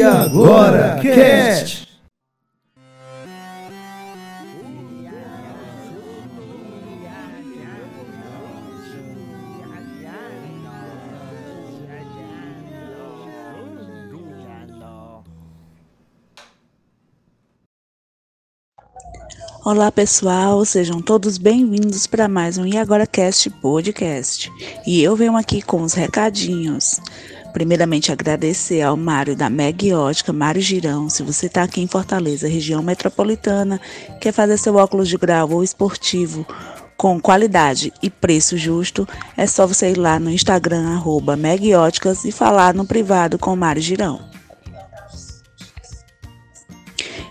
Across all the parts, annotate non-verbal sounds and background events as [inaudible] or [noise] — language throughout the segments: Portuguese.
E agora, Cast! Olá pessoal, sejam todos bem-vindos para mais um E Agora Cast Podcast. E eu venho aqui com os recadinhos. Primeiramente agradecer ao Mário da Meg Ótica, Mário Girão. Se você está aqui em Fortaleza, região metropolitana, quer fazer seu óculos de grau ou esportivo com qualidade e preço justo, é só você ir lá no Instagram, arroba Óticas, e falar no privado com o Mário Girão.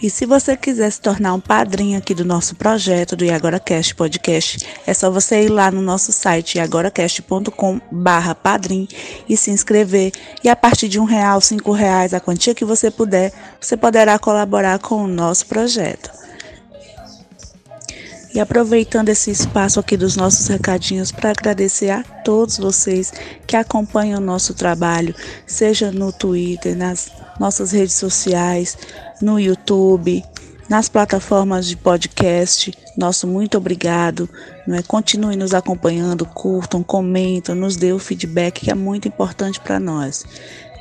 E se você quiser se tornar um padrinho aqui do nosso projeto do IagoraCast Podcast, é só você ir lá no nosso site agoracast.com barra padrim e se inscrever. E a partir de um real, cinco reais, a quantia que você puder, você poderá colaborar com o nosso projeto. E aproveitando esse espaço aqui dos nossos recadinhos para agradecer a todos vocês que acompanham o nosso trabalho, seja no Twitter, nas nossas redes sociais, no YouTube, nas plataformas de podcast. Nosso muito obrigado. Não é? Continue nos acompanhando, curtam, comentam, nos dê o feedback que é muito importante para nós.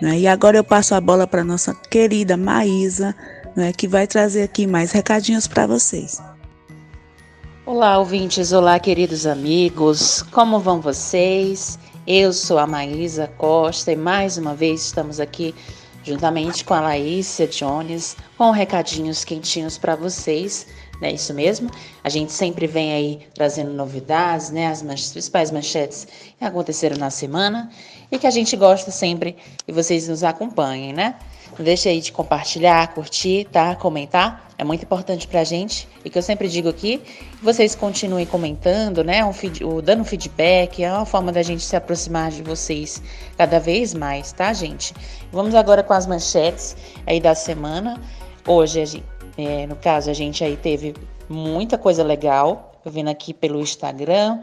Não é? E agora eu passo a bola para nossa querida Maísa, não é? que vai trazer aqui mais recadinhos para vocês. Olá, ouvintes, olá, queridos amigos, como vão vocês? Eu sou a Maísa Costa e mais uma vez estamos aqui juntamente com a Laícia Jones, com recadinhos quentinhos para vocês, né? Isso mesmo. A gente sempre vem aí trazendo novidades, né? As manches, principais manchetes que aconteceram na semana e que a gente gosta sempre e vocês nos acompanhem, né? Não deixe aí de compartilhar, curtir, tá? Comentar. É muito importante pra gente. E que eu sempre digo aqui, vocês continuem comentando, né? Um feed, dando feedback, é uma forma da gente se aproximar de vocês cada vez mais, tá, gente? Vamos agora com as manchetes aí da semana. Hoje, é, no caso, a gente aí teve muita coisa legal. Eu vendo aqui pelo Instagram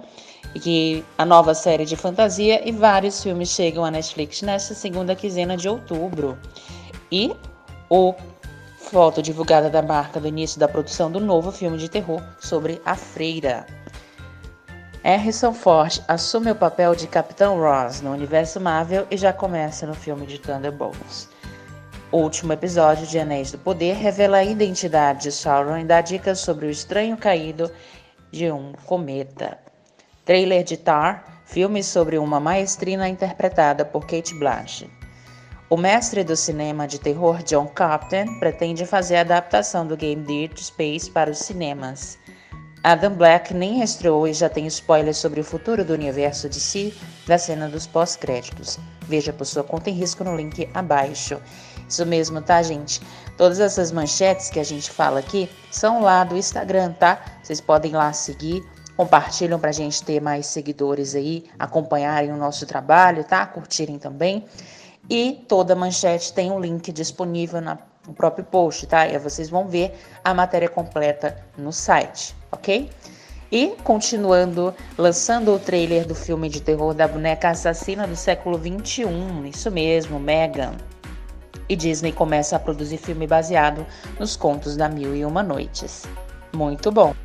que a nova série de fantasia e vários filmes chegam à Netflix nesta segunda quinzena de outubro. E o foto divulgada da marca do início da produção do novo filme de terror sobre a freira. Harrison Ford assume o papel de Capitão Ross no universo Marvel e já começa no filme de Thunderbolts. O último episódio de Anéis do Poder revela a identidade de Sauron e dá dicas sobre o estranho caído de um cometa. Trailer de Tar, filme sobre uma maestrina interpretada por Kate Blanchett. O mestre do cinema de terror John Carpenter pretende fazer a adaptação do game Dead Space para os cinemas. Adam Black nem estreou e já tem spoilers sobre o futuro do universo de si da cena dos pós-créditos. Veja por sua conta em risco no link abaixo. Isso mesmo, tá, gente? Todas essas manchetes que a gente fala aqui são lá do Instagram, tá? Vocês podem lá seguir, compartilham para a gente ter mais seguidores aí, acompanharem o nosso trabalho, tá? Curtirem também. E toda manchete tem um link disponível na, no próprio post, tá? E vocês vão ver a matéria completa no site, ok? E continuando, lançando o trailer do filme de terror da boneca assassina do século 21, isso mesmo, Megan. E Disney começa a produzir filme baseado nos contos da Mil e Uma Noites. Muito bom!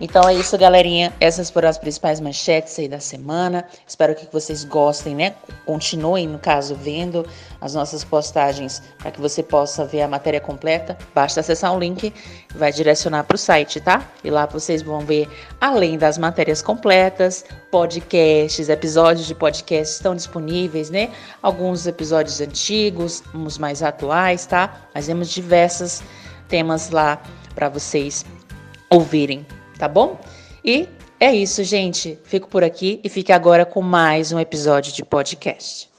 Então é isso, galerinha. Essas foram as principais manchetes aí da semana. Espero que vocês gostem, né? Continuem, no caso, vendo as nossas postagens para que você possa ver a matéria completa. Basta acessar o link, vai direcionar para o site, tá? E lá vocês vão ver, além das matérias completas, podcasts, episódios de podcast estão disponíveis, né? Alguns episódios antigos, uns mais atuais, tá? Mas temos diversos temas lá para vocês ouvirem tá bom? E é isso, gente. Fico por aqui e fique agora com mais um episódio de podcast.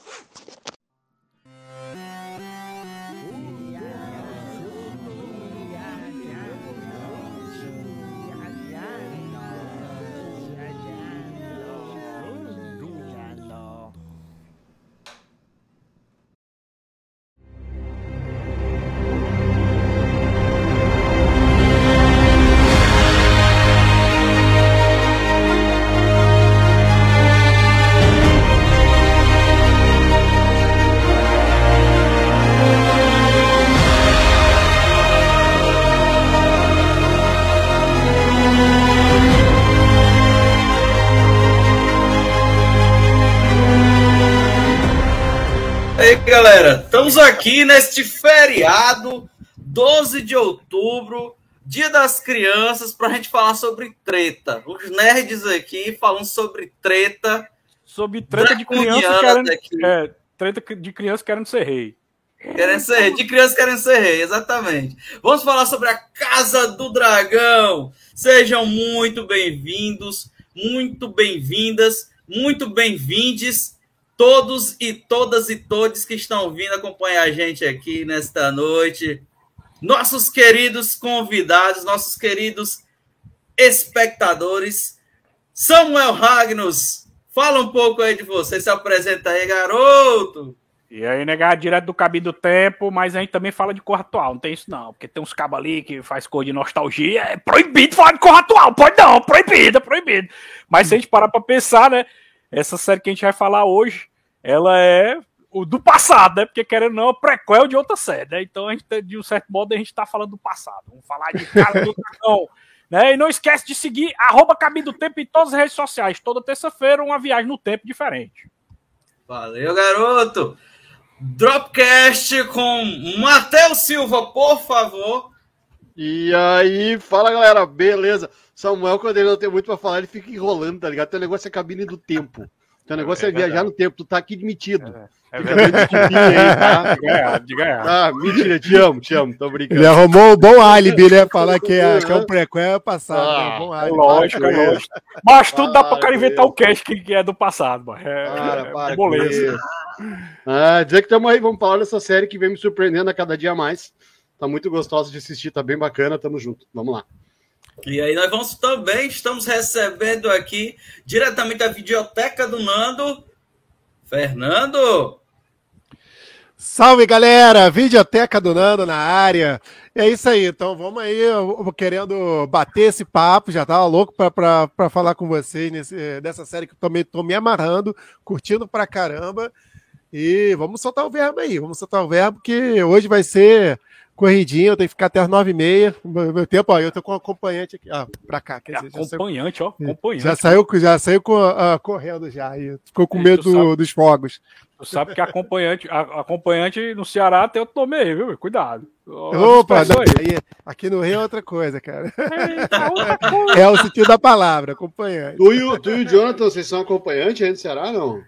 Galera, estamos aqui neste feriado, 12 de outubro, Dia das Crianças, para a gente falar sobre treta. Os nerds aqui falando sobre treta. Sobre treta de criança querendo, é, treta de criança querendo ser rei. Querendo ser rei, de criança querendo ser rei, exatamente. Vamos falar sobre a Casa do Dragão. Sejam muito bem-vindos, muito bem-vindas, muito bem-vindes todos e todas e todos que estão vindo acompanhar a gente aqui nesta noite. Nossos queridos convidados, nossos queridos espectadores. Samuel Ragnos, fala um pouco aí de você, se apresenta aí, garoto. E aí, negar direto do caminho do tempo, mas a gente também fala de cor atual, não tem isso não, porque tem uns cabos ali que faz cor de nostalgia, é proibido falar de cor atual, pode não, proibido, proibido. Mas se a gente parar pra pensar, né, essa série que a gente vai falar hoje, ela é o do passado, né, porque querendo ou não, é prequel de outra série, né, então a gente, de um certo modo, a gente tá falando do passado, vamos falar de Casa do Dragão, [laughs] né, e não esquece de seguir arroba Caminho do Tempo em todas as redes sociais, toda terça-feira uma viagem no tempo diferente. Valeu, garoto! Dropcast com Matheus Silva, por favor. E aí, fala galera, beleza? Samuel, quando ele não tem muito pra falar, ele fica enrolando, tá ligado? Teu negócio é cabine do tempo. Teu negócio é, é viajar no tempo, tu tá aqui demitido. É, é verdade. Aí, tá? [laughs] De ganhar, de ganhar. Ah, mentira, te amo, te amo, tô brincando. Ele arrumou um bom álibi, né? Falar que é, que é um [laughs] prequel é passado. Né? Ah, né? bom álibi. Lógico, é lógico. Mas tudo dá pra cara inventar o cast que é do passado, mano. É, para, é, para, beleza. Ah, dizer que estamos aí, vamos falar dessa série que vem me surpreendendo a cada dia mais. Tá muito gostosa de assistir, tá bem bacana, tamo junto. Vamos lá. E aí nós vamos também, estamos recebendo aqui diretamente da videoteca do Nando, Fernando. Salve galera, videoteca do Nando na área. É isso aí, então vamos aí, eu querendo bater esse papo, já tava louco para falar com vocês nesse, dessa série que eu também tô me amarrando, curtindo pra caramba. E vamos soltar o verbo aí, vamos soltar o verbo que hoje vai ser corridinho, eu tenho que ficar até as nove e meia. Meu tempo, ó, eu tô com um acompanhante aqui, ó, pra cá. Quer dizer, acompanhante, saiu, ó, acompanhante. Já saiu, já saiu com, uh, correndo já, e ficou com medo do, dos fogos. Tu sabe que acompanhante, a, acompanhante no Ceará tem outro nome aí, viu? Cuidado. Opa, aí, aqui no Rio é outra coisa, cara. Eita, [laughs] outra coisa. É o sentido da palavra, acompanhante. Tu e, o, tu e o Jonathan, vocês são acompanhantes aí no Ceará, não?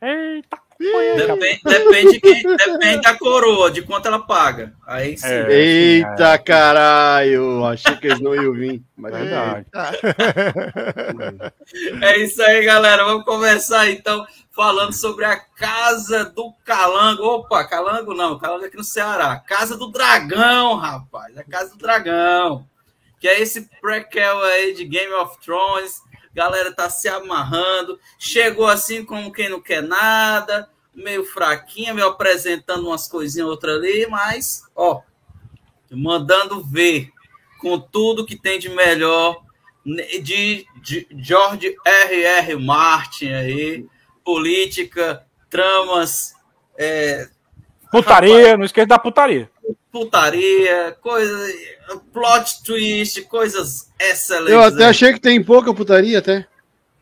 Eita, Depende, depende, depende, da coroa, de quanto ela paga. Aí sim. É, Eita, é. caralho! Achei que eles não iam vir. Mas Verdade. [laughs] É isso aí, galera. Vamos começar então falando sobre a Casa do Calango. Opa, Calango não, Calango aqui no Ceará. Casa do Dragão, rapaz. A Casa do Dragão. Que é esse prequel aí de Game of Thrones galera tá se amarrando, chegou assim como quem não quer nada, meio fraquinha, meio apresentando umas coisinhas outra ali, mas ó, mandando ver com tudo que tem de melhor de, de George R. R. Martin aí, política, tramas, é, putaria, rapaz, não esqueça da putaria. Putaria, coisa plot twist, coisas excelentes. Eu até aí. achei que tem pouca putaria até.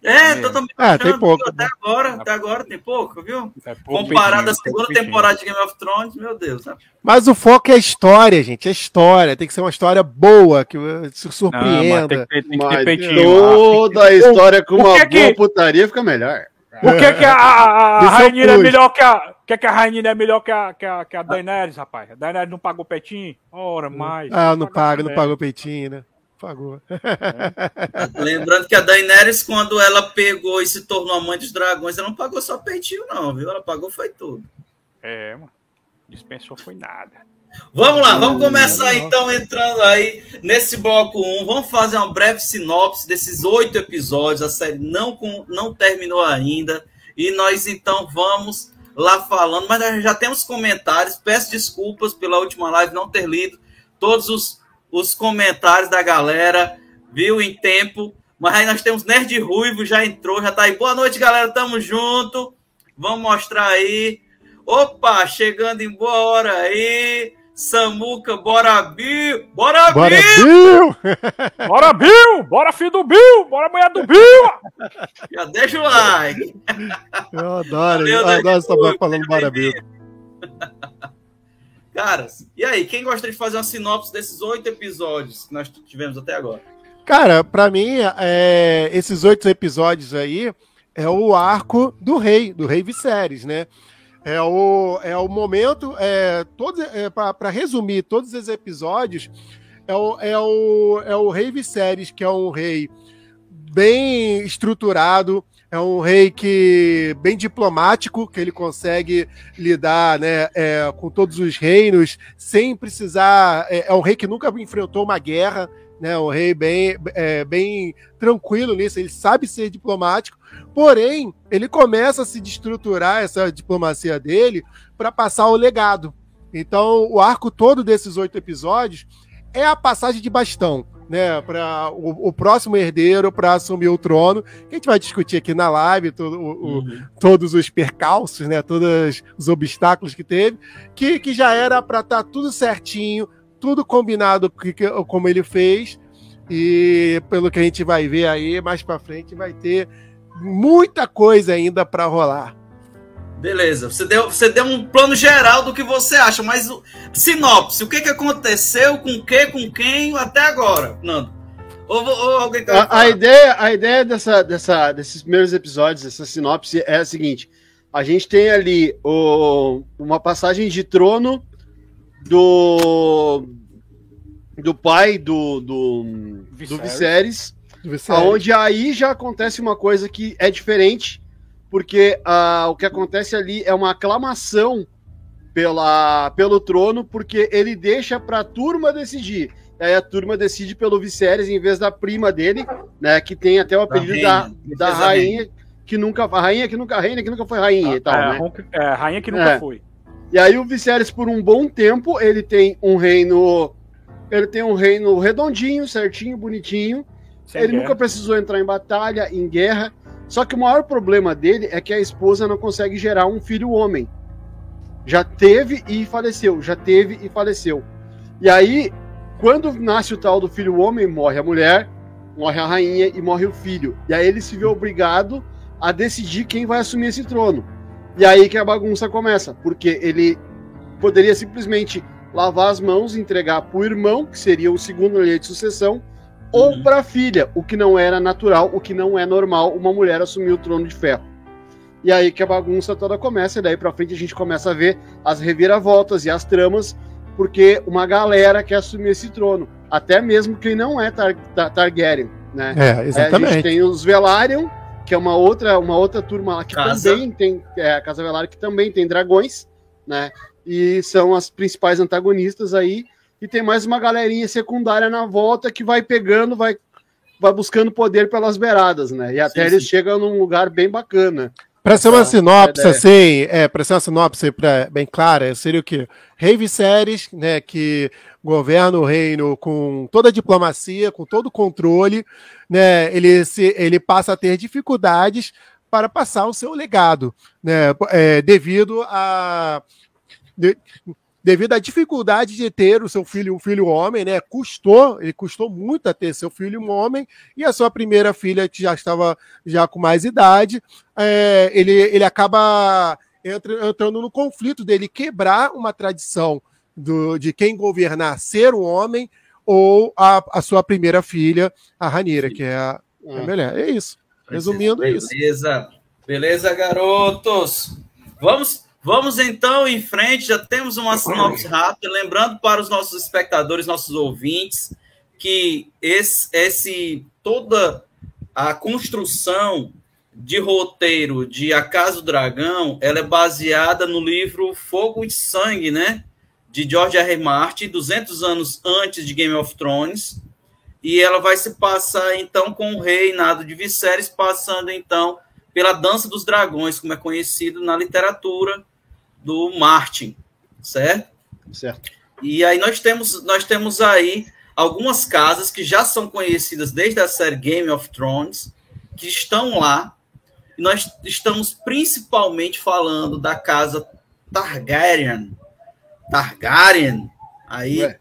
É, é. totalmente. Ah, tem pouco. Até agora, até agora tem pouco, viu? É pouco Comparado à segunda temporada de Game of Thrones, meu Deus. Sabe? Mas o foco é a história, gente. É história. Tem que ser uma história boa, que se surpreenda. Não, tem que ter, tem que ter Toda a história com uma que... boa putaria fica melhor. Por que, que a, a, a Rainha é melhor que a. que, que a Rainha é melhor que a, que a, que a Daenerys, rapaz? A Daenerys não pagou peitinho? Ora, mais. Ah, não paga, não pagou peitinho, né? Pagou. É. [laughs] Lembrando que a Daenerys, quando ela pegou e se tornou a mãe dos dragões, ela não pagou só peitinho, não, viu? Ela pagou foi tudo. É, mano. Dispensou foi nada. Vamos lá, vamos começar então entrando aí nesse bloco 1. Vamos fazer uma breve sinopse desses oito episódios. A série não, não terminou ainda. E nós então vamos lá falando. Mas nós já temos comentários. Peço desculpas pela última live não ter lido todos os, os comentários da galera. Viu em tempo. Mas aí nós temos Nerd Ruivo, já entrou, já tá aí. Boa noite, galera. Tamo junto. Vamos mostrar aí. Opa, chegando em boa hora aí. Samuca, bora Bill! Bora, Bora, Bill! Bill! [laughs] [laughs] Bora, Bill! Bora, filho do Bill! Bora, mulher do Bill! Já deixa o like. Eu adoro, Valeu, eu adoro essa Bill? [laughs] falando Bora, Bill. Caras, e aí, quem gostaria de fazer uma sinopse desses oito episódios que nós tivemos até agora? Cara, pra mim, é, esses oito episódios aí é o arco do rei, do rei Viserys, né? É o, é o momento, é, é, para resumir todos os episódios, é o, é, o, é o rei Viserys, que é um rei bem estruturado, é um rei que bem diplomático, que ele consegue lidar né, é, com todos os reinos sem precisar. É, é um rei que nunca enfrentou uma guerra, né? Um rei bem, é, bem tranquilo nisso, ele sabe ser diplomático, porém, ele começa a se destruturar essa diplomacia dele para passar o legado. Então, o arco todo desses oito episódios é a passagem de bastão. Né, para o, o, próximo herdeiro para assumir o trono, que a gente vai discutir aqui na live, todo, o, uhum. todos os percalços, né, todos os obstáculos que teve, que, que já era para estar tá tudo certinho, tudo combinado como ele fez. E pelo que a gente vai ver aí, mais para frente vai ter muita coisa ainda para rolar. Beleza, você deu, você deu um plano geral do que você acha, mas o, sinopse, o que, que aconteceu, com que, com quem, até agora, Nando? Ou, ou alguém a, a, ideia, a ideia dessa, dessa, desses primeiros episódios, essa sinopse, é a seguinte: a gente tem ali o, uma passagem de trono do do pai do do, do Viserys, onde aí já acontece uma coisa que é diferente, porque uh, o que acontece ali é uma aclamação pela, pelo trono, porque ele deixa para a turma decidir. Aí a turma decide pelo Viserys em vez da prima dele, né, que tem até o apelido da, da, da rainha que nunca a rainha que nunca rainha que nunca foi rainha e tal, é, né? É, rainha que nunca é. foi. E aí o Viserys, por um bom tempo, ele tem um reino. Ele tem um reino redondinho, certinho, bonitinho. Sem ele guerra. nunca precisou entrar em batalha, em guerra. Só que o maior problema dele é que a esposa não consegue gerar um filho homem. Já teve e faleceu, já teve e faleceu. E aí, quando nasce o tal do filho homem, morre a mulher, morre a rainha e morre o filho. E aí ele se vê obrigado a decidir quem vai assumir esse trono. E aí que a bagunça começa, porque ele poderia simplesmente lavar as mãos entregar para o irmão, que seria o segundo lei de sucessão, ou uhum. para a filha, o que não era natural, o que não é normal uma mulher assumir o trono de ferro. E aí que a bagunça toda começa, e daí para frente a gente começa a ver as reviravoltas e as tramas, porque uma galera quer assumir esse trono, até mesmo quem não é Tar Tar Targaryen, né? É, exatamente. a gente tem os Velaryon, que é uma outra, uma outra turma lá que Casa. também tem, é, a Casa Velar, que também tem dragões, né? E são as principais antagonistas aí. E tem mais uma galerinha secundária na volta que vai pegando, vai, vai buscando poder pelas beiradas, né? E até sim, eles sim. chegam num lugar bem bacana. Para ser uma sinopse, assim, é, para ser uma sinopse pra, bem clara, seria o quê? Rei Viserys, né, que governa o reino com toda a diplomacia, com todo o controle, né, ele, se, ele passa a ter dificuldades para passar o seu legado, né, é, devido a de, devido à dificuldade de ter o seu filho, um filho homem, né? Custou, ele custou muito a ter seu filho um homem, e a sua primeira filha, que já estava já com mais idade, é, ele, ele acaba entra, entrando no conflito dele quebrar uma tradição do, de quem governar ser um homem ou a, a sua primeira filha, a Ranira, que é a, a mulher. É isso. Resumindo, é isso. Beleza, beleza, garotos. Vamos Vamos então em frente, já temos uma sinopse rápida, lembrando para os nossos espectadores, nossos ouvintes, que esse, esse toda a construção de roteiro de A Casa do Dragão, ela é baseada no livro Fogo e Sangue, né? De George R. R. Martin, 200 anos antes de Game of Thrones, e ela vai se passar então com o reinado de Viserys, passando então pela Dança dos Dragões, como é conhecido na literatura do Martin, certo? Certo. E aí nós temos, nós temos aí algumas casas que já são conhecidas desde a série Game of Thrones, que estão lá. E nós estamos principalmente falando da casa Targaryen. Targaryen, Aí. Ué.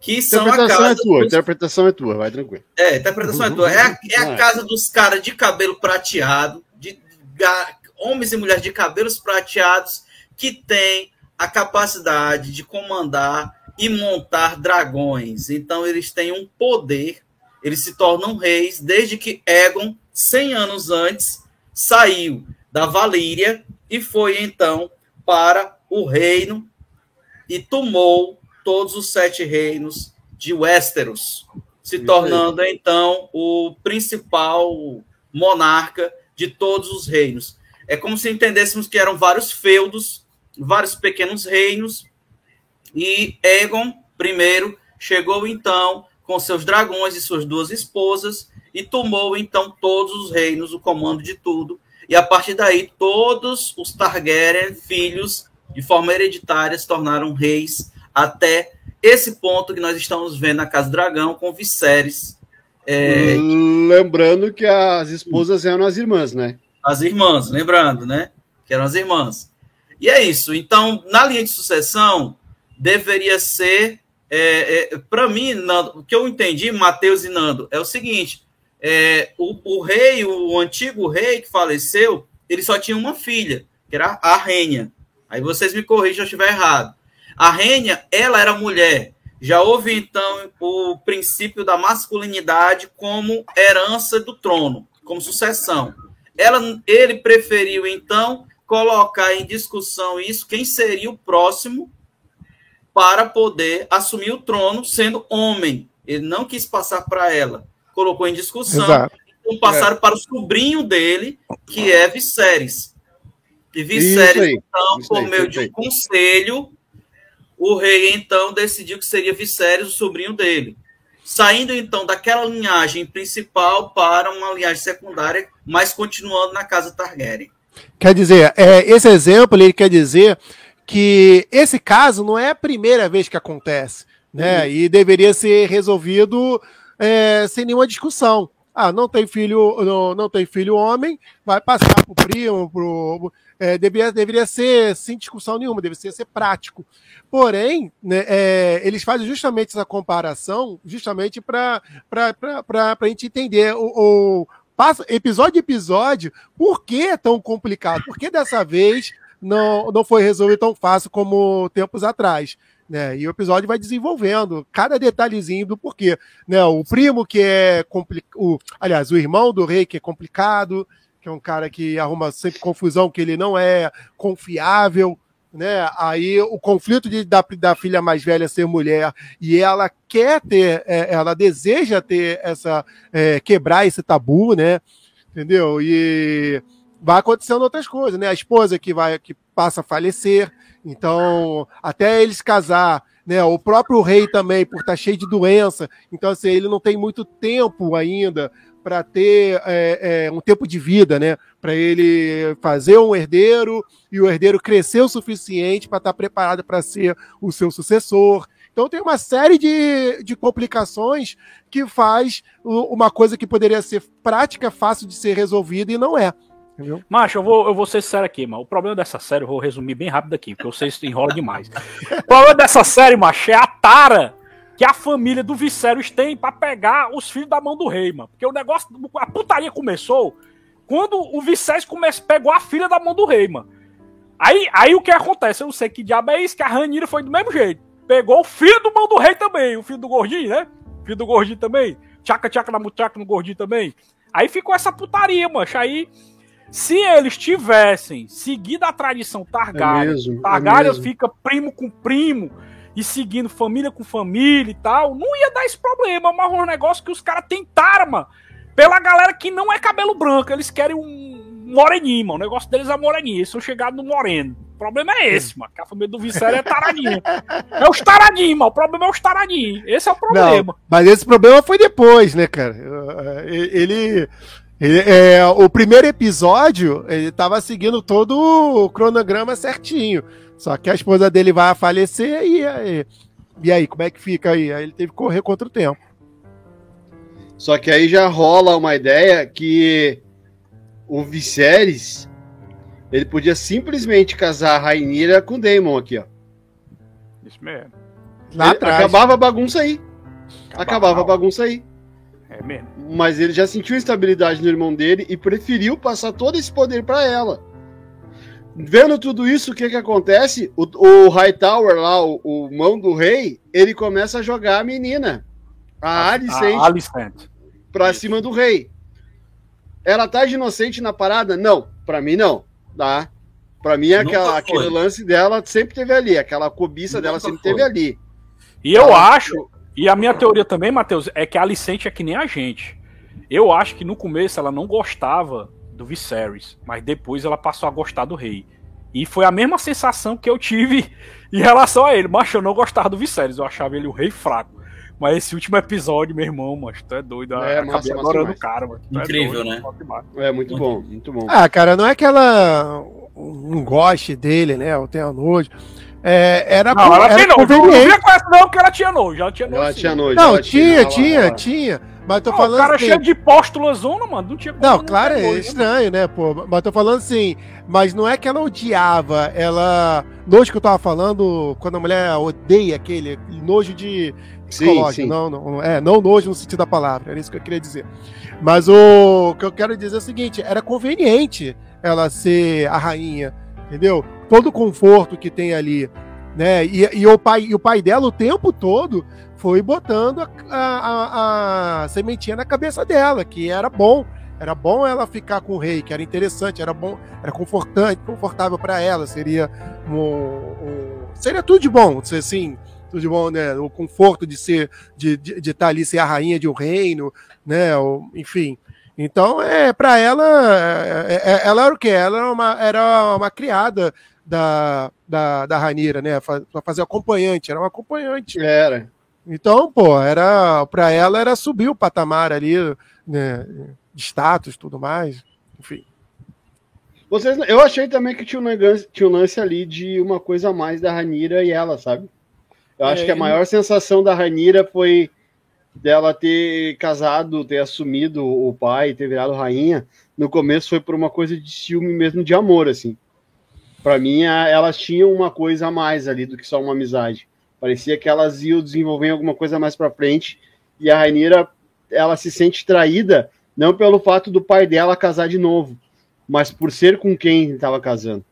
Que são a Interpretação casa. é tua, dos- interpretação é tua, vai tranquilo. É, interpretação é tua. É a, é a casa dos caras de cabelo prateado, de homens e mulheres de cabelos prateados, que tem a capacidade de comandar e montar dragões. Então, eles têm um poder, eles se tornam reis desde que Egon, 100 anos antes, saiu da Valíria e foi então para o reino e tomou todos os sete reinos de Westeros, se Isso tornando então o principal monarca de todos os reinos. É como se entendêssemos que eram vários feudos, vários pequenos reinos, e Egon I chegou então com seus dragões e suas duas esposas e tomou então todos os reinos, o comando de tudo. E a partir daí, todos os Targaryen, filhos, de forma hereditária, se tornaram reis até esse ponto que nós estamos vendo na Casa do Dragão com Viserys, é, Lembrando que as esposas eram as irmãs, né? As irmãs, lembrando, né? Que eram as irmãs. E é isso. Então, na linha de sucessão, deveria ser. É, Para mim, Nando, o que eu entendi, Mateus e Nando, é o seguinte: é, o, o rei, o antigo rei que faleceu, ele só tinha uma filha, que era a Rênia. Aí vocês me corrigem se eu estiver errado. A Rênia, ela era mulher. Já houve, então, o princípio da masculinidade como herança do trono, como sucessão. Ela, ele preferiu, então, colocar em discussão isso, quem seria o próximo para poder assumir o trono sendo homem. Ele não quis passar para ela. Colocou em discussão. Exato. Então passaram para o sobrinho dele, que é Viserys. E Viserys, aí, então, por aí, meio de um conselho, o rei, então, decidiu que seria Viserys, o sobrinho dele. Saindo, então, daquela linhagem principal para uma linhagem secundária, mas continuando na casa Targaryen. Quer dizer, é, esse exemplo ele quer dizer que esse caso não é a primeira vez que acontece, né? E deveria ser resolvido é, sem nenhuma discussão. Ah, não tem filho, não, não tem filho homem, vai passar pro primo, pro, é, deveria, deveria ser sem discussão nenhuma, deveria ser prático. Porém, né, é, eles fazem justamente essa comparação, justamente para a gente entender o, o passa, episódio a episódio, por que é tão complicado? Por que dessa vez não, não foi resolvido tão fácil como tempos atrás? Né? E o episódio vai desenvolvendo cada detalhezinho do porquê. Né? O primo que é complicado, aliás, o irmão do rei que é complicado, que é um cara que arruma sempre confusão, que ele não é confiável, né? Aí o conflito de, da, da filha mais velha ser mulher e ela quer ter, é, ela deseja ter essa é, quebrar esse tabu, né? Entendeu? E vai acontecendo outras coisas, né? A esposa que vai que passa a falecer, então até eles casar, né? O próprio rei também por estar cheio de doença, então assim ele não tem muito tempo ainda para ter é, é, um tempo de vida, né? Para ele fazer um herdeiro e o herdeiro crescer o suficiente para estar preparado para ser o seu sucessor. Então tem uma série de, de complicações que faz uma coisa que poderia ser prática, fácil de ser resolvida e não é. Entendeu? Macho, eu vou, eu vou ser sério aqui, mano. O problema dessa série, eu vou resumir bem rápido aqui, porque vocês enrolam demais. o problema dessa série, macho, é a tara que a família do Viserys tem pra pegar os filhos da mão do rei, mano. Porque o negócio, a putaria começou quando o Viserys come, pegou a filha da mão do rei, mano. Aí, aí o que acontece? Eu não sei que diabo é isso, que a Ranira foi do mesmo jeito. Pegou o filho do mão do rei também, o filho do gordinho, né? O filho do gordinho também. Tchaca, tchaca na mutraca no gordinho também. Aí ficou essa putaria, mancha. Aí, se eles tivessem seguido a tradição Targaryen, É mesmo, é Targaryen mesmo. fica primo com primo e seguindo família com família e tal, não ia dar esse problema, mas um negócio que os caras tentaram, mano. Pela galera que não é cabelo branco, eles querem um moreninho, mano. O negócio deles é moreninho, eles são chegados no moreno. O problema é esse, mano. Que a família do Visério é taradinha. É os taradinhos, mano. O problema é os taradinhos. Esse é o problema. Não, mas esse problema foi depois, né, cara? Ele. ele é, o primeiro episódio, ele tava seguindo todo o cronograma certinho. Só que a esposa dele vai falecer e, e, e aí, como é que fica aí? Aí ele teve que correr contra o tempo. Só que aí já rola uma ideia que o Viserys ele podia simplesmente casar a Rainira com o Daemon aqui, ó. Isso mesmo. Lá atrás. Acabava a bagunça aí. Acabava, acabava a bagunça aí. É mesmo. Mas ele já sentiu instabilidade no irmão dele e preferiu passar todo esse poder para ela. Vendo tudo isso, o que que acontece? O, o Hightower lá, o, o, mão do rei, ele começa a jogar a menina, a, a Alicent, a Alicent. pra cima do rei. Ela tá de inocente na parada? Não, pra mim não, tá? Pra mim, aquela, aquele lance dela sempre teve ali, aquela cobiça Nunca dela sempre foi. teve ali. E eu ela... acho, e a minha teoria também, Matheus, é que a Alicente é que nem a gente. Eu acho que no começo ela não gostava do Viserys, mas depois ela passou a gostar do rei. E foi a mesma sensação que eu tive [laughs] em relação a ele. Mas eu não gostava do Viserys, eu achava ele o rei fraco. Mas esse último episódio, meu irmão, mas tu é doido. É, acabei massa, adorando o cara, mano. É Incrível, é doido, né? É, muito bom, muito bom. Ah, cara, não é que ela não goste dele, né? Ou tenha nojo. É, era não, ela era tem nojo. Não, não com essa não, que ela tinha nojo. Ela tinha nojo. Ela tinha nojo. Não, tinha, tinha, tinha. Mas tô falando. O cara assim, cheio de póstula zona, mano. Não tinha Não, claro, é estranho, né, pô? Mas tô falando assim. Mas não é que ela odiava, ela. Nojo que eu tava falando, quando a mulher odeia aquele nojo de. Sim, sim. Não, não, é, não nojo no sentido da palavra, era isso que eu queria dizer. Mas o, o que eu quero dizer é o seguinte: era conveniente ela ser a rainha, entendeu? Todo o conforto que tem ali né? E, e, o pai, e o pai dela o tempo todo foi botando a, a, a, sementinha na cabeça dela, que era bom. Era bom ela ficar com o rei, que era interessante, era bom, era confortante, confortável para ela, seria um, um, seria tudo de bom, assim, tudo de bom, né? O conforto de ser, de, de, de estar ali ser a rainha de um reino, né? Ou, enfim. Então, é, para ela, é, é, ela era o quê? Ela era uma, era uma criada da, da, da Ranira, né? Para fazer acompanhante, era uma acompanhante. Era. Então, pô, era para ela era subir o patamar ali, né, de status, tudo mais, enfim. Vocês, eu achei também que tinha um, lance, tinha um lance ali de uma coisa a mais da Ranira e ela, sabe? Eu é, acho que a maior sensação da Ranira foi dela ter casado, ter assumido o pai, ter virado rainha. No começo foi por uma coisa de ciúme mesmo, de amor, assim para mim, elas tinham uma coisa a mais ali do que só uma amizade. Parecia que elas iam desenvolver alguma coisa mais para frente. E a Rainira, ela se sente traída, não pelo fato do pai dela casar de novo, mas por ser com quem estava casando.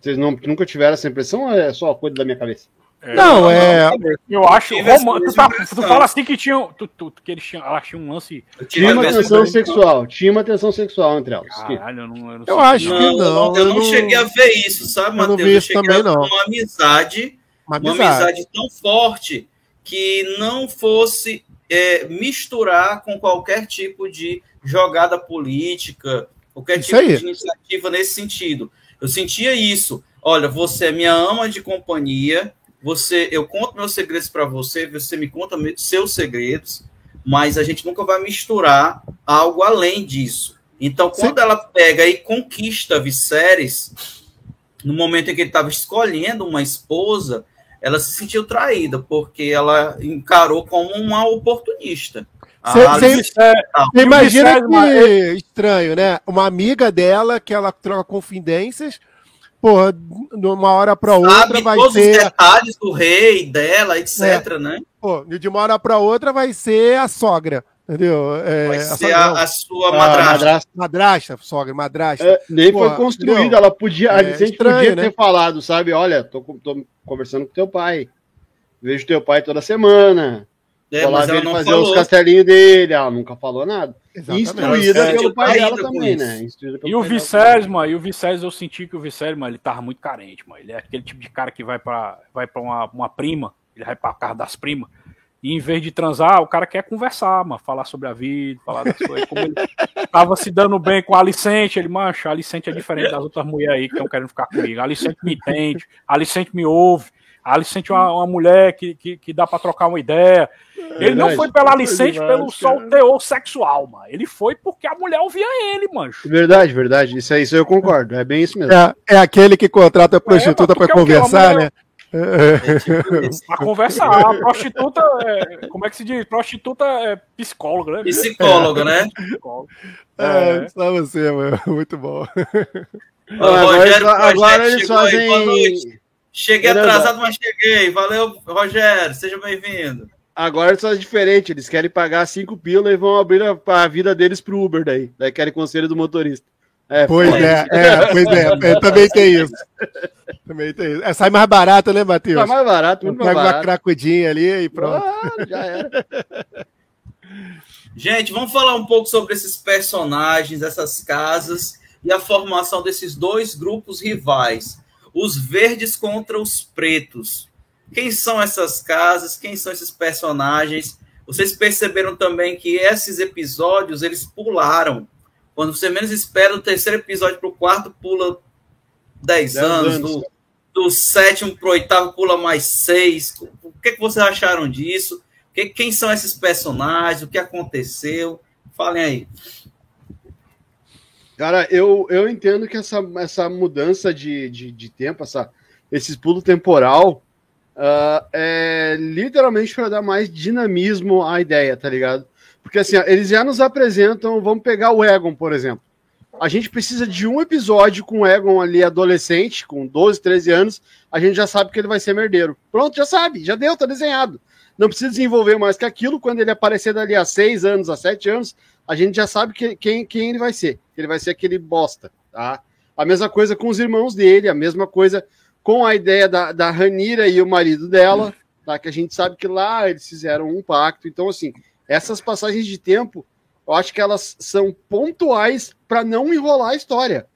Vocês não, nunca tiveram essa impressão ou é só coisa da minha cabeça? É, não, é. Eu acho. Tu, tá, tu, fala assim que tinha. Tu, tu, que eles tinham, elas tinham um lance. Tinha uma tensão sexual. Tinha uma tensão sexual entre elas. Caralho, eu não, eu não eu acho que não. Eu, não, cheguei a ver isso, sabe, Matheus? Eu, não vi isso eu também, não. Uma amizade, uma amizade. Uma amizade tão forte que não fosse é, misturar com qualquer tipo de jogada política, qualquer isso tipo aí. de iniciativa nesse sentido. Eu sentia isso. Olha, você é minha ama de companhia você, eu conto meus segredos para você, você me conta seus segredos, mas a gente nunca vai misturar algo além disso. Então, quando Sim. ela pega e conquista Viserys, no momento em que ele estava escolhendo uma esposa, ela se sentiu traída, porque ela encarou como uma oportunista. Você imagina que estranho, né? Uma amiga dela que ela troca confidências porra, de uma hora para outra vai todos ser. Os detalhes do rei, dela, etc, é. né? Pô, de uma hora para outra vai ser a sogra. Entendeu? É, vai ser a, a, sua madrasta. madrasta. Madrasta, sogra, madrasta. É, nem Porra, foi construída, ela podia, a gente é podia né? ter falado, sabe? Olha, tô, tô conversando com teu pai. Vejo teu pai toda semana. É, Vou lá ver ele fazer falou. os castelinhos dele. Ela nunca falou nada. Exatamente. Instruída é, pelo pai dela também, né? E o Viserys, mano, e o Viserys, eu senti que o Viserys, mano, ele tava muito carente, mano. Ele é aquele tipo de cara que vai pra, vai pra uma, uma prima, ele vai pra casa das primas. E em vez de transar, o cara quer conversar, mano, falar sobre a vida, falar das coisas. Como ele [laughs] tava se dando bem com a Alicente, ele, mancha, a Alicente é diferente das outras mulheres aí que estão querendo ficar comigo. A Alicente me entende, a Alicente me ouve. A Alicente é uma, uma mulher que, que, que dá para trocar uma ideia. É ele não foi pela Alicente pelo só o teor sexual, mano. Ele foi porque a mulher ouvia ele, mano. Verdade, verdade. Isso aí isso eu concordo. É bem isso mesmo. É, é aquele que contrata a prostituta é, para conversar, né? É, tipo pra conversar. A prostituta, é, como é que se diz? Prostituta é psicóloga, né? Psicóloga, né? É, é. só você, mano. Muito bom. agora, agora eles fazem. Cheguei atrasado, mas cheguei. Valeu, Rogério. Seja bem-vindo. Agora só é diferente. Eles querem pagar cinco pila e vão abrir a, a vida deles pro Uber daí. Daí querem conselho do motorista. É, pois é, é, pois é, é, [laughs] também tem isso. Também tem isso. É, sai mais barato, né, Matheus? Sai mais barato, muito mais barato. uma cracudinha ali e pronto. Ah, já era. [laughs] Gente, vamos falar um pouco sobre esses personagens, essas casas e a formação desses dois grupos rivais. Os verdes contra os pretos. Quem são essas casas? Quem são esses personagens? Vocês perceberam também que esses episódios eles pularam quando você menos espera, do terceiro episódio para o quarto, pula 10 anos. anos. Do, do sétimo para o oitavo, pula mais 6. O que, que vocês acharam disso? Que, quem são esses personagens? O que aconteceu? Falem aí. Cara, eu, eu entendo que essa, essa mudança de, de, de tempo, essa, esse pulo temporal, uh, é literalmente para dar mais dinamismo à ideia, tá ligado? Porque assim, eles já nos apresentam, vamos pegar o Egon, por exemplo. A gente precisa de um episódio com o Egon ali adolescente, com 12, 13 anos, a gente já sabe que ele vai ser merdeiro. Pronto, já sabe, já deu, tá desenhado. Não precisa desenvolver mais que aquilo, quando ele aparecer dali a 6 anos, a 7 anos, a gente já sabe que, quem, quem ele vai ser. Ele vai ser aquele bosta, tá? A mesma coisa com os irmãos dele, a mesma coisa com a ideia da, da Ranira e o marido dela, tá? Que a gente sabe que lá eles fizeram um pacto. Então, assim, essas passagens de tempo, eu acho que elas são pontuais para não enrolar a história.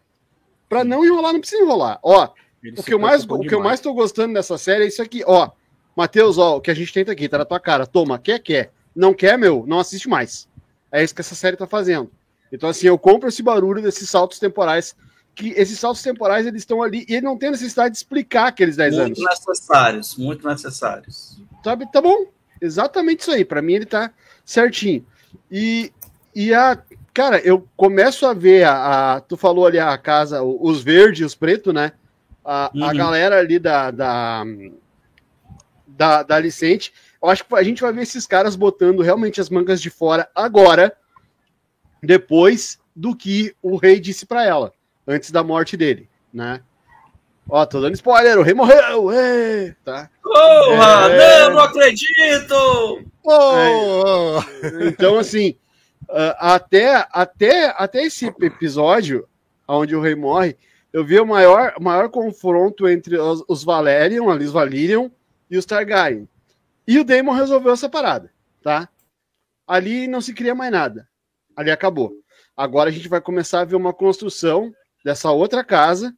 Para não enrolar, não precisa enrolar. Ó, o que, eu mais, o que eu mais tô gostando dessa série é isso aqui, ó. Matheus, ó, o que a gente tenta aqui, tá na tua cara. Toma, quer, quer. Não quer, meu, não assiste mais. É isso que essa série tá fazendo. Então, assim, eu compro esse barulho desses saltos temporais, que esses saltos temporais, eles estão ali, e ele não tem necessidade de explicar aqueles 10 muito anos. Muito necessários, muito necessários. Sabe, tá bom. Exatamente isso aí. Para mim, ele tá certinho. E, e a. Cara, eu começo a ver a, a Tu falou ali a casa, os verdes e os pretos, né? A, uhum. a galera ali da, da, da, da Licente. Eu acho que a gente vai ver esses caras botando realmente as mangas de fora agora, depois do que o rei disse para ela, antes da morte dele, né? Ó, tô dando spoiler, o rei morreu! Ê, tá? Porra! É... Não, não acredito! Oh! É, então, assim, uh, até, até, até esse episódio, onde o rei morre, eu vi o maior, maior confronto entre os, os Valerian, ali os Valyrian, e os Targaryen. E o Daemon resolveu essa parada, tá? Ali não se cria mais nada. Ali acabou. Agora a gente vai começar a ver uma construção dessa outra casa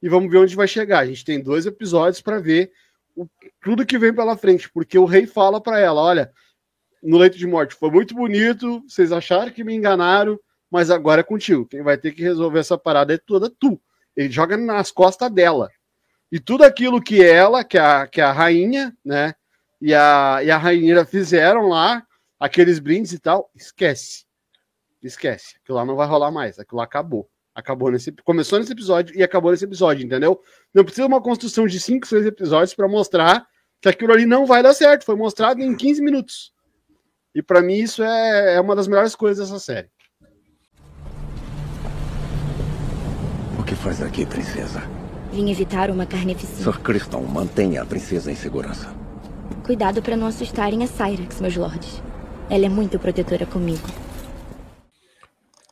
e vamos ver onde vai chegar. A gente tem dois episódios para ver o, tudo que vem pela frente, porque o rei fala para ela: olha, no leito de morte foi muito bonito, vocês acharam que me enganaram, mas agora é contigo. Quem vai ter que resolver essa parada é toda tu. Ele joga nas costas dela. E tudo aquilo que ela, que a, que a rainha, né, e a, e a rainha fizeram lá, aqueles brindes e tal, esquece. Esquece. Aquilo lá não vai rolar mais. Aquilo lá acabou. Acabou nesse, começou nesse episódio e acabou nesse episódio, entendeu? Não precisa uma construção de 5, 6 episódios para mostrar que aquilo ali não vai dar certo. Foi mostrado em 15 minutos. E para mim isso é, é uma das melhores coisas dessa série. O que faz aqui, princesa? Vim evitar uma carneficina. Sir Criston, mantenha a princesa em segurança. Cuidado para não assustarem a Cyrax, meus lords. Ela é muito protetora comigo.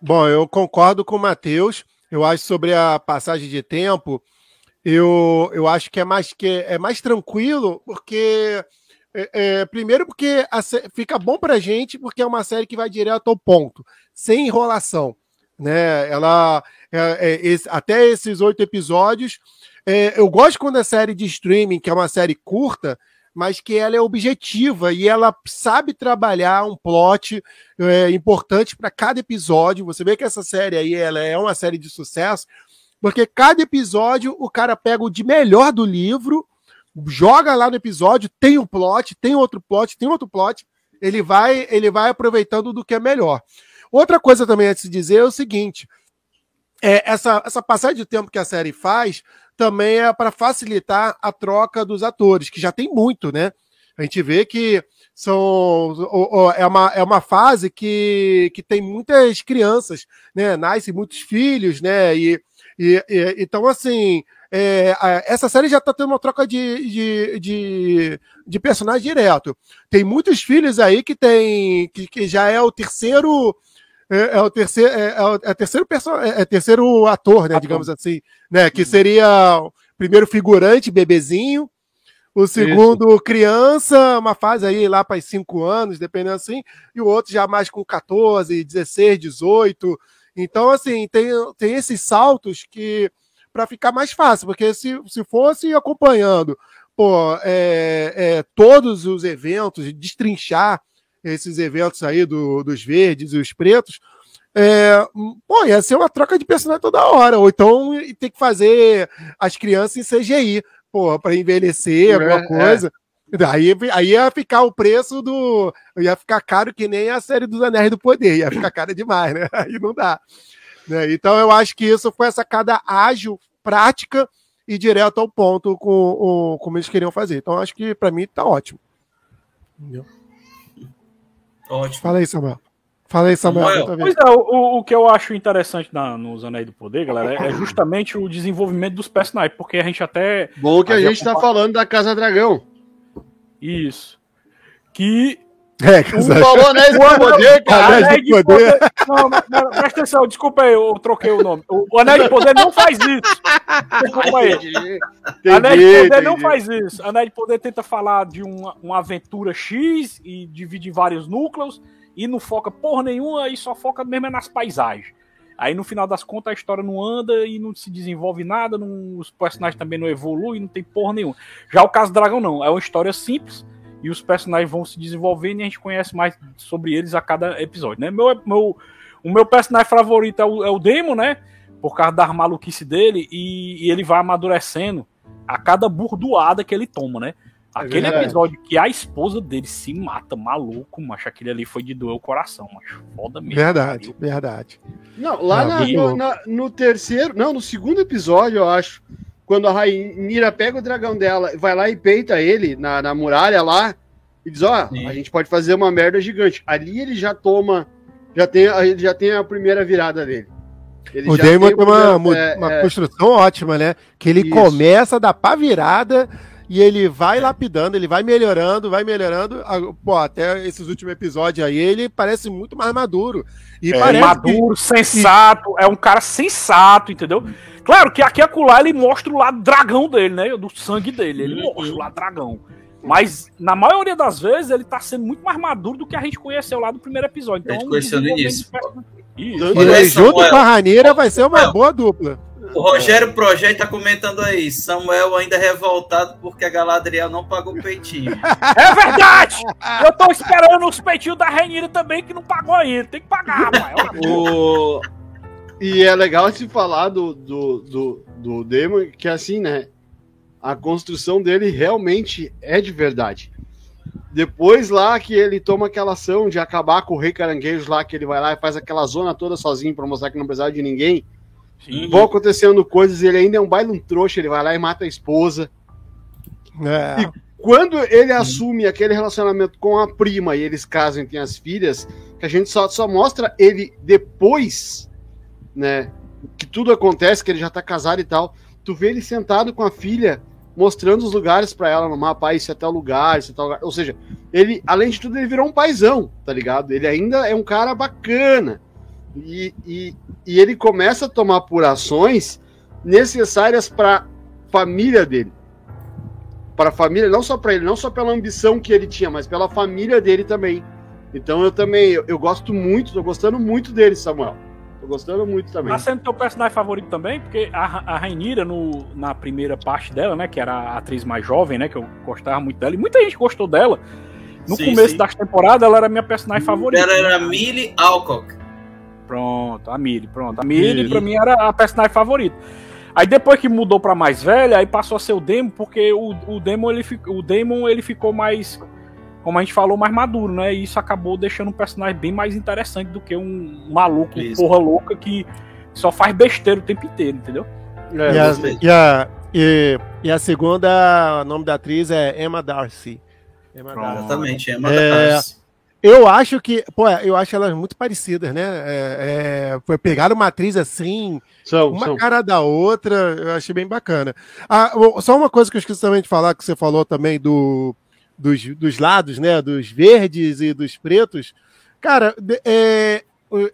Bom, eu concordo com o Matheus. Eu acho sobre a passagem de tempo, eu, eu acho que é mais que é mais tranquilo, porque é, é, primeiro porque a, fica bom pra gente, porque é uma série que vai direto ao ponto, sem enrolação. Né? Ela é, é esse, até esses oito episódios. É, eu gosto quando é série de streaming, que é uma série curta, mas que ela é objetiva e ela sabe trabalhar um plot é, importante para cada episódio. Você vê que essa série aí ela é uma série de sucesso, porque cada episódio o cara pega o de melhor do livro, joga lá no episódio, tem um plot, tem outro plot, tem outro plot, ele vai ele vai aproveitando do que é melhor. Outra coisa também a se dizer é o seguinte: é, essa, essa passagem de tempo que a série faz também é para facilitar a troca dos atores, que já tem muito, né? A gente vê que são é uma, é uma fase que, que tem muitas crianças, né? Nascem muitos filhos, né? E, e, e então, assim, é, essa série já tá tendo uma troca de, de, de, de, personagem direto. Tem muitos filhos aí que tem. que, que já é o terceiro. É, é o terceiro, é, é, é terceiro, perso é, é terceiro ator, né, ator. digamos assim, né, que seria o primeiro figurante, bebezinho, o segundo, Isso. criança, uma fase aí lá para os 5 anos, dependendo assim, e o outro já mais com 14, 16, 18. Então, assim, tem, tem esses saltos que para ficar mais fácil, porque se, se fosse acompanhando pô, é, é, todos os eventos, destrinchar esses eventos aí do, dos verdes e os pretos, é, pô, ia ser uma troca de personagem toda hora, ou então tem que fazer as crianças em CGI porra, para envelhecer, é, alguma é. coisa. É. Aí, aí ia ficar o preço do. ia ficar caro que nem a série dos Anéis do Poder, ia ficar caro demais, né? [laughs] Aí não dá. Né? Então eu acho que isso foi essa cada ágil, prática e direto ao ponto com, o, como eles queriam fazer. Então acho que para mim tá ótimo. Entendeu? Ótimo. Fala aí, Samuel. Fala aí, Samuel. Samuel. Pois é, o, o que eu acho interessante na, nos Anéis do Poder, galera, é justamente o desenvolvimento dos personagens, porque a gente até. Bom que a, a gente está falando da Casa Dragão. Isso. Que é, um falou Anéis do Poder, cara. Anéis de Poder. Não, não, presta atenção, desculpa aí, eu troquei o nome. O Anéis de Poder não faz isso. Desculpa aí. Anéis de Poder não faz isso. Anéis de Poder tenta falar de uma, uma aventura X e divide em vários núcleos e não foca porra nenhuma e só foca mesmo nas paisagens. Aí no final das contas a história não anda e não se desenvolve nada, não, os personagens também não evoluem, não tem porra nenhuma. Já o caso do Dragão não, é uma história simples e os personagens vão se desenvolvendo e a gente conhece mais sobre eles a cada episódio, né? Meu, meu, o meu personagem favorito é o, é o Demo, né? Por causa da maluquice dele e, e ele vai amadurecendo a cada burdoada que ele toma, né? É aquele é episódio que a esposa dele se mata, maluco, macho. Aquele ali foi de doer o coração, macho. Foda mesmo. Verdade, verdade. Não, lá não, na, no, na, no, terceiro, não, no segundo episódio, eu acho, quando a Rainira pega o dragão dela, vai lá e peita ele na, na muralha lá, e diz, ó, oh, a gente pode fazer uma merda gigante. Ali ele já toma, já tem, ele já tem a primeira virada dele. Ele o Damon tem uma, uma, é, uma é, construção ótima, né? Que ele isso. começa a dar pá virada e ele vai lapidando, ele vai melhorando, vai melhorando. Pô, até esses últimos episódios aí, ele parece muito mais maduro. E é, parece maduro, que... sensato, é um cara sensato, entendeu? Claro que aqui acolá ele mostra o lado dragão dele, né? Do sangue dele, ele mostra o lado dragão. Mas, na maioria das vezes, ele tá sendo muito mais maduro do que a gente conheceu lá do primeiro episódio. Então, a gente conheceu no início. E junto com a Raneira vai ser uma boa dupla. O Rogério Projeto tá comentando aí. Samuel ainda revoltado porque a Galadriel não pagou o peitinho. É verdade! Eu tô esperando os peitinhos da Renira também que não pagou ainda. Tem que pagar, pai. o... E é legal se falar do, do, do, do Demon, que é assim, né? A construção dele realmente é de verdade. Depois lá que ele toma aquela ação de acabar com o Rei Caranguejo lá, que ele vai lá e faz aquela zona toda sozinho para mostrar que não precisava de ninguém Sim. Vão acontecendo coisas, ele ainda é um baile um trouxa, ele vai lá e mata a esposa. É. E quando ele assume aquele relacionamento com a prima e eles casam e têm as filhas, que a gente só, só mostra ele depois, né? Que tudo acontece, que ele já tá casado e tal. Tu vê ele sentado com a filha, mostrando os lugares para ela no mapa, ah, esse é tal lugar, esse é tal lugar. Ou seja, ele, além de tudo, ele virou um paizão, tá ligado? Ele ainda é um cara bacana. E, e, e ele começa a tomar por ações necessárias para família dele. Para a família, não só para ele, não só pela ambição que ele tinha, mas pela família dele também. Então eu também, eu, eu gosto muito, tô gostando muito dele, Samuel. Tô gostando muito também. Tá sendo teu personagem favorito também, porque a, a Rainira, no, na primeira parte dela, né, que era a atriz mais jovem, né, que eu gostava muito dela, e muita gente gostou dela. No sim, começo sim. das temporadas, ela era minha personagem favorita. Ela era Millie Alcock. Pronto, a Millie, pronto. A Millie, pra mim, era a personagem favorita. Aí depois que mudou pra mais velha, aí passou a ser o Demon, porque o, o Demon, ele, o Demon, ele ficou mais, como a gente falou, mais maduro, né? E isso acabou deixando um personagem bem mais interessante do que um maluco, isso. porra louca, que só faz besteira o tempo inteiro, entendeu? É, e, a, e, a, e, e, a, segunda, o nome da atriz é Emma Darcy. Emma Darcy. Exatamente, Emma é, Darcy. Eu acho que, pô, eu acho elas muito parecidas, né? É, é, pegaram uma atriz assim, são, uma são. cara da outra, eu achei bem bacana. Ah, só uma coisa que eu esqueci também de falar, que você falou também do, dos, dos lados, né? Dos verdes e dos pretos. Cara, é,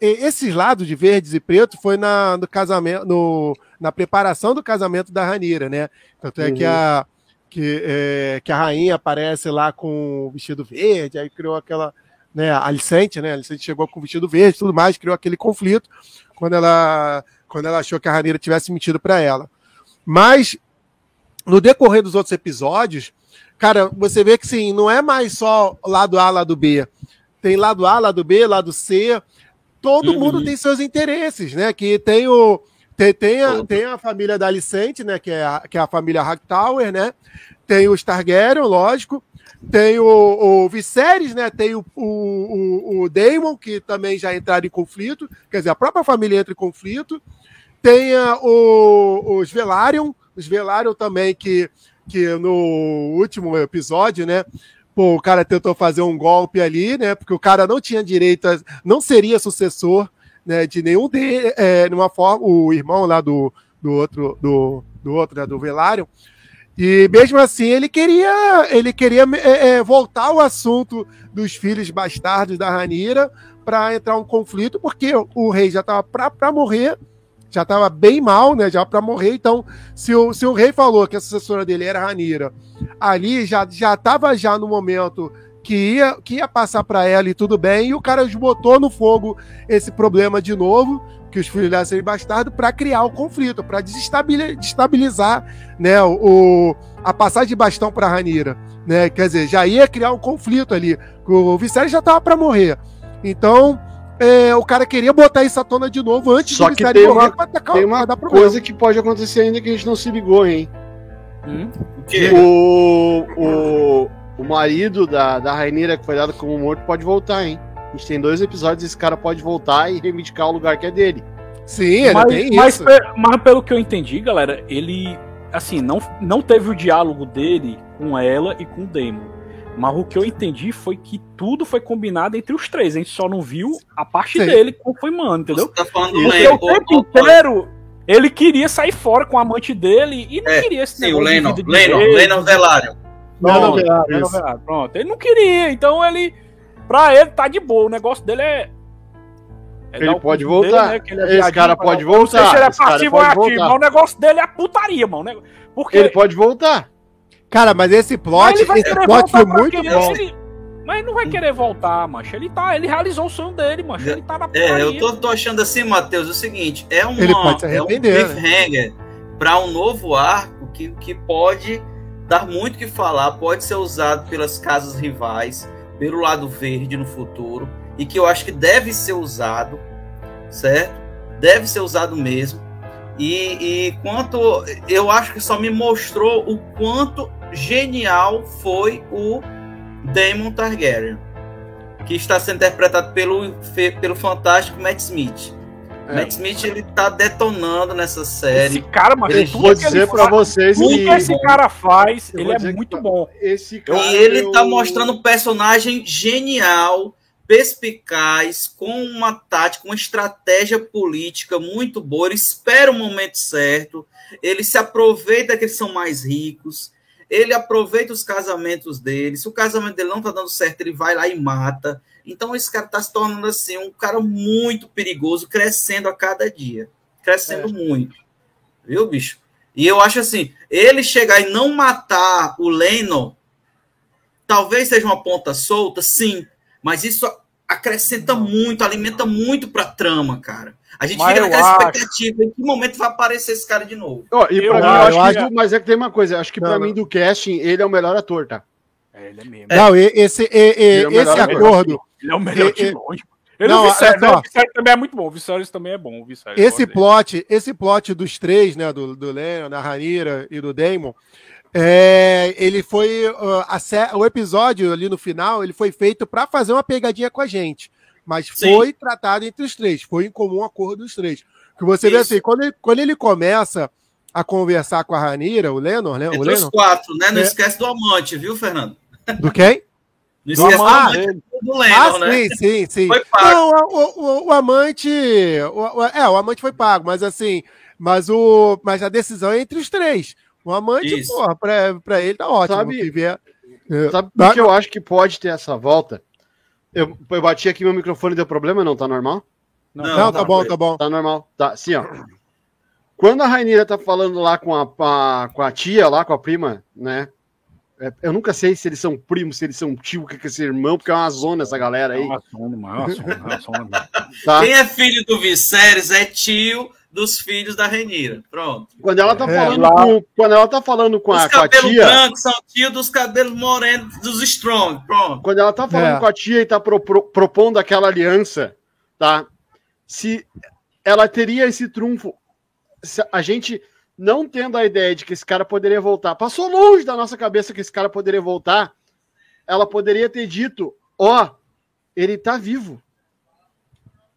esses lados de verdes e pretos foi na, no casamento, no, na preparação do casamento da Ranira, né? Tanto é uhum. que a que, é, que a rainha aparece lá com o vestido verde, aí criou aquela né, a Alicente, né? A Alicente chegou com o vestido verde e tudo mais, criou aquele conflito quando ela, quando ela achou que a Ranira tivesse mentido para ela. Mas, no decorrer dos outros episódios, cara, você vê que sim, não é mais só lado A, lado B. Tem lado A, lado B, lado C. Todo uhum. mundo tem seus interesses, né? Que tem o. Tem, tem, a, tem a família da Alicente, né? Que é a, que é a família Hightower, né? Tem os Targaryen, lógico. Tem o, o Viserys, né? Tem o, o, o Daemon, que também já entraram em conflito. Quer dizer, a própria família entra em conflito. Tem a, o, os Velaryon, os Velaryon também, que, que no último episódio, né? Pô, o cara tentou fazer um golpe ali, né? Porque o cara não tinha direito, a, não seria sucessor né, de nenhum de, é, numa forma, o irmão lá do, do outro, do, do outro, né, do Velaryon, e mesmo assim ele queria, ele queria é, é, voltar ao assunto dos filhos bastardos da Ranira para entrar um conflito, porque o rei já estava para morrer, já estava bem mal, né? Já para morrer. Então, se o, se o rei falou que a sucessora dele era Ranira, ali já já estava já no momento que ia, que ia passar para ela e tudo bem, e o cara botou no fogo esse problema de novo que os filhos dela serem bastardos para criar o conflito, para desestabilizar né, o, a passagem de bastão para Ranira. Né? Quer dizer, já ia criar um conflito ali. O Viserys já estava para morrer. Então, é, o cara queria botar isso à tona de novo antes Só do que tem morrer uma, atacar, tem uma coisa que pode acontecer ainda que a gente não se ligou, hein? Hum? O, o, o marido da, da Rainira que foi dado como morto pode voltar, hein? A gente tem dois episódios, esse cara pode voltar e reivindicar o lugar que é dele. Sim, ele mas, tem mas, isso. Mas pelo que eu entendi, galera, ele, assim, não, não teve o diálogo dele com ela e com o Damon. Mas o que eu entendi foi que tudo foi combinado entre os três. A gente só não viu a parte Sim. dele como foi mano, entendeu? Você tá falando Porque o tempo inteiro ele queria sair fora com a amante dele e não é, queria esse sim, o Lennon, Lennon, Lennon Velário. Pronto, Velário, pronto. Ele não queria, então ele Pra ele tá de boa, o negócio dele é. é ele pode voltar. Dele, né, ele é Esse cara pode voltar. Não sei se ele é passivo ou ativo, mas o negócio dele é putaria, mano. Porque... Ele pode voltar. Cara, mas esse plot, mas esse plot foi muito bom. Ele, mas ele não vai querer voltar, mancha. Ele tá, ele realizou o sonho dele, mancha. Ele tá na. É, eu tô, tô achando assim, Matheus, o seguinte, é, uma, ele pode se é um cliffhanger né? para um novo arco que, que pode dar muito o que falar, pode ser usado pelas casas rivais pelo lado verde no futuro e que eu acho que deve ser usado, certo? Deve ser usado mesmo. E, e quanto eu acho que só me mostrou o quanto genial foi o Daemon Targaryen, que está sendo interpretado pelo, pelo fantástico Matt Smith. É. Matt Smith ele tá detonando nessa série. Esse cara, mas eu vou dizer para vocês tudo que, que esse cara faz, ele é muito bom. Esse cara e ele eu... tá mostrando um personagem genial, perspicaz, com uma tática, uma estratégia política muito boa. Ele espera o momento certo, ele se aproveita que eles são mais ricos, ele aproveita os casamentos dele. Se o casamento dele não tá dando certo, ele vai lá e mata. Então esse cara está se tornando assim um cara muito perigoso, crescendo a cada dia, crescendo é. muito, viu, bicho? E eu acho assim, ele chegar e não matar o Leno, talvez seja uma ponta solta, sim, mas isso acrescenta muito, alimenta muito para trama, cara. A gente mas fica naquela acho... expectativa em que momento vai aparecer esse cara de novo. Oh, e pra eu mim, eu acho que, mas é que tem uma coisa, acho que para mim do casting, ele é o melhor ator, tá? É, ele é mesmo. Não, esse, esse, é esse acordo, ele é o melhor de longe. Ele não, o Viserys, é, o Viserys também é muito bom. O Viserys também é bom. O Viserys, esse plot, esse plot dos três, né, do, do Leon, da Ranira e do Daemon, é, ele foi uh, o episódio ali no final, ele foi feito para fazer uma pegadinha com a gente, mas Sim. foi tratado entre os três, foi em comum acordo dos três. Que você Isso. vê assim, quando ele, quando ele começa a conversar com a Ranira, o Lenor, né? Entre o Lenor, os quatro, né? Não é. esquece do amante, viu, Fernando? Do quem? Não Do esquece do amante amante do Ah, Lennon, né? sim, sim, sim. Foi pago. Não, o, o, o amante. O- é, o amante foi pago, mas assim. Mas, o, mas a decisão é entre os três. O amante, Isso. porra, pra, pra ele tá ótimo. Sabe- que vier- é, Sabe tá- que eu acho que pode ter essa volta? Eu, eu bati aqui, meu microfone deu problema, não? Tá normal? Não, tá bom, tá bom. Tá normal. Tá, assim, ó. Quando a Rainira tá falando lá com a, a- com a tia, lá com a prima, né? É, eu nunca sei se eles são primos, se eles são tio, o que que é esse irmão, porque é uma zona essa galera É aí, uma é uma sonda, é uma sonda. tá? Quem é filho do Viserys é tio dos filhos da Renira. Pronto. Quando ela tá É, falando lá- com, quando ela tá falando com Os a, com a cabelos tia, brancos são tio dos cabelos morenos dos Strong. Pronto. quando ela tá falando É. com a tia e tá pro- pro- propondo aquela aliança, tá? Se ela teria esse trunfo, se a gente não tendo a ideia de que esse cara poderia voltar, passou longe da nossa cabeça que esse cara poderia voltar, ela poderia ter dito: ó, ele tá vivo.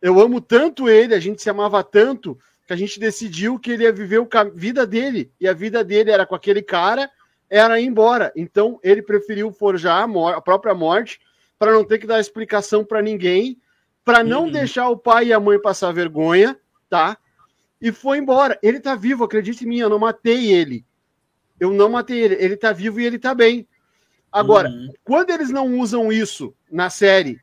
Eu amo tanto ele, a gente se amava tanto, que a gente decidiu que ele ia viver a vida dele. E a vida dele era com aquele cara, era ir embora. Então ele preferiu forjar a, a própria morte para não ter que dar explicação para ninguém, para não Uhum. deixar o pai e a mãe passar vergonha, tá? E foi embora. Ele tá vivo, acredite em mim, eu não matei ele. Eu não matei ele. Ele tá vivo e ele tá bem. Agora, Uhum. quando eles não usam isso na série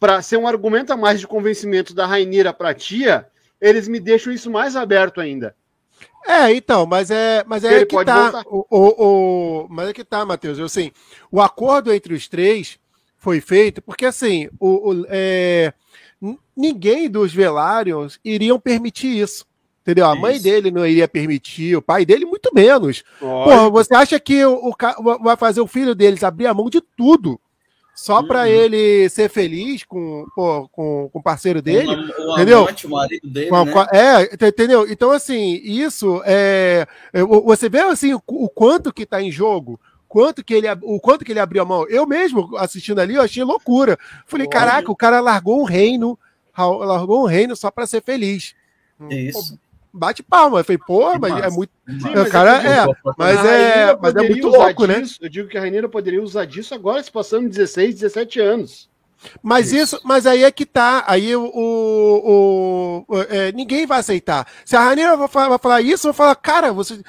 para ser um argumento a mais de convencimento da Rainira pra tia, eles me deixam isso mais aberto ainda. É, então, mas é, mas é Ele que tá. O, o, o- mas é que tá, Matheus. Eu, Assim, o acordo entre os três foi feito porque, assim, o, o- é, ninguém dos Velários iriam permitir isso. Entendeu? A mãe Isso. dele não iria permitir, o pai dele muito menos. Porra, você acha que o, o vai fazer o filho deles abrir a mão de tudo só pra Uhum. ele ser feliz com, pô, com, com o parceiro dele? O, o entendeu? amante, o marido dele, Com né? com é, ent- entendeu? Então, assim, isso é. é, Você vê assim, o, o quanto que tá em jogo, quanto que ele, o quanto que ele abriu a mão. Eu mesmo, assistindo ali, eu achei loucura. Falei, Olha. caraca, o cara largou um reino, largou um reino só pra ser feliz. Isso. Bate palma. Eu falei, pô, mas é muito. Sim, o cara é. Mas a Rainira é, mas é muito louco, né? disso, Eu digo que a Rainira poderia usar disso agora, se passando 16, 17 anos. Mas isso, mas aí é que tá. Aí o, o, o- é, ninguém vai aceitar. Se a Rainha vai falar, vai falar isso, eu vou falar, cara, você.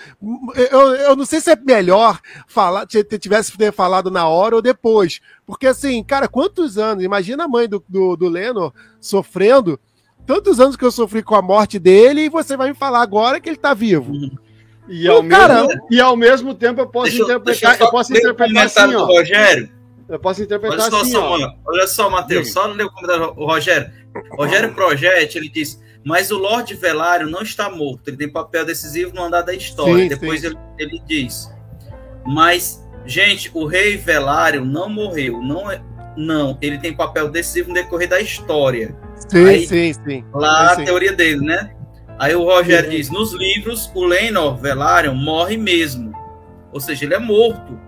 Eu, eu não sei se é melhor falar, tivesse ter falado na hora ou depois. Porque assim, cara, quantos anos? Imagina a mãe do, do, do Lenor sofrendo. Tantos anos que eu sofri com a morte dele, e você vai me falar agora que ele tá vivo. E ao, mesmo, e ao mesmo tempo eu posso Deixa eu- deixa interpretar, só eu posso o interpretar assim, ó. Rogério. Eu posso Olha interpretar só, assim, ó. Samuel. Olha só, Matheus. Só ler o comentário do Rogério. Rogério Projeto, ele diz: Mas o Lorde Velário não está morto. Ele tem papel decisivo no andar da história. Sim, Depois sim. Ele, ele diz: Mas, gente, o Rei Velário não morreu. Não, é, não, ele tem papel decisivo no decorrer da história. Sim, Aí- sim, sim. Lá Sim. a teoria dele, né? Aí o Rogério diz: Nos livros, o Lenor Velaryon morre mesmo. Ou seja, ele é morto.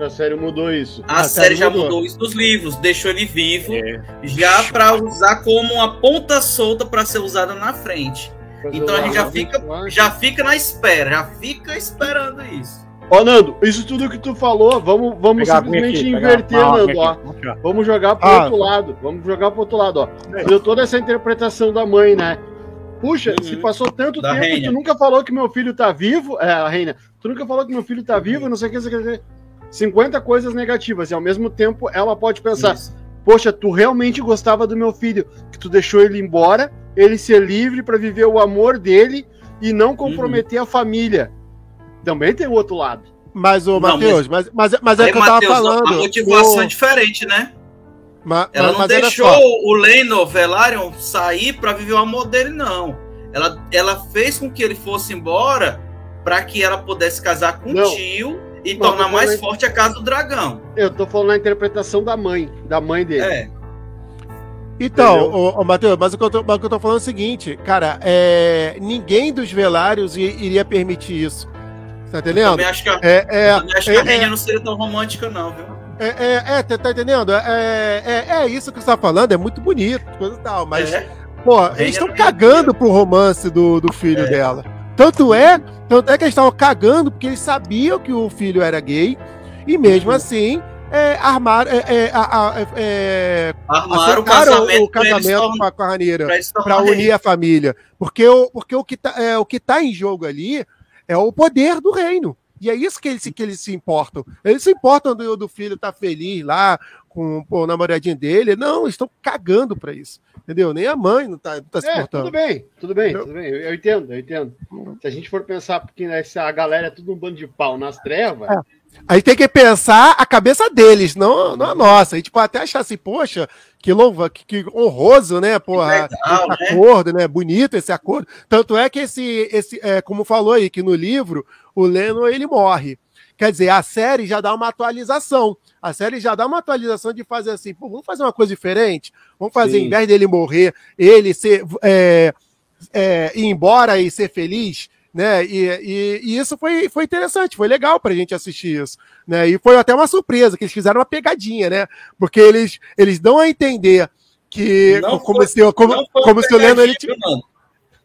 A série mudou isso. A, A série série já mudou. mudou isso nos livros, deixou ele vivo, É. já para usar como uma ponta solta para ser usada na frente. Então a gente já fica, já fica na espera, já fica esperando isso. Ó, Nando, isso tudo que tu falou, vamos, vamos Pegar simplesmente aqui, pegar inverter, aguinha Nando, ó. aqui. Vamos jogar pro Ah. outro lado. Vamos jogar pro outro lado, ó. Deu toda essa interpretação da mãe, né? Puxa, Uhum. se passou tanto Da tempo, Reina. tu nunca falou que meu filho tá vivo. É, a Reina, tu nunca falou que meu filho tá vivo, não sei o que, não sei o que. 50 coisas negativas. E ao mesmo tempo ela pode pensar: Isso. Poxa, tu realmente gostava do meu filho, que tu deixou ele embora, ele ser livre pra viver o amor dele e não comprometer Uhum. a família. Também tem o outro lado. Mas, ô, Não, Matheus, mas, mas, mas é Aí, que eu tava Matheus, falando. a motivação Ô, é diferente, né? ma- Ela mas- não mas deixou o Lenor Velaryon sair para viver o amor dele, não. Ela, ela fez com que ele fosse embora para que ela pudesse casar com Não. o tio e Não, tornar mais falando- forte a casa do dragão. Eu tô falando na interpretação da mãe, da mãe dele. É. Então, ô, ô, Matheus, mas o que, eu tô, mas o que eu tô falando é o seguinte, cara, é, ninguém dos velários iria permitir isso. Tá entendendo? Também acho que a, É, é, acho que a é, Rainha é, não seria tão romântica, não, viu? é, é, é, tá, tá entendendo? É, é, isso que você tá falando, é muito bonito, coisa e tal, mas, pô, eles estão cagando pro romance do, do filho dela. Tanto é, tanto é que eles estavam cagando porque eles sabiam que o filho era gay, e mesmo Uhum. assim, é, armar, é, é, a- a- Armaram o casamento, o casamento com a, a Ranira se para unir a família. Porque, o, porque o, que tá, o que tá em jogo ali é o poder do reino. E é isso que eles, se- que eles se importam. Eles se importam do, do filho estar feliz lá com pô, o namoradinho dele. Não, eles estão cagando para isso. Entendeu? Nem a mãe não tá, não tá se É, importando. tudo bem, tudo bem, Entendeu? tudo bem. Eu, eu entendo, eu entendo. Se a gente for pensar, porque né, se a galera é tudo um bando de pau nas trevas, É. A gente tem que pensar a cabeça deles, não, não a nossa. A gente pode até achar assim, poxa, que louva, que, que honroso, né? Porra, legal, esse né? acordo, né? Bonito esse acordo. Tanto é que esse, esse é, como falou aí, que no livro o Lennon ele morre. Quer dizer, a série já dá uma atualização. A série já dá uma atualização de fazer assim, pô, vamos fazer uma coisa diferente. Vamos fazer, Sim. em vez dele morrer, ele ser é, é, ir embora e ser feliz, né? E, e- e isso foi, foi interessante, foi legal pra gente assistir isso, né? E foi até uma surpresa que eles fizeram uma pegadinha, né? Porque eles, eles dão a entender que Não como foi- se como, como se o Leno ele mano.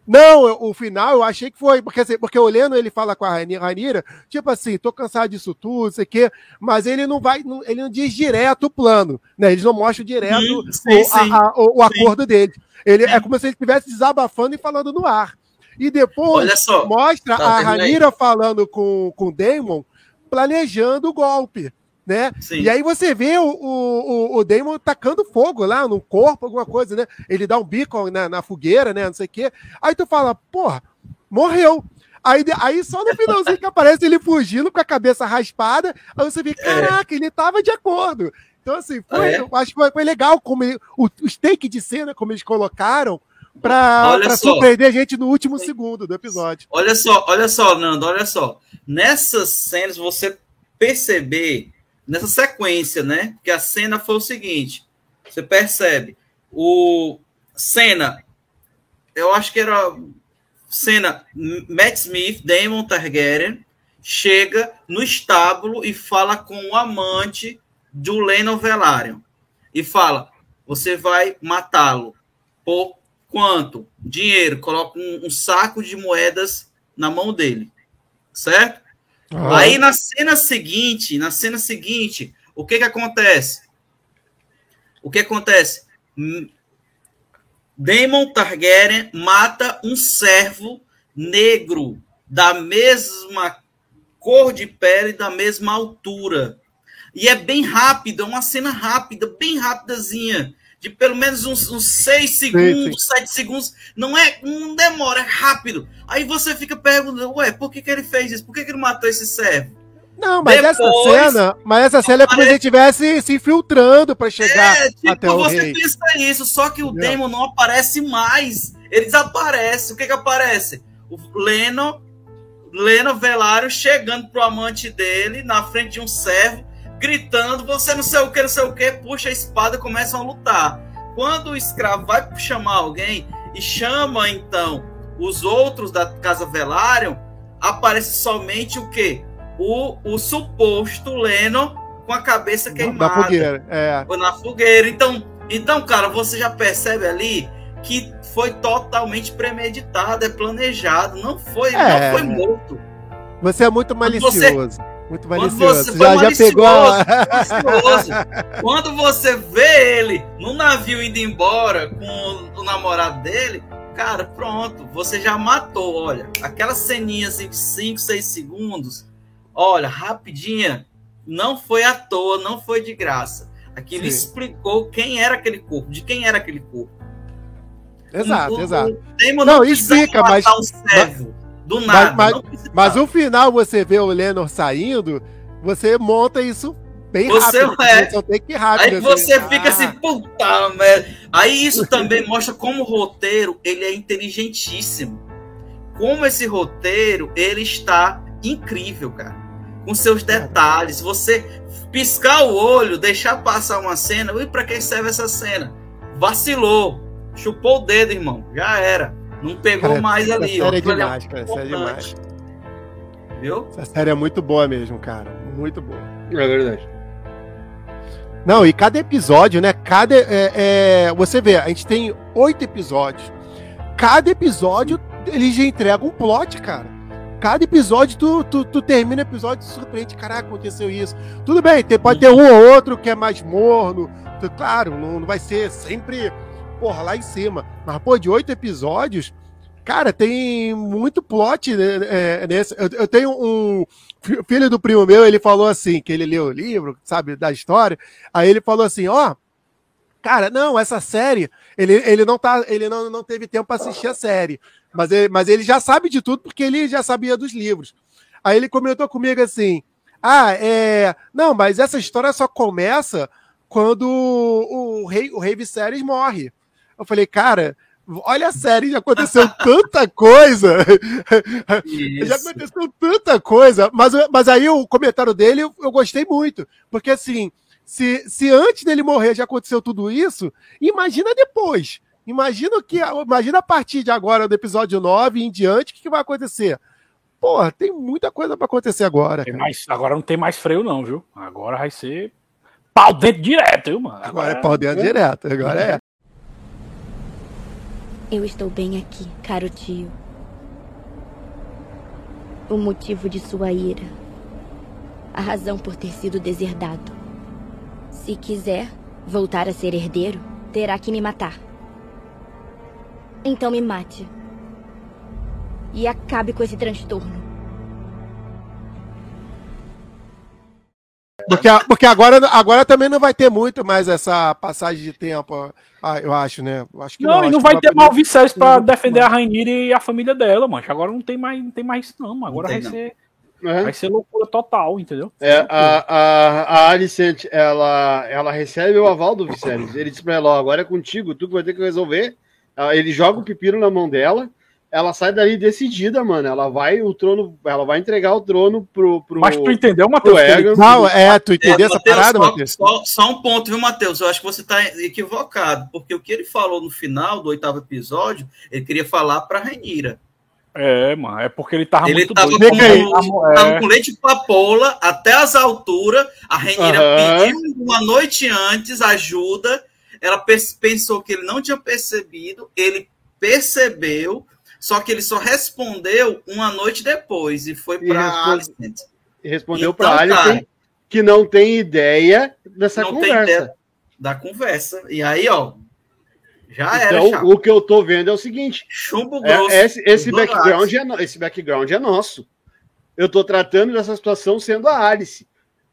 não, o final eu achei que foi, porque, assim, porque o Leno ele fala com a Rani- Ranira, tipo assim, tô cansado disso tudo, sei o quê, mas ele não vai, não- ele não diz direto o plano, né? Eles não mostram direto Sim, sim, o, a- a- o- o acordo dele. Ele é como se ele estivesse desabafando e falando no ar. E depois mostra Tá, a. Ranira falando com, com o Damon, planejando o golpe. Né? Sim. E aí você vê o, o, o- Damon tacando fogo lá no corpo, alguma coisa, né? Ele dá um bico na, na fogueira, né? Não sei o quê. Aí tu fala, porra, morreu. Aí, aí só no finalzinho que aparece ele fugindo com a cabeça raspada, aí você vê, caraca, ele tava de acordo. Então, assim, foi, É. eu acho que foi, foi legal como ele- o, os take de cena, como eles colocaram, pra, pra surpreender a gente no último segundo do episódio. Olha só, olha só, Nando, olha só. Nessas cenas, você perceber, nessa sequência, né? Porque a cena foi o seguinte: você percebe, o cena, eu acho que era cena Matt Smith, Damon Targaryen, chega no estábulo e fala com o amante do Lennon Velaryon. E fala: você vai matá-lo. Por quanto? Dinheiro. Coloca um, um saco de moedas na mão dele. Certo? Aí na cena seguinte, na cena seguinte, o que que acontece? O que acontece? Hum, Daemon Targaryen mata um servo negro da mesma cor de pele, da mesma altura. E é bem rápido, é uma cena rápida, bem rapidazinha, de pelo menos uns, uns seis segundos, sete segundos. Não é, não demora, é rápido. Aí você fica perguntando, ué, por que, que ele fez isso? Por que, que ele matou esse servo? Não, mas essa Depois- cena, mas essa cena é como se ele estivesse se infiltrando pra chegar É, tipo, até o você rei. pensa isso, só que o? Demon não aparece mais. Ele desaparece. O que que aparece? O Leno, Leno Velário chegando pro amante dele na frente de um servo, gritando: Você não sei o que, não sei o que, puxa a espada e começam a lutar. Quando o escravo vai chamar alguém e chama então os outros da casa Velário, aparece somente o quê? O, o suposto Leno com a cabeça queimada Da fogueira. É. na fogueira. Então, então, cara, você já percebe ali que foi totalmente premeditado, é planejado, não foi, É. não foi morto. Você é muito Quando você- malicioso. muito Quando malicioso. você foi já, já pegou malicioso. [laughs] Quando você vê ele no navio indo embora com o namorado dele, cara, pronto, você já matou. Olha, aquela ceninha assim de 5, 6 segundos, olha, rapidinha, não foi à toa, não foi de graça. Aquilo Sim. explicou quem era aquele corpo, de quem era aquele corpo. Exato, O- exato. o Não, explica, mas- um servo do Mas, nada. mas, precisava. mas o final você vê o Lennon saindo, você monta isso bem Você rápido. é. Você tem que ir rápido. Aí você assim. fica Ah, assim, puta merda. Aí isso também [laughs] mostra como o roteiro ele é inteligentíssimo. Como esse roteiro ele está incrível, cara. Com seus detalhes. Você piscar o olho, deixar passar uma cena. E para quem serve essa cena? Vacilou. Chupou o dedo, irmão. Já era. Não pegou Cara, mais essa ali. ó. série é Aquilo ali demais, cara. Essa série é demais. Viu? Essa série é muito boa mesmo, cara. Muito boa. É verdade. Não, e cada episódio, né? Cada. é, é, você vê, a gente tem oito episódios. Cada episódio, ele já entrega um plot, cara. cada episódio, tu, tu, tu termina o episódio e surpreende, caraca, aconteceu isso. Tudo bem, tem, pode ter um ou outro que é mais morno, tu, claro, não, não vai ser sempre, porra, lá em cima. Mas, pô, de oito episódios, cara, tem muito plot né, é, nesse. Eu, eu, tenho um filho do primo meu, ele falou assim, que ele leu o livro, sabe, da história, aí ele falou assim, ó, oh, cara, não, essa série, ele, ele não tá, ele não, não teve tempo para assistir a série. Mas ele, mas ele já sabe de tudo porque ele já sabia dos livros. Aí ele comentou comigo assim: Ah, é. Não, mas essa história só começa quando o rei, o rei Viserys morre. Eu falei, cara, olha a série, já aconteceu tanta coisa. [laughs] já aconteceu tanta coisa. Mas, mas aí o comentário dele eu, eu gostei muito. Porque assim, se, se antes dele morrer já aconteceu tudo isso, imagina depois. Imagina que imagina a partir de agora, do episódio 9 em diante, o que, que vai acontecer? Porra, tem muita coisa para acontecer agora. Mais, agora não tem mais freio, não, viu? Agora vai ser pau dentro direto, viu, mano? Agora, agora é pau dentro é... direto. Agora é. Eu estou bem aqui, caro tio. O motivo de sua ira. A razão por ter sido deserdado. Se quiser voltar a ser herdeiro, terá que me matar. Então me mate. E acabe com esse transtorno. Porque, porque agora, agora também não vai ter muito mais essa passagem de tempo, ah, eu acho, né? Acho que não, não, e não vai ter o Vicente pra defender a Rainira e a família dela, mano. Agora não tem mais, não tem mais isso, não. Agora não vai, não. Ser, é. vai ser loucura total, entendeu? É, a, a, a Alicente, ela, ela recebe o aval do Vicente. Ele diz pra ela: ó, agora é contigo, tu que vai ter que resolver ele joga o pepino na mão dela, ela sai dali decidida, mano. Ela vai o trono, ela vai entregar o trono pro. pro Mas tu entendeu, Matheus? Ele... Não, é, tu entendeu é, essa Mateus, parada, Matheus? Só, só, um ponto, viu, Matheus? Eu acho que você tá equivocado, porque o que ele falou no final do oitavo episódio, ele queria falar pra Renira. É, mano, é porque ele tava ele muito tava doido. Com, tava é. com leite de papoula até as alturas. A Renira uhum. pediu uma noite antes ajuda ela pensou que ele não tinha percebido, ele percebeu, só que ele só respondeu uma noite depois e foi para Alicent. E respondeu então, para Alicent que não tem ideia dessa conversa. da conversa. E aí, ó, já então, era. o que eu tô vendo é o seguinte: chumbo é, grosso. É, esse, esse background é, esse background é nosso. Eu tô tratando dessa situação sendo a Alice.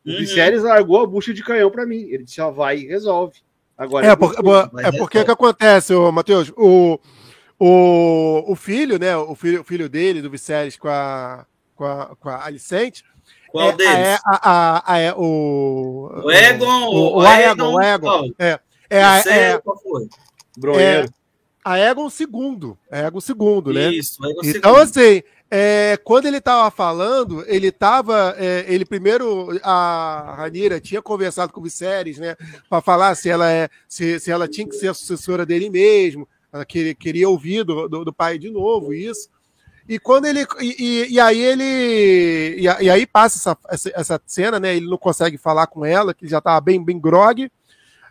O uhum. Viserys largou a bucha de canhão para mim. Ele disse: ó, vai e resolve. Agora, é, por, é, é porque é que acontece, Matheus? O, o, o filho, né? O filho, o filho dele, do Viserys, com a, com a, com a Alicente. Qual é, deles? É, a, a, a, é, o, o Egon. O, o, o Egon. O Egon. É, é, a, é, é, a Egon segundo. Egon segundo, né? Isso, Egon Então, segundo. assim, é, quando ele estava falando, ele estava. É, ele primeiro, a Ranira tinha conversado com o Viserys, né? Para falar se ela, é, se, se ela tinha que ser a sucessora dele mesmo. Ela queria, ouvir do, do, do, pai de novo isso. E quando ele. E, e, e aí ele. E, e, aí passa essa, essa, essa, cena, né? Ele não consegue falar com ela, que já estava bem, bem grog.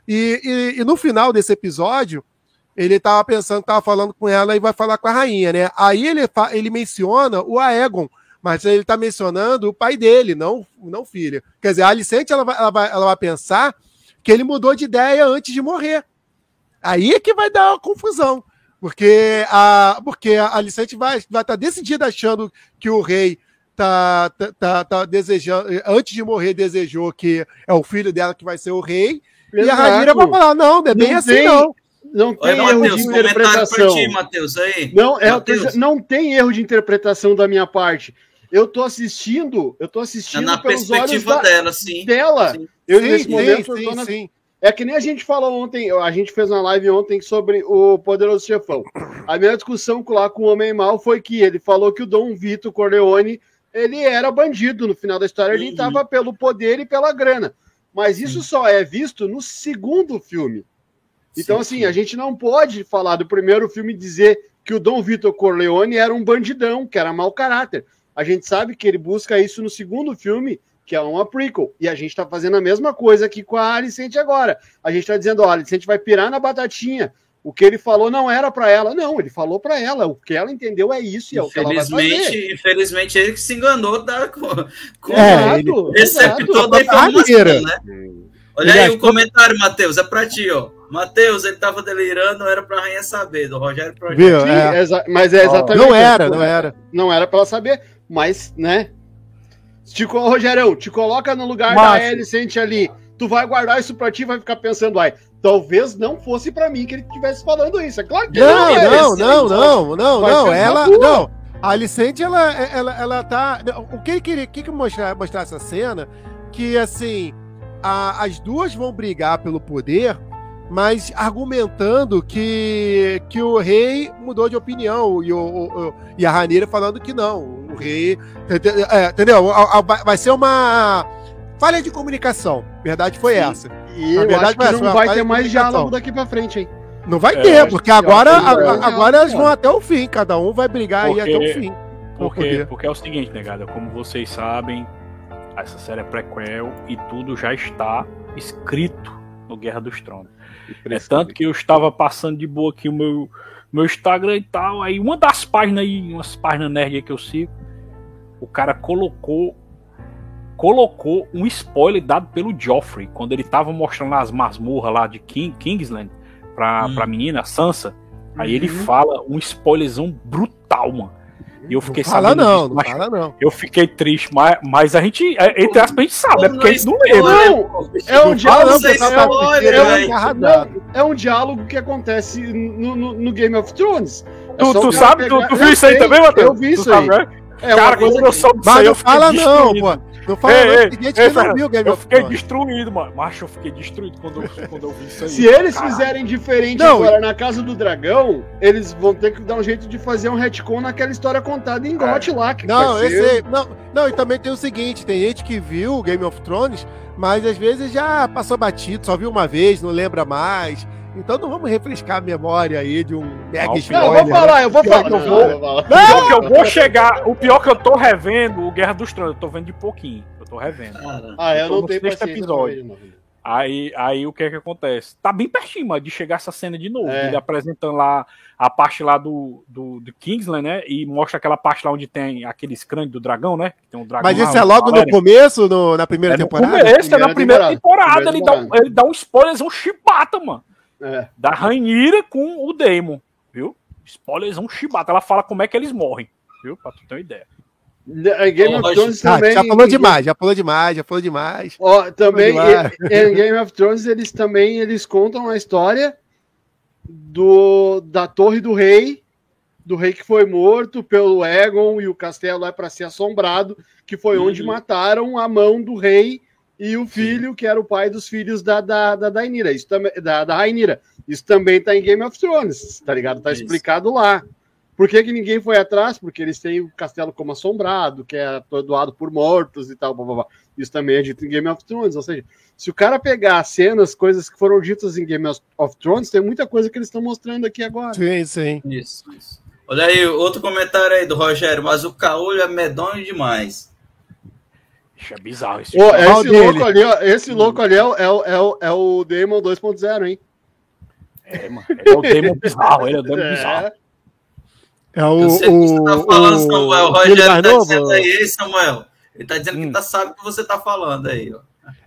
E, e, no final desse episódio, ele estava pensando, estava falando com ela e vai falar com a rainha, né? Aí ele, ele menciona o Aegon, mas ele está mencionando o pai dele, não não filha. Quer dizer, a Alicente ela vai, ela, vai, ela vai pensar que ele mudou de ideia antes de morrer. Aí é que vai dar uma confusão. Porque a, porque a Alicente vai estar vai tá decidida achando que o rei tá, tá, tá, tá, desejando, antes de morrer, desejou que é o filho dela que vai ser o rei. Exato. E a Rainha vai falar: não, não é bem não assim, tem, não não tem Olha, erro Mateus, de interpretação. Ti, Mateus, aí. Não, é, não tem erro de interpretação da minha parte. Eu tô assistindo, eu tô assistindo é na perspectiva da, dela, sim. Dela. Sim. Eu sim, nesse momento sim, na... sim. É que nem a gente falou ontem, a gente fez uma live ontem sobre o Poderoso Chefão. A minha discussão lá com o Homem Mal foi que ele falou que o Dom Vito Corleone, ele era bandido no final da história, ele estava pelo poder e pela grana. Mas isso só é visto no segundo filme. Então, sim, assim, sim. a gente não pode falar do primeiro filme e dizer que o Dom Vitor Corleone era um bandidão, que era mau caráter. A gente sabe que ele busca isso no segundo filme, que é uma prequel. E a gente está fazendo a mesma coisa aqui com a Alicente agora. A gente está dizendo, ó, a Alicente vai pirar na batatinha, O que ele falou não era para ela, não, ele falou para ela. O que ela entendeu é isso e é o que ela vai Infelizmente, fazer. infelizmente ele que se enganou da, com, com É, ele- Exato, receptor da informação, Maneira. né? Olha Ele aí o comentário, Matheus, é pra ti, ó. Matheus, ele tava delirando, não era pra rainha saber, do Rogério Projeto. Viu? Sim, É. mas é exatamente Não era, não era. Não era para ela saber, mas, né? Te, Rogerão, te coloca no lugar Macho. da Alicente ali. Tu vai guardar isso pra ti e vai ficar pensando, ai, talvez não fosse pra mim que ele estivesse falando isso. É claro que Não, é, não, esse- não, não, não, não. ser Ela. Não. A Alicente, ela, ela, ela tá. O que ele queria que, que mostrar, mostrar essa cena? Que assim, a- as duas vão brigar pelo poder, mas argumentando que, que o rei mudou de opinião e, o, o- o- e a Raneira falando que não. Ente- é, entendeu? A- a- Vai ser uma falha de comunicação. A verdade foi Sim. essa. E Na eu verdade, acho que não vai ter mais diálogo daqui pra frente, hein? Não vai É, ter, porque que- eu agora, a- a- agora cara. eles vão até o fim. Cada um vai brigar aí Porque- até o fim. Porque, porque é o seguinte, negada, como vocês sabem, essa série é prequel e tudo já está escrito no Guerra dos Tronos. É tanto que eu estava passando de boa aqui o meu, meu Instagram e tal, aí uma das páginas aí, umas páginas nerd aí que eu sigo, o cara colocou colocou um spoiler dado pelo Joffrey, quando ele tava mostrando as masmorras lá de King, Kingsland pra, Hum. pra menina Sansa, aí ele Uhum. fala um spoilerzão brutal, mano. E eu fiquei Não fala sabendo não, disso, não fala não. eu fiquei triste, mas, mas a gente, é, entre aspas, a gente sabe, é porque a gente não lê, né? Não, é um diálogo. tá é, é um diálogo que acontece no, no- no Game of Thrones. É Tu, tu sabe, tu, pegar- tu Eu viu isso aí também, Matheus? Eu vi Tu isso sabe, aí. né? É Cara, quando eu soube disso Mas aí, não eu fiquei fala não, pô. Não fala Ei, não, ei, tem gente ei, que não viu o Game Eu of fiquei Thrones. destruído, mano. Macho, eu fiquei destruído quando eu, quando eu vi isso aí. Se eles Caralho. fizerem diferente Não, agora na Casa do Dragão, eles vão ter que dar um jeito de fazer um retcon naquela história contada em GOT lá. Que Não, ser-. Não, não, e também tem o seguinte: tem gente que viu o Game of Thrones, mas às vezes já passou batido, só viu uma vez, não lembra mais. Então não vamos refrescar a memória aí de um mega Não, spoiler. Não, eu vou falar, eu vou falar. que eu Não, vou. eu vou falar. O pior que eu vou chegar, o pior que eu tô revendo, o Guerra dos Tronos, eu tô vendo de pouquinho. Eu tô revendo. Ah, eu tô não no tenho sexto paciência episódio. Aí, aí o que é que acontece? Tá bem pertinho, mano, de chegar essa cena de novo. É. Ele apresentando lá a parte lá do, do, do Kingsland, né? E mostra aquela parte lá onde tem aqueles crânios do dragão, né? Tem um dragão Mas lá, isso é um logo no começo, no- na primeira É no temporada? começo, é na Primeira primeira temporada. temporada. Ele, dá um, Primeira ele dá um spoilerzão chibata, mano. É. Da Rainira com o Daemon, viu? Spoilerzão chibata. Ela fala como é que eles morrem, viu? Pra tu ter uma ideia. É, Game of Thrones Tá, também. já falou demais, já falou demais, já falou demais. Ó, também Demais. em, Game of Thrones eles também eles contam a história do da Torre do Rei, do rei que foi morto pelo Egon e o castelo é para ser assombrado, que foi onde Uhum. mataram a mão do rei e o filho que era o pai dos filhos da da da Daenerys, isso também da da Rainira. Isso também tá em Game of Thrones, tá ligado? Tá Isso. explicado lá. Por que, que ninguém foi atrás? Porque eles têm o castelo como assombrado, que é atordoado por mortos e tal. Blá, blá, blá. Isso também é dito em Game of Thrones. Ou seja, se o cara pegar cenas, coisas que foram ditas em Game of Thrones, tem muita coisa que eles estão mostrando aqui agora. Sim, sim. isso, isso. Olha aí, outro comentário aí do Rogério, mas o caolho é medonho demais. É bizarro esse Ô, esse dele? louco ali, ó, esse louco ali é, o- é, o- é, o- é o Demon 2.0, hein? É, mano. Ele é o Demon bizarro, ele é o Demon bizarro. É. É o. Eu sei o que você tá falando, o- Samuel. O o Rogério tá novo? dizendo aí, Samuel. Ele tá dizendo Hum. que tá, sabe o que você tá falando aí, ó.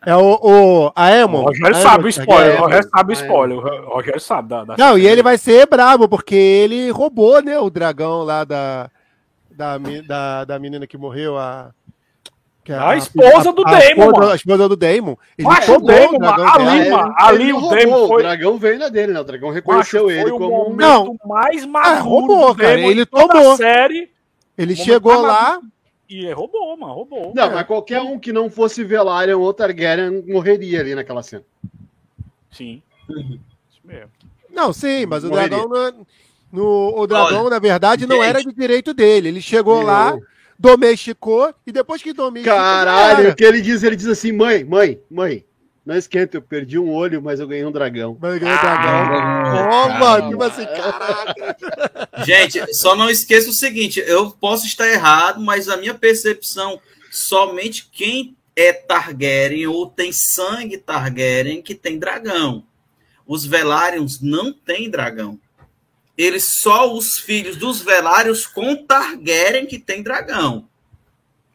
É o, o a O Emon. Rogério A sabe o Emon, spoiler, é, o Rogério sabe o é. spoiler. O Rogério sabe da. da Não, e ele vai ser brabo, porque ele roubou, né, o dragão lá da, da, da, da menina que morreu, a... que é A esposa do Daemon, mano. A esposa do Daemon. Ele Macho, o roubou ali, mano, ali ele o roubou, Daemon foi- O dragão veio na dele, né? O dragão Macho, reconheceu foi ele o como um. momento mais maduro roubou, do cara, ele tomou. a série. Ele chegou lá, E roubou, mano, roubou. Não, mas qualquer um que não fosse Velaryon ou Targaryen morreria ali naquela cena. Sim. Isso mesmo. Não, sim, mas o Morreria. dragão não é- no, o dragão, na verdade, não gente. era de direito dele. Ele chegou lá, domesticou, e depois que domesticou. Caralho, era. o que ele diz? Ele diz assim: mãe, mãe, mãe, não esquenta, eu perdi um olho, mas eu ganhei um dragão. Mas ganhou o dragão. Toma, tipo assim, caraca. [laughs] Gente, só não esqueça o seguinte: eu posso estar errado, mas a minha percepção, somente quem é Targaryen ou tem sangue Targaryen que tem dragão. os Velários não têm dragão. Eles só os filhos dos Velários com Targaryen que tem dragão.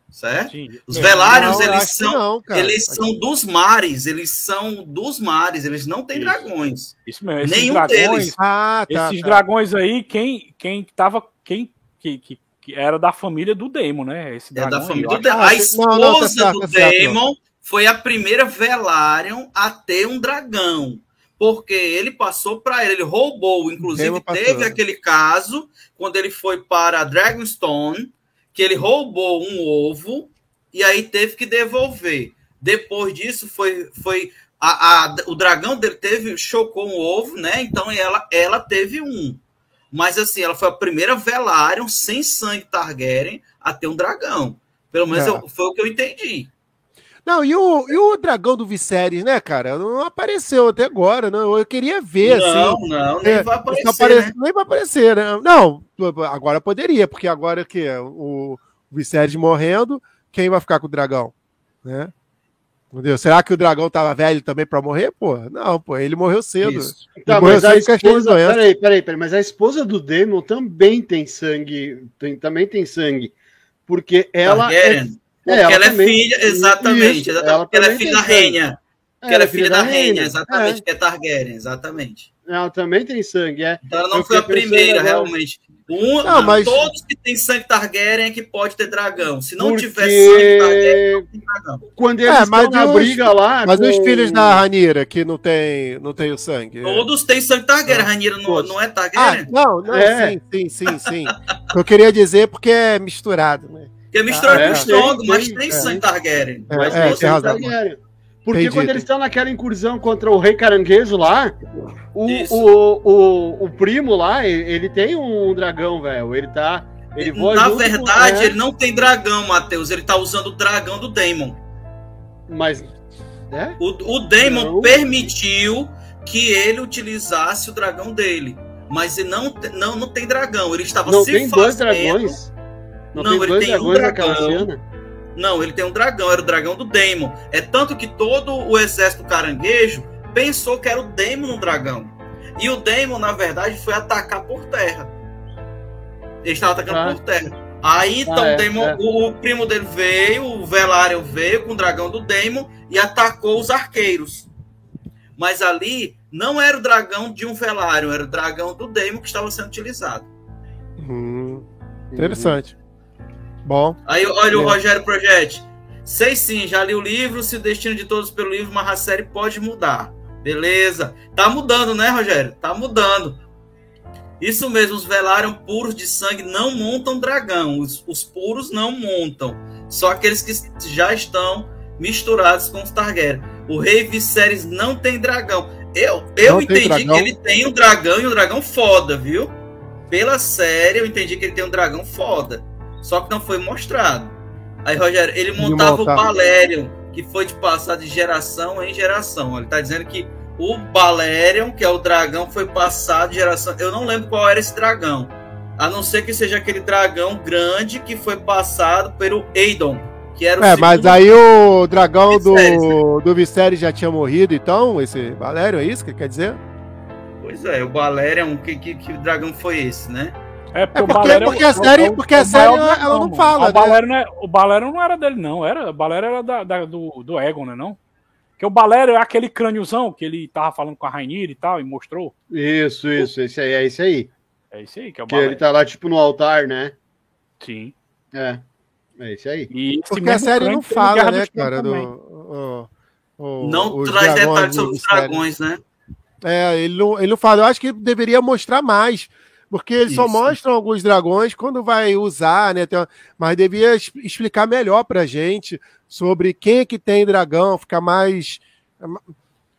Certo? Sim. Os Velários, não, eles são não, eles são dos mares, eles são dos mares, eles não têm Isso. dragões. Isso mesmo. Esses Nenhum dragões, deles. Ah, tá, esses tá. dragões aí, quem quem tava quem que, que, que, era da família do Daemon, né? Esse é da família do Daemon. A esposa não, tá do Daemon foi a primeira Velaryon a ter um dragão porque ele passou para ele, ele roubou, inclusive teve aquele caso quando ele foi para Dragonstone, que ele roubou um ovo e aí teve que devolver. Depois disso foi foi a, a, o dragão dele teve chocou um ovo, né? Então ela ela teve um. Mas assim, ela foi a primeira Velaryon sem sangue Targaryen a ter um dragão. Pelo menos é. eu, foi o que eu entendi. Não, e o, e o dragão do Viserys, né, cara? Não apareceu até agora, não. Eu queria ver, não, assim. Não, nem é, vai aparecer. né? Nem vai aparecer, né? Não, agora poderia, porque agora que o, o Viserys morrendo, quem vai ficar com o dragão? Né? Entendeu? Será que o dragão tava velho também para morrer? Pô, não, pô, ele morreu cedo. Tá, morreu mas a esposa, peraí, peraí, peraí, mas a esposa do Demon também tem sangue, tem, também tem sangue, porque ela é, porque ela, ela é filha, exatamente. Isso, ela, ela é filha da Rainha. Que ela é filha da Rainha, exatamente, é. que é Targaryen, exatamente. Ela também tem sangue, é. Então ela não foi a primeira, realmente. Um, não, mas... Todos que têm sangue Targaryen é que pode ter dragão. Se não Porque... tiver sangue Targaryen, não tem dragão. Quando eles é, estão na os... briga lá. Mas com... os filhos da Ranira que não tem, não tem o sangue. Todos têm sangue Targaryen. Ah, Ranira não, não é Targaryen? Ah, não, não, é. sim, sim, sim, sim. eu queria dizer porque é misturado, né? Porque mistura ah, é, com estômago, mas tem é, sangue Targaryen. É, mas é, tem razão. Targaryen. Porque Entendi. quando eles estão naquela incursão contra o rei caranguejo lá, o, o, o, o, primo lá, ele tem um dragão, velho. Ele tá. Ele voa Na verdade, com... ele não tem dragão, Matheus. Ele tá usando o dragão do Daemon. Mas. É? O, o Daemon não. permitiu que ele utilizasse o dragão dele. Mas ele não, não, não tem dragão. Ele estava não se tem fazendo... dois dragões? Não, não ele tem um dragão. Não, ele tem um dragão, era o dragão do Daemon. É tanto que todo o exército caranguejo pensou que era o Daemon no dragão. E o Daemon, na verdade, foi atacar por terra. Ele estava atacando ah. por terra. Aí, então, ah, é, Daemon, é. O, o, primo dele veio, o Velaryon veio com o dragão do Daemon e atacou os arqueiros. Mas ali não era o dragão de um Velaryon, era o dragão do Daemon que estava sendo utilizado. Hum, interessante. Bom. Aí, olha é. o Rogério Projetti. Sei sim, já li o livro. Se o destino de todos pelo livro, mas a série pode mudar. Beleza. Tá mudando, né, Rogério? Tá mudando. Isso mesmo, os Velaryon puros de sangue não montam dragão. Os, os, puros não montam. Só aqueles que já estão misturados com os Targaryen. O rei Viserys não tem dragão. Eu, eu entendi que ele tem um dragão e um dragão foda, viu? Pela série, eu entendi que ele tem um dragão foda. Só que não foi mostrado. Aí, Rogério, ele montava o Balerion, que foi de passar de geração em geração. Ele está dizendo que o Balerion, que é o dragão, foi passado de geração. Eu não lembro qual era esse dragão. A não ser que seja aquele dragão grande que foi passado pelo Aedon, que era o É, mas aí o dragão do, né? do Viserys já tinha morrido, então, esse Balerion, é isso que quer dizer? Pois é, o Balerion, que, que, que dragão foi esse, né? É porque, é porque, Balero, porque a série, é porque a série ela, ela não fala. O né? Balero, não é, o Balero não era dele, não. Era, o Balero era da, da, do, do Egon, né? Não? Porque o Balero é aquele crâniozão que ele tava falando com a Rainira e tal, e mostrou. Isso, isso, esse aí, é esse aí. É esse aí que é o que Balero. ele tá lá, tipo, no altar, né? Sim. É. É esse aí. E porque a série não fala, né, cara? Do, o, o, não traz detalhes sobre os dragões, né? É, ele não, ele não fala. Eu acho que deveria mostrar mais porque eles Isso. só mostram alguns dragões quando vai usar, né? Uma... Mas devia explicar melhor pra gente sobre quem é que tem dragão, ficar mais.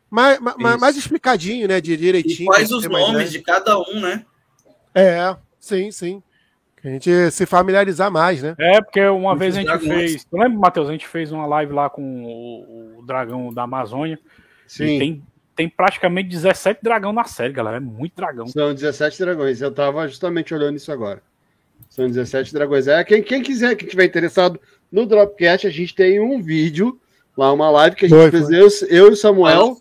Mais, mais, mais explicadinho, né? De direitinho. E quais os nomes de cada um, né? É, sim, sim. Que a gente se familiarizar mais, né? É, porque uma vez a gente dragões. fez. Tu lembra, Matheus? A gente fez uma live lá com o, o dragão da Amazônia. Sim. tem tem praticamente 17 dragão na série, galera. É muito dragão. São 17 dragões. Eu tava justamente olhando isso agora. São 17 dragões. É, quem, quem quiser, quem tiver interessado no Dropcast, a gente tem um vídeo, lá uma live que a gente foi, fez, foi. Eu, eu e o Samuel.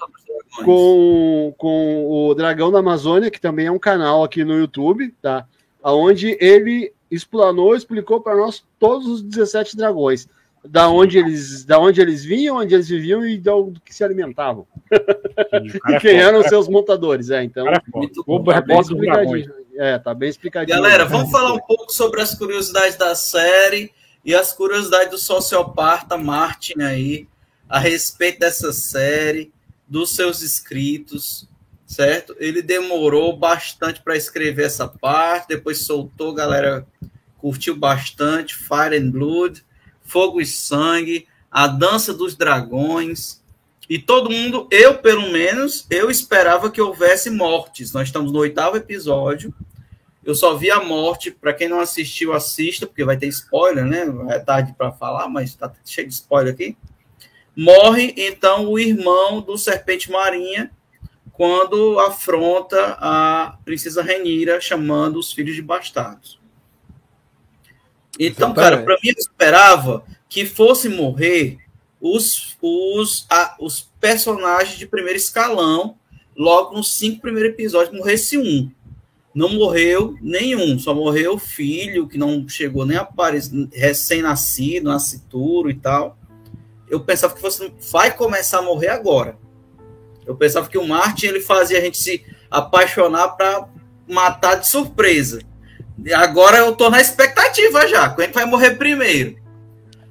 com, com o Dragão da Amazônia, que também é um canal aqui no YouTube, tá? Onde ele explanou, explicou para nós todos os 17 dragões. Da onde eles, da onde eles vinham, onde eles viviam e do, do que se alimentavam. [laughs] e é quem é eram seus montadores, é. Então, é muito bom, tá bem explicadinho. É, tá bem explicadinho. Galera, vamos falar um pouco sobre as curiosidades da série e as curiosidades do sociopata Martin aí a respeito dessa série, dos seus escritos, certo? Ele demorou bastante para escrever essa parte, depois soltou, galera curtiu bastante, Fire and Blood, Fogo e Sangue, A Dança dos Dragões, e todo mundo, eu pelo menos, eu esperava que houvesse mortes. Nós estamos no oitavo episódio, eu só vi a morte, para quem não assistiu, assista, porque vai ter spoiler, né? É tarde para falar, mas tá cheio de spoiler aqui. Morre então o irmão do Serpente Marinha quando afronta a princesa Renira, chamando os filhos de bastardos. Então, cara, para mim eu esperava que fosse morrer os, os, a, os personagens de primeiro escalão, logo nos cinco primeiros episódios, morresse um. Não morreu nenhum, só morreu o filho, que não chegou nem a aparecer, recém-nascido, nascituro e tal. Eu pensava que fosse, vai começar a morrer agora. Eu pensava que o Martin ele fazia a gente se apaixonar para matar de surpresa. Agora eu tô na expectativa já. Quem vai morrer primeiro?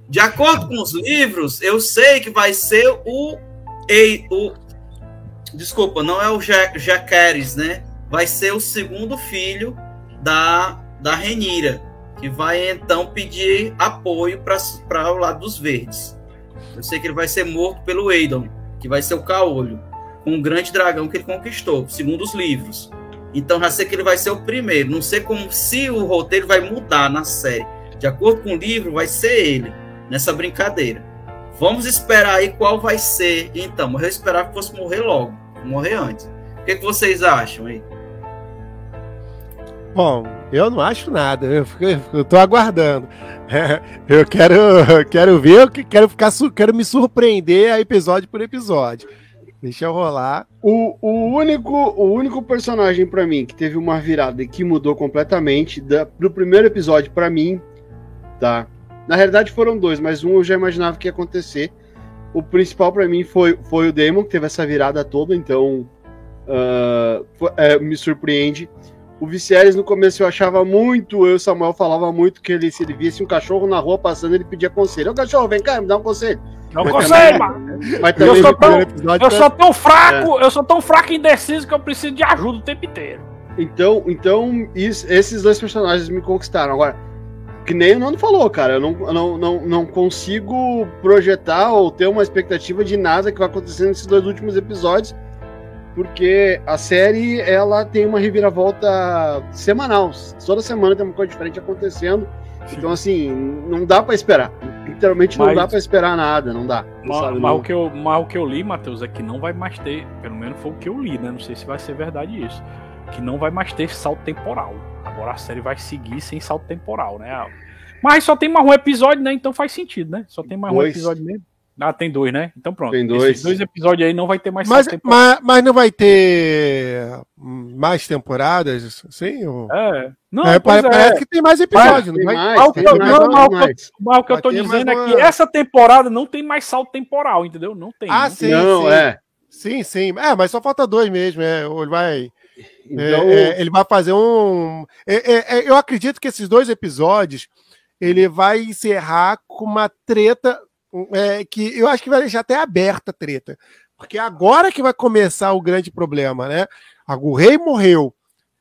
De acordo com os livros, eu sei que vai ser o. o desculpa, não é o Jaqueres, né? vai ser o segundo filho da, da Renira, que vai então pedir apoio para o lado dos verdes. Eu sei que ele vai ser morto pelo Aidon, que vai ser o Caolho, um grande dragão que ele conquistou, segundo os livros. Então já sei que ele vai ser o primeiro. Não sei como se o roteiro vai mudar na série. De acordo com o livro, vai ser ele nessa brincadeira. Vamos esperar aí qual vai ser. Então, eu esperava que fosse morrer logo, morrer antes. O que, que vocês acham aí? Bom, eu não acho nada, eu, eu tô aguardando. [laughs] eu quero, quero ver, eu quero ficar, quero me surpreender a episódio por episódio. Deixa eu rolar. O, o único, o único personagem para mim que teve uma virada e que mudou completamente da, pro primeiro episódio para mim, tá? Na realidade foram dois, mas um eu já imaginava que ia acontecer. O principal para mim foi, foi o Demon, que teve essa virada toda, então uh, foi, é, me surpreende. O Vicieres no começo eu achava muito, eu Samuel falava muito que ele, se ele visse um cachorro na rua passando, ele pedia conselho. Ô cachorro, vem cá, me dá um conselho. Não mas conselho, mano. Eu sou tão, eu sou tão fraco, é. eu sou tão fraco e indeciso que eu preciso de ajuda o tempo inteiro. Então, então isso, esses dois personagens me conquistaram. Agora, que nem o Nando falou, cara, eu não, não, não, não consigo projetar ou ter uma expectativa de nada que vai acontecer nesses dois últimos episódios porque a série ela tem uma reviravolta semanal. Toda semana tem uma coisa diferente acontecendo. Então, assim, não dá para esperar. Literalmente não dá para esperar nada, não dá. Mas, sabe, mas, O que eu, mas o que eu li, Matheus, é que não vai mais ter, pelo menos foi o que eu li, né? Não sei se vai ser verdade isso. Que não vai mais ter salto temporal. Agora a série vai seguir sem salto temporal, né? Mas só tem mais um episódio, né? Então faz sentido, né? Só tem mais Dois. um episódio mesmo. Ah, tem dois, né? Então pronto. Tem dois. Esses dois episódios aí não vai ter mais mas, mas, mas, não vai ter mais temporadas, sim? Ou... É. Não, é, parece, é. que tem mais episódios. Mas, não mais, mais. O que eu tô dizendo é que essa temporada não tem mais salto temporal, entendeu? Não tem. Ah, não sim, não, sim. É. Sim, sim. É, mas só falta dois mesmo. É, ele vai... Então... É, é, ele vai fazer um... É, é, eu acredito que esses dois episódios ele vai encerrar com uma treta é, que eu acho que vai deixar até aberta a treta. Porque agora que vai começar o grande problema, né? O rei morreu.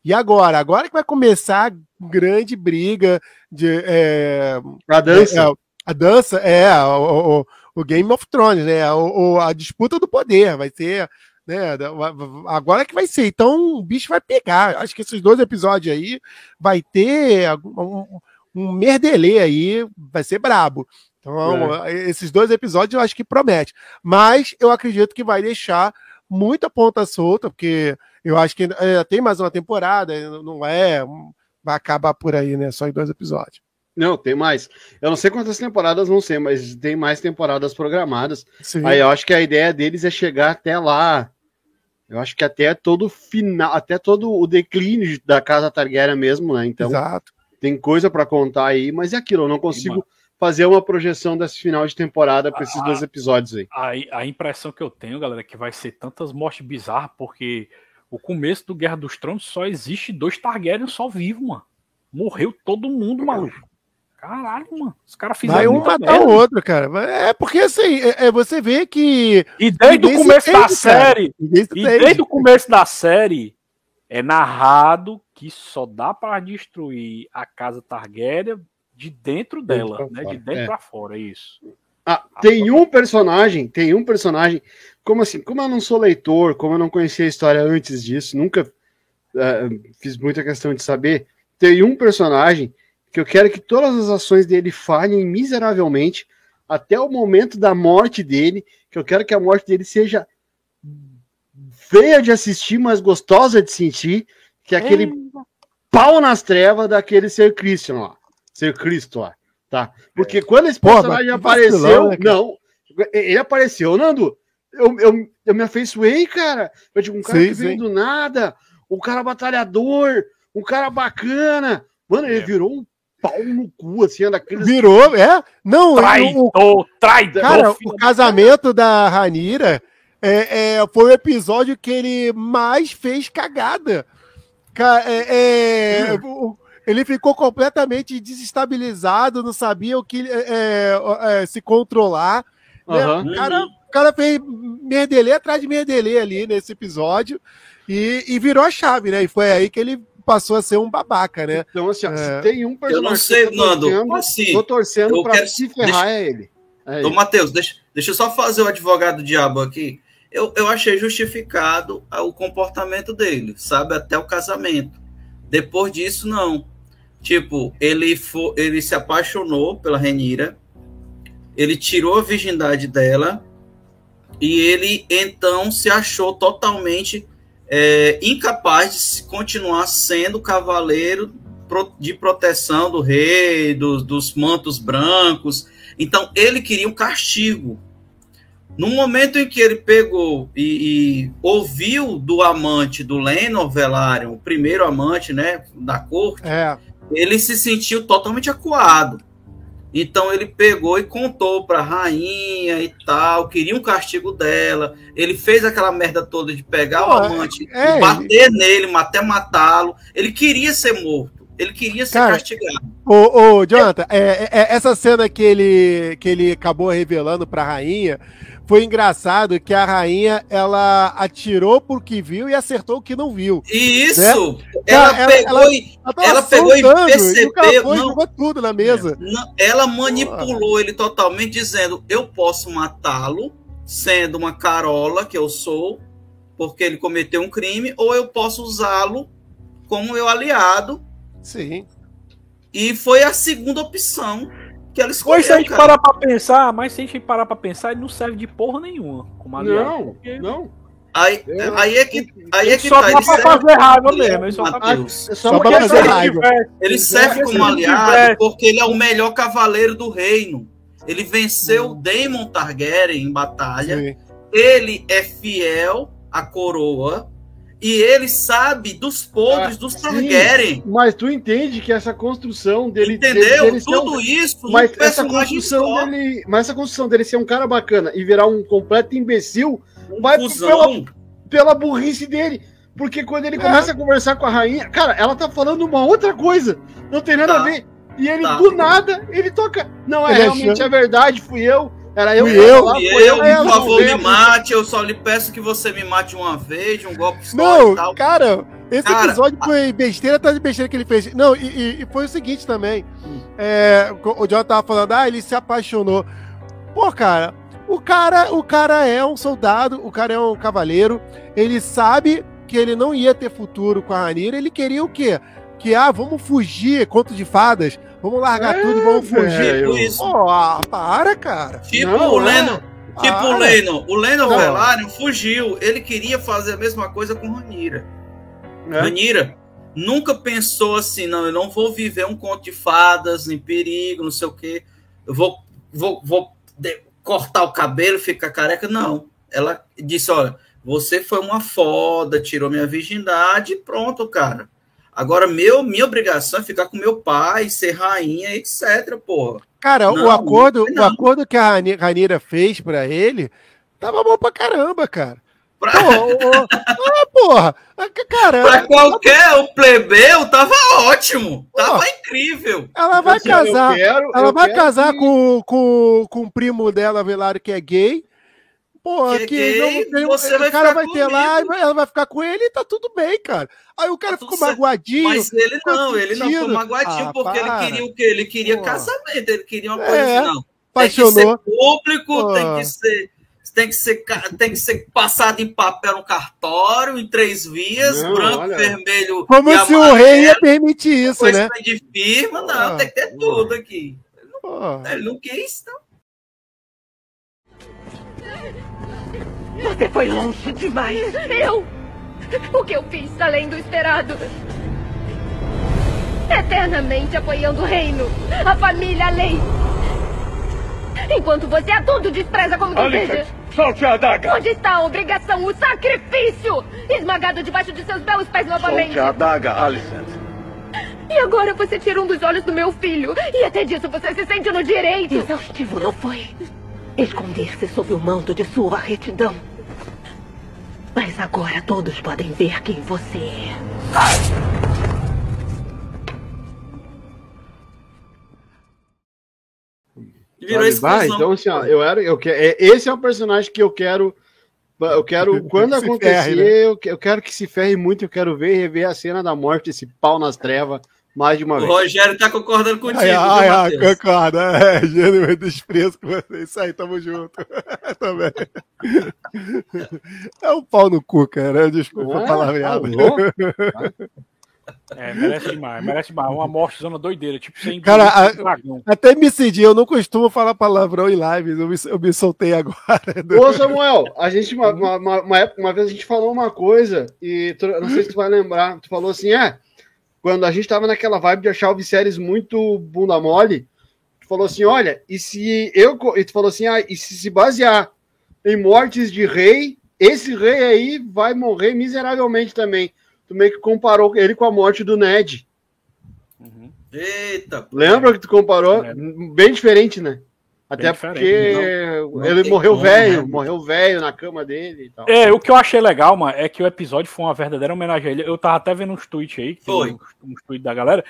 E agora? Agora que vai começar a grande briga de. É, a dança. É, a dança, é, o, o, o, Game of Thrones, né? O, a disputa do poder. Vai ser. Né, agora que vai ser. Então o bicho vai pegar. Acho que esses dois episódios aí vai ter um, um merdelê aí, vai ser brabo. Então, é. esses dois episódios eu acho que promete. Mas eu acredito que vai deixar muita ponta solta, porque eu acho que é, tem mais uma temporada, não é. Vai acabar por aí, né? Só em dois episódios. Não, tem mais. Eu não sei quantas temporadas vão ser, mas tem mais temporadas programadas. Sim. Aí eu acho que a ideia deles é chegar até lá Eu acho que até todo final, até todo o declínio da casa Targaryen mesmo, né? Então, Exato. tem coisa para contar aí, mas é aquilo, eu não consigo fazer uma projeção desse final de temporada para esses Ah, dois episódios aí. A, a impressão que eu tenho, galera, é que vai ser tantas mortes bizarras, porque o começo do Guerra dos Tronos só existe dois Targaryen só vivos, mano. Morreu todo mundo, maluco. Caralho, mano. Os caras fizeram. Vai um matar o outro, cara. É porque assim, é, é, você vê que. E desde o começo da série, e desde o começo da série, é narrado que só dá pra destruir a casa Targaryen de dentro dela, pra né? fora, De dentro é. pra fora, é isso. Ah, tem um personagem, tem um personagem, como assim, como eu não sou leitor, como eu não conhecia a história antes disso, nunca eh, fiz muita questão de saber, tem um personagem que eu quero que todas as ações dele falhem miseravelmente até o momento da morte dele, que eu quero que a morte dele seja feia de assistir, mas gostosa de sentir, que é aquele pau nas trevas daquele ser Christian lá, ser Cristo lá, tá? Porque quando esse personagem apareceu, vacilão, né, não, ele apareceu, Nando, eu, eu, eu me afeiçoei, cara, eu digo, um cara Sim, que veio sim. do nada, um cara batalhador, um cara bacana, mano, ele É. virou um pau no cu, assim, daqueles... Virou, é? Não, o, Traidor, traidor. cara, o casamento da Ranira é, é, foi o episódio que ele mais fez cagada. Ca- é, é, o- ele ficou completamente desestabilizado, não sabia o que é, é, é, se controlar. né? Aham. O, cara, o cara fez merdelê atrás de merdelê ali nesse episódio e, e virou a chave, né? E foi aí que ele passou a ser um babaca, né? Então, assim, ó, É. se tem um Eu personagem não que sei, eu tô Nando. torcendo, Assim, tô torcendo eu pra quero- se ferrar é ele. É Ô. Matheus, deixa, deixa eu só fazer o advogado do diabo aqui. Eu, eu achei justificado o comportamento dele, sabe? Até o casamento. Depois disso, não. Tipo, ele, fo, ele se apaixonou pela Renira, ele tirou a virgindade dela e ele então se achou totalmente é, incapaz de continuar sendo cavaleiro de proteção do rei, dos, dos mantos brancos. Então ele queria um castigo. No momento em que ele pegou e, e ouviu do amante do Lenor Velaryon, o primeiro amante, né, da corte, É. ele se sentiu totalmente acuado. Então ele pegou e contou para a rainha e tal, queria um castigo dela. Ele fez aquela merda toda de pegar Pô, o amante é, e bater nele, até matá-lo. Ele queria ser morto. Ele queria ser Cara, castigado. Ô, ô Jonathan, é, é- é- essa cena que ele, que ele acabou revelando pra rainha foi engraçado que a rainha ela atirou por que viu e acertou o que não viu. Isso, Né? ela, ela- pegou ela- e Ela, Ela pegou e percebeu- e não. jogou tudo na mesa. Não, ela manipulou ele totalmente, dizendo: eu posso matá-lo, sendo uma carola que eu sou, porque ele cometeu um crime, ou eu posso usá-lo como meu aliado. Sim. E foi a segunda opção que ela Pois escolheu. se a gente cara. parar pra pensar, mas se a gente parar pra pensar, ele não serve de porra nenhuma como aliado. Não, porque não. Aí, Eu- aí é que, aí é que só tá. Ele pra fazer raiva mesmo. Ele só Matheus. É só pra fazer raiva. Ele Se serve como aliado porque ele é o melhor cavaleiro do reino. Ele venceu Daemon Targaryen em batalha. sim. ele é fiel à coroa e ele sabe dos podres Ah, dos sim. Targaryen. Mas tu entende que essa construção dele. Entendeu? dele- dele ser um- Tudo isso Mas essa construção só. dele. Mas essa construção dele ser um cara bacana e virar um completo imbecil Um vai cuzão. pela burrice dele. Porque quando ele começa a conversar com a rainha, cara, ela tá falando uma outra coisa. Não tem nada Tá. a ver. E ele, Tá. do nada, ele toca. Não, é Ele realmente achou- é verdade, fui eu. Era eu tava eu, lá, E foi eu, eu, por favor, me mate. Eu só lhe peço que você me mate uma vez, de um golpe só Não, e tal. cara, esse Cara, episódio foi besteira atrás de besteira que ele fez. Não, e, e- e foi o seguinte também. É, o John tava falando, ah, ele se apaixonou. Pô, cara, o cara, o cara é um soldado, o cara é um cavaleiro. Ele sabe que ele não ia ter futuro com a Ranira. Ele queria o quê? Que, ah, vamos fugir, conto de fadas. Vamos largar É, tudo e vamos fugir. velho. Tipo isso. Pô, ah, para, cara. Tipo Não, o é. Leno. Tipo Para. o Leno. O Leno Não. Velaryon fugiu. Ele queria fazer a mesma coisa com Ranira. É. Ranira nunca pensou assim, não, eu não vou viver um conto de fadas em perigo, não sei o quê. Eu vou, vou, vou de- cortar o cabelo, ficar careca. Não. Ela disse, olha, Você foi uma foda, tirou minha virgindade e pronto, cara. Agora, meu, minha obrigação é ficar com meu pai, ser rainha, etc, porra. Cara, não, o acordo, o acordo que a Ranira fez para ele tava bom pra caramba, cara. Pra... [laughs] Ah, porra, cara. Pra qualquer o plebeu, tava ótimo. Tava incrível. Ela vai casar. Quero, ela vai casar que... com, com, com o primo dela, Velário, que é gay. Porra, que, é que gay, não, você o cara vai ter comigo. lá, ela vai ficar com ele e tá tudo bem, cara. Aí o cara tá ficou magoadinho. Mas ele não, ele não ficou magoadinho ah, porque para. ele queria o quê? Ele queria Porra. casamento, ele queria uma coisa é, assim, não. Apaixonou. Tem que ser público, Porra. tem que ser tem que ser, tem que ser passado em papel no cartório, em três vias, não, branco, olha. vermelho. Como se amarelo, o rei ia permitir isso, né? de firma, não, ah, tem que ter tudo aqui. Ele não, ele não quis, não. Você foi longe demais. Eu? O que eu fiz além do esperado? Eternamente apoiando o reino, a família, a lei. Enquanto você a tudo despreza como deseja. Solte a adaga! Onde está a obrigação, o sacrifício? Esmagado debaixo de seus belos pés novamente. Solte a adaga, Alicent. E agora você tira um dos olhos do meu filho. E até disso você se sente no direito. Exaustivo não foi? Esconder-se sob o manto de sua retidão. Mas agora todos podem ver quem você é. Virou explosão. Então, assim, ó, eu era, eu quero, é, esse é um personagem que eu quero. Eu quero, quando acontecer, ferre, né? eu, eu quero que se ferre muito. Eu quero ver e rever a cena da morte, esse pau nas trevas, mais de uma o vez. O Rogério tá concordando contigo. Ai, ai, ai concordo. É, gênero desprezo com você. Isso aí, tamo junto. [laughs] Também. É um pau no cu, cara. Desculpa é, palavreado. Tá é, merece demais, merece demais. Uma morte zona doideira, tipo sem. Cara, a, até me cedi, eu não costumo falar palavrão em lives, eu me, eu me soltei agora. [laughs] Ô, Samuel, a gente, uma, uma, uma, uma vez a gente falou uma coisa, e tu, não sei se tu vai lembrar, tu falou assim, é, quando a gente tava naquela vibe de achar o Viserys muito bunda mole, tu falou assim, olha, e se eu. E tu falou assim, ah, e se se basear em mortes de rei, esse rei aí vai morrer miseravelmente também tu meio que comparou ele com a morte do Ned. Uhum. Eita! Lembra que tu comparou? É. Bem diferente, né? Até porque não, não ele morreu como, velho, né? morreu velho na cama dele e tal. É, o que eu achei legal, mano, é que o episódio foi uma verdadeira homenagem a ele. Eu tava até vendo uns tweets aí, foi. uns, uns tweets da galera,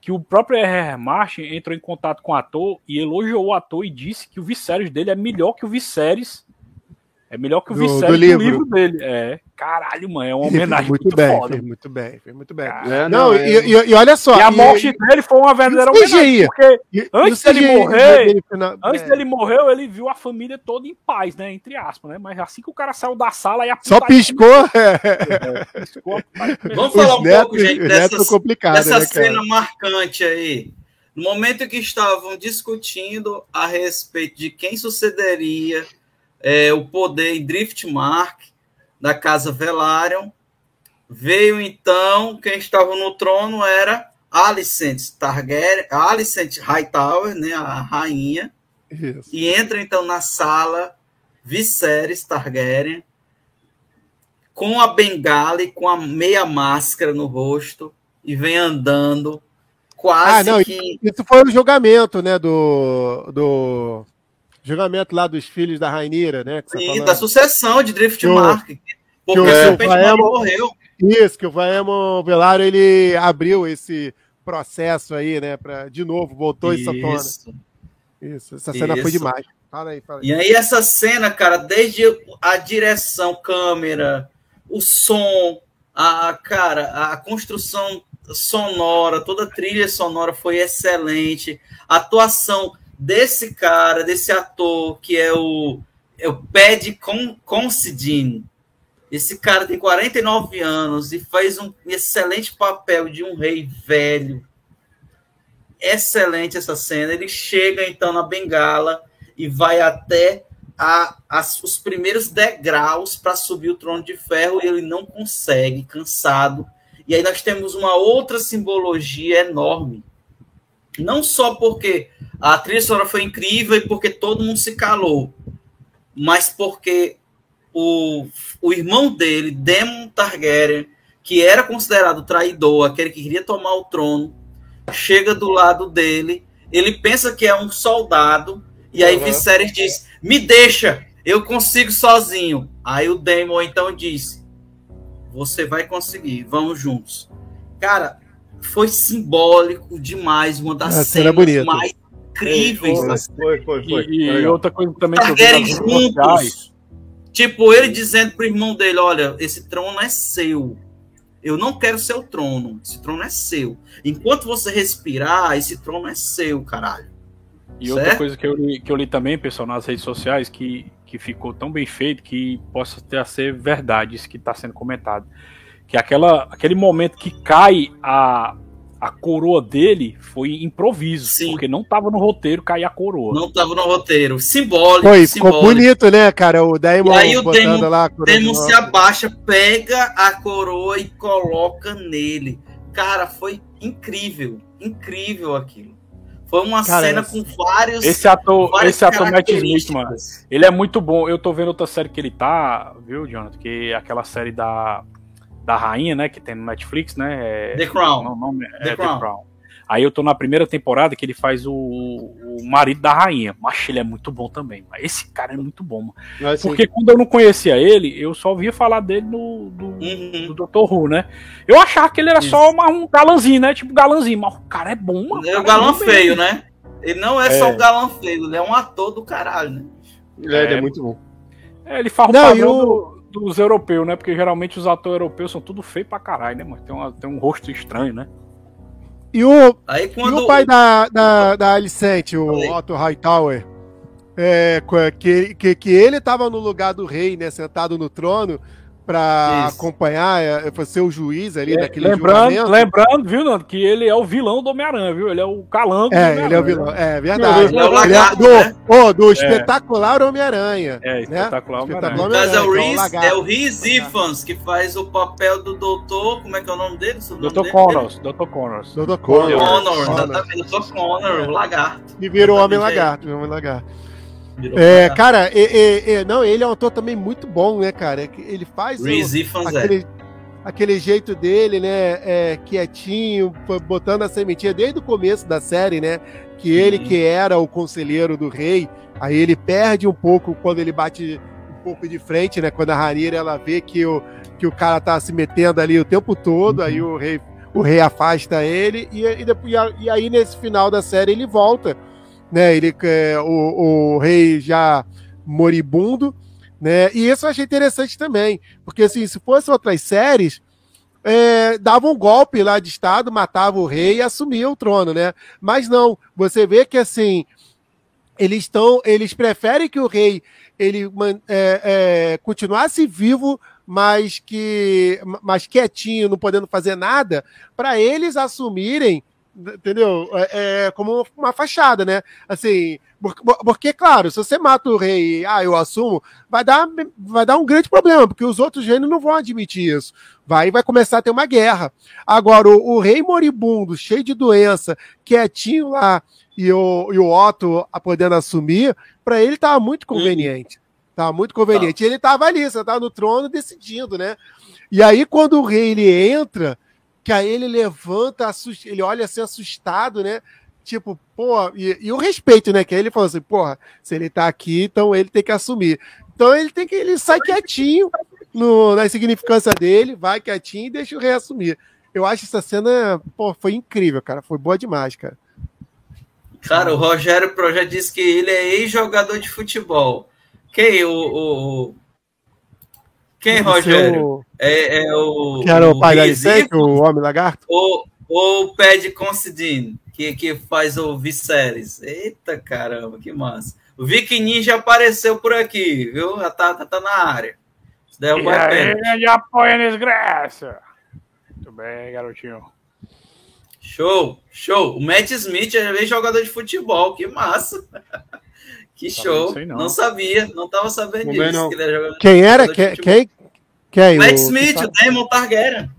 que o próprio R.R. Martin entrou em contato com o ator e elogiou o ator e disse que o Viserys dele é melhor que o Viserys é melhor que o Viserys do, do, livro. livro dele. É. Caralho, mano, é uma [laughs] homenagem muito, muito bem, foda. muito bem, foi muito bem. É, não, é... E, e, e, olha só. E a morte e, dele foi uma verdadeira homenagem. Porque antes dele morrer, dele, antes é. dele morrer, ele viu a família toda em paz, né? Entre aspas, né? Mas assim que o cara saiu da sala e a Só piscou. [laughs] É, piscou Vamos falar um netos, pouco, gente, dessa, dessa né, cena marcante aí. No momento que estavam discutindo a respeito de quem sucederia é, o poder em Driftmark, da casa Velaryon. Veio então, quem estava no trono era Alicent Targaryen, Alicent Hightower, né, a rainha. Isso. E entra então na sala Viserys Targaryen com a bengala e com a meia máscara no rosto e vem andando quase ah, não, que... Isso foi o julgamento, né, do, do Julgamento lá dos filhos da Rainira, né? e da sucessão de Driftmark. Porque o, o morreu. Isso, que o Vaemo Velário ele abriu esse processo aí, né? Pra, de novo, voltou isso. essa tona. Isso, essa cena isso. foi demais. Fala aí, fala aí. E aí, essa cena, cara, desde a direção, câmera, o som, a cara, a construção sonora, toda a trilha sonora foi excelente. A atuação desse cara, desse ator, que é o, é o Ped Considine. Esse cara tem 49 anos e faz um excelente papel de um rei velho. Excelente essa cena. Ele chega então na bengala e vai até a, os primeiros degraus para subir o trono de ferro e ele não consegue, cansado. E aí nós temos uma outra simbologia enorme. Não só porque a trilha sonora foi incrível e porque todo mundo se calou, mas porque o, o irmão dele, Demon Targaryen, que era considerado traidor, aquele que queria tomar o trono, chega do lado dele, ele pensa que é um soldado, e aí uhum. Viserys diz: Me deixa, eu consigo sozinho. Aí o Daemon então diz: Você vai conseguir, vamos juntos. Cara, foi simbólico demais, uma das cenas mais incríveis. Foi, foi, foi. E, e outra coisa também Targaryen que eu vi juntos. Tipo, ele dizendo pro irmão dele: Olha, esse trono é seu. Eu não quero seu trono. Esse trono é seu. Enquanto você respirar, esse trono é seu, caralho. E certo? outra coisa que eu, li, que eu li também, pessoal, nas redes sociais, que, que ficou tão bem feito que possa ter a ser verdade isso que está sendo comentado. Que aquela, aquele momento que cai a, a coroa dele foi improviso, Sim. porque não estava no roteiro cair a coroa. Não estava no roteiro, simbólico. Foi, simbólico. ficou bonito, né, cara? O Daemon e aí o Daemon, lá, Daemon se abaixa, pega a coroa e coloca nele. Cara, foi incrível, incrível aquilo. Foi uma cara, cena com vários. Esse ator, esse ator Matt Smith, mano, ele é muito bom. Eu tô vendo outra série que ele tá, viu, Jonathan? Que é aquela série da da rainha, né, que tem no Netflix, né? É, The Crown. O nome é The, Crown. The Crown. Aí eu tô na primeira temporada que ele faz o, o marido da rainha. Mas ele é muito bom também. Esse cara é muito bom, mano. Porque quando eu não conhecia ele, eu só ouvia falar dele no do, uhum. do Dr. Who, né? Eu achava que ele era Isso. só uma, um galãzinho, né? Tipo galãzinho. Mas o cara é bom, mano. Ele é um galã feio, né? Ele não é, é, só um galã feio, ele é um ator do caralho, né? É, ele é muito bom. É, ele faz o não, padrão eu... do dos europeus, né? Porque geralmente os atores europeus são tudo feio pra caralho, né, mano? Tem, uma, tem um rosto estranho, né? E o, Aí, quando... e o pai da, da, da Alicente, o Falei. Otto Hightower, é, que, que, que ele tava no lugar do rei, né? Sentado no trono, para acompanhar, é, é ser o juiz ali é, naquele lembrando, julgamento. Lembrando, viu, Nando, que ele é o vilão do Homem-Aranha, viu? Ele é o calango É, ele é o vilão, é verdade. Ele é o lagarto, ele é, do, né? oh, do espetacular Homem-Aranha. É, né? espetacular Homem-Aranha. Homem é o Reese, é o Reese Ifans, que faz o papel do doutor, como é que é o nome dele? Dr. Connors, Dr. Connors. Dr. Connors. Connors, exatamente, Dr. Connors, o lagarto. E virou Homem-Lagarto, Homem-Lagarto. É, cara, e, e, não, ele é um ator também muito bom, né, cara? Ele faz o, aquele, aquele jeito dele, né, é, quietinho, botando a sementinha desde o começo da série, né? Que ele que era o conselheiro do rei, aí ele perde um pouco quando ele bate um pouco de frente, né? Quando a Ranira ela vê que o, que o cara tá se metendo ali o tempo todo, uhum. aí o rei, o rei afasta ele e, e, e aí nesse final da série ele volta né? Ele é o, o rei já moribundo, né? E isso eu achei interessante também, porque assim, se fosse outras séries, é, dava um golpe lá de estado, matava o rei e assumia o trono, né? Mas não, você vê que assim eles estão, eles preferem que o rei ele é, é, continuasse vivo, mas que mas quietinho, não podendo fazer nada, para eles assumirem entendeu? É, é, como uma fachada, né? Assim, porque, porque, claro, se você mata o rei, ah, eu assumo, vai dar, vai dar um grande problema, porque os outros reinos não vão admitir isso. Vai vai começar a ter uma guerra. Agora, o, o rei moribundo, cheio de doença, quietinho lá, e o, e o Otto podendo assumir, para ele tava muito conveniente. Tava muito conveniente. Tá. Ele tava ali, você tava no trono decidindo, né? E aí, quando o rei ele entra que aí ele levanta, assust... ele olha assim assustado, né? Tipo, pô, e, e, o respeito, né? Que aí ele falou assim, porra, se ele tá aqui, então ele tem que assumir. Então ele tem que, ele sai quietinho no, na significância dele, vai quietinho e deixa o rei assumir. Eu acho essa cena, pô, foi incrível, cara, foi boa demais, cara. Cara, o Rogério Pro já disse que ele é ex-jogador de futebol. Quem? O, o, quem, Rogério? É, é, o. Que era o, o pai da o Homem Lagarto? Ou o Ped Considine, que, que faz o Viserys. Eita caramba, que massa. O Viking Ninja apareceu por aqui, viu? Já tá, tá, tá na área. Isso daí é um e já apoia a desgraça. Muito bem, garotinho. Show, show. O Matt Smith é jogador de futebol, que massa. [laughs] Que show. Não, não. sabia, não tava sabendo disso. Não. Que quem era? Quem, quem? Quem? Matt o, Smith, tá... o Damon Targaryen.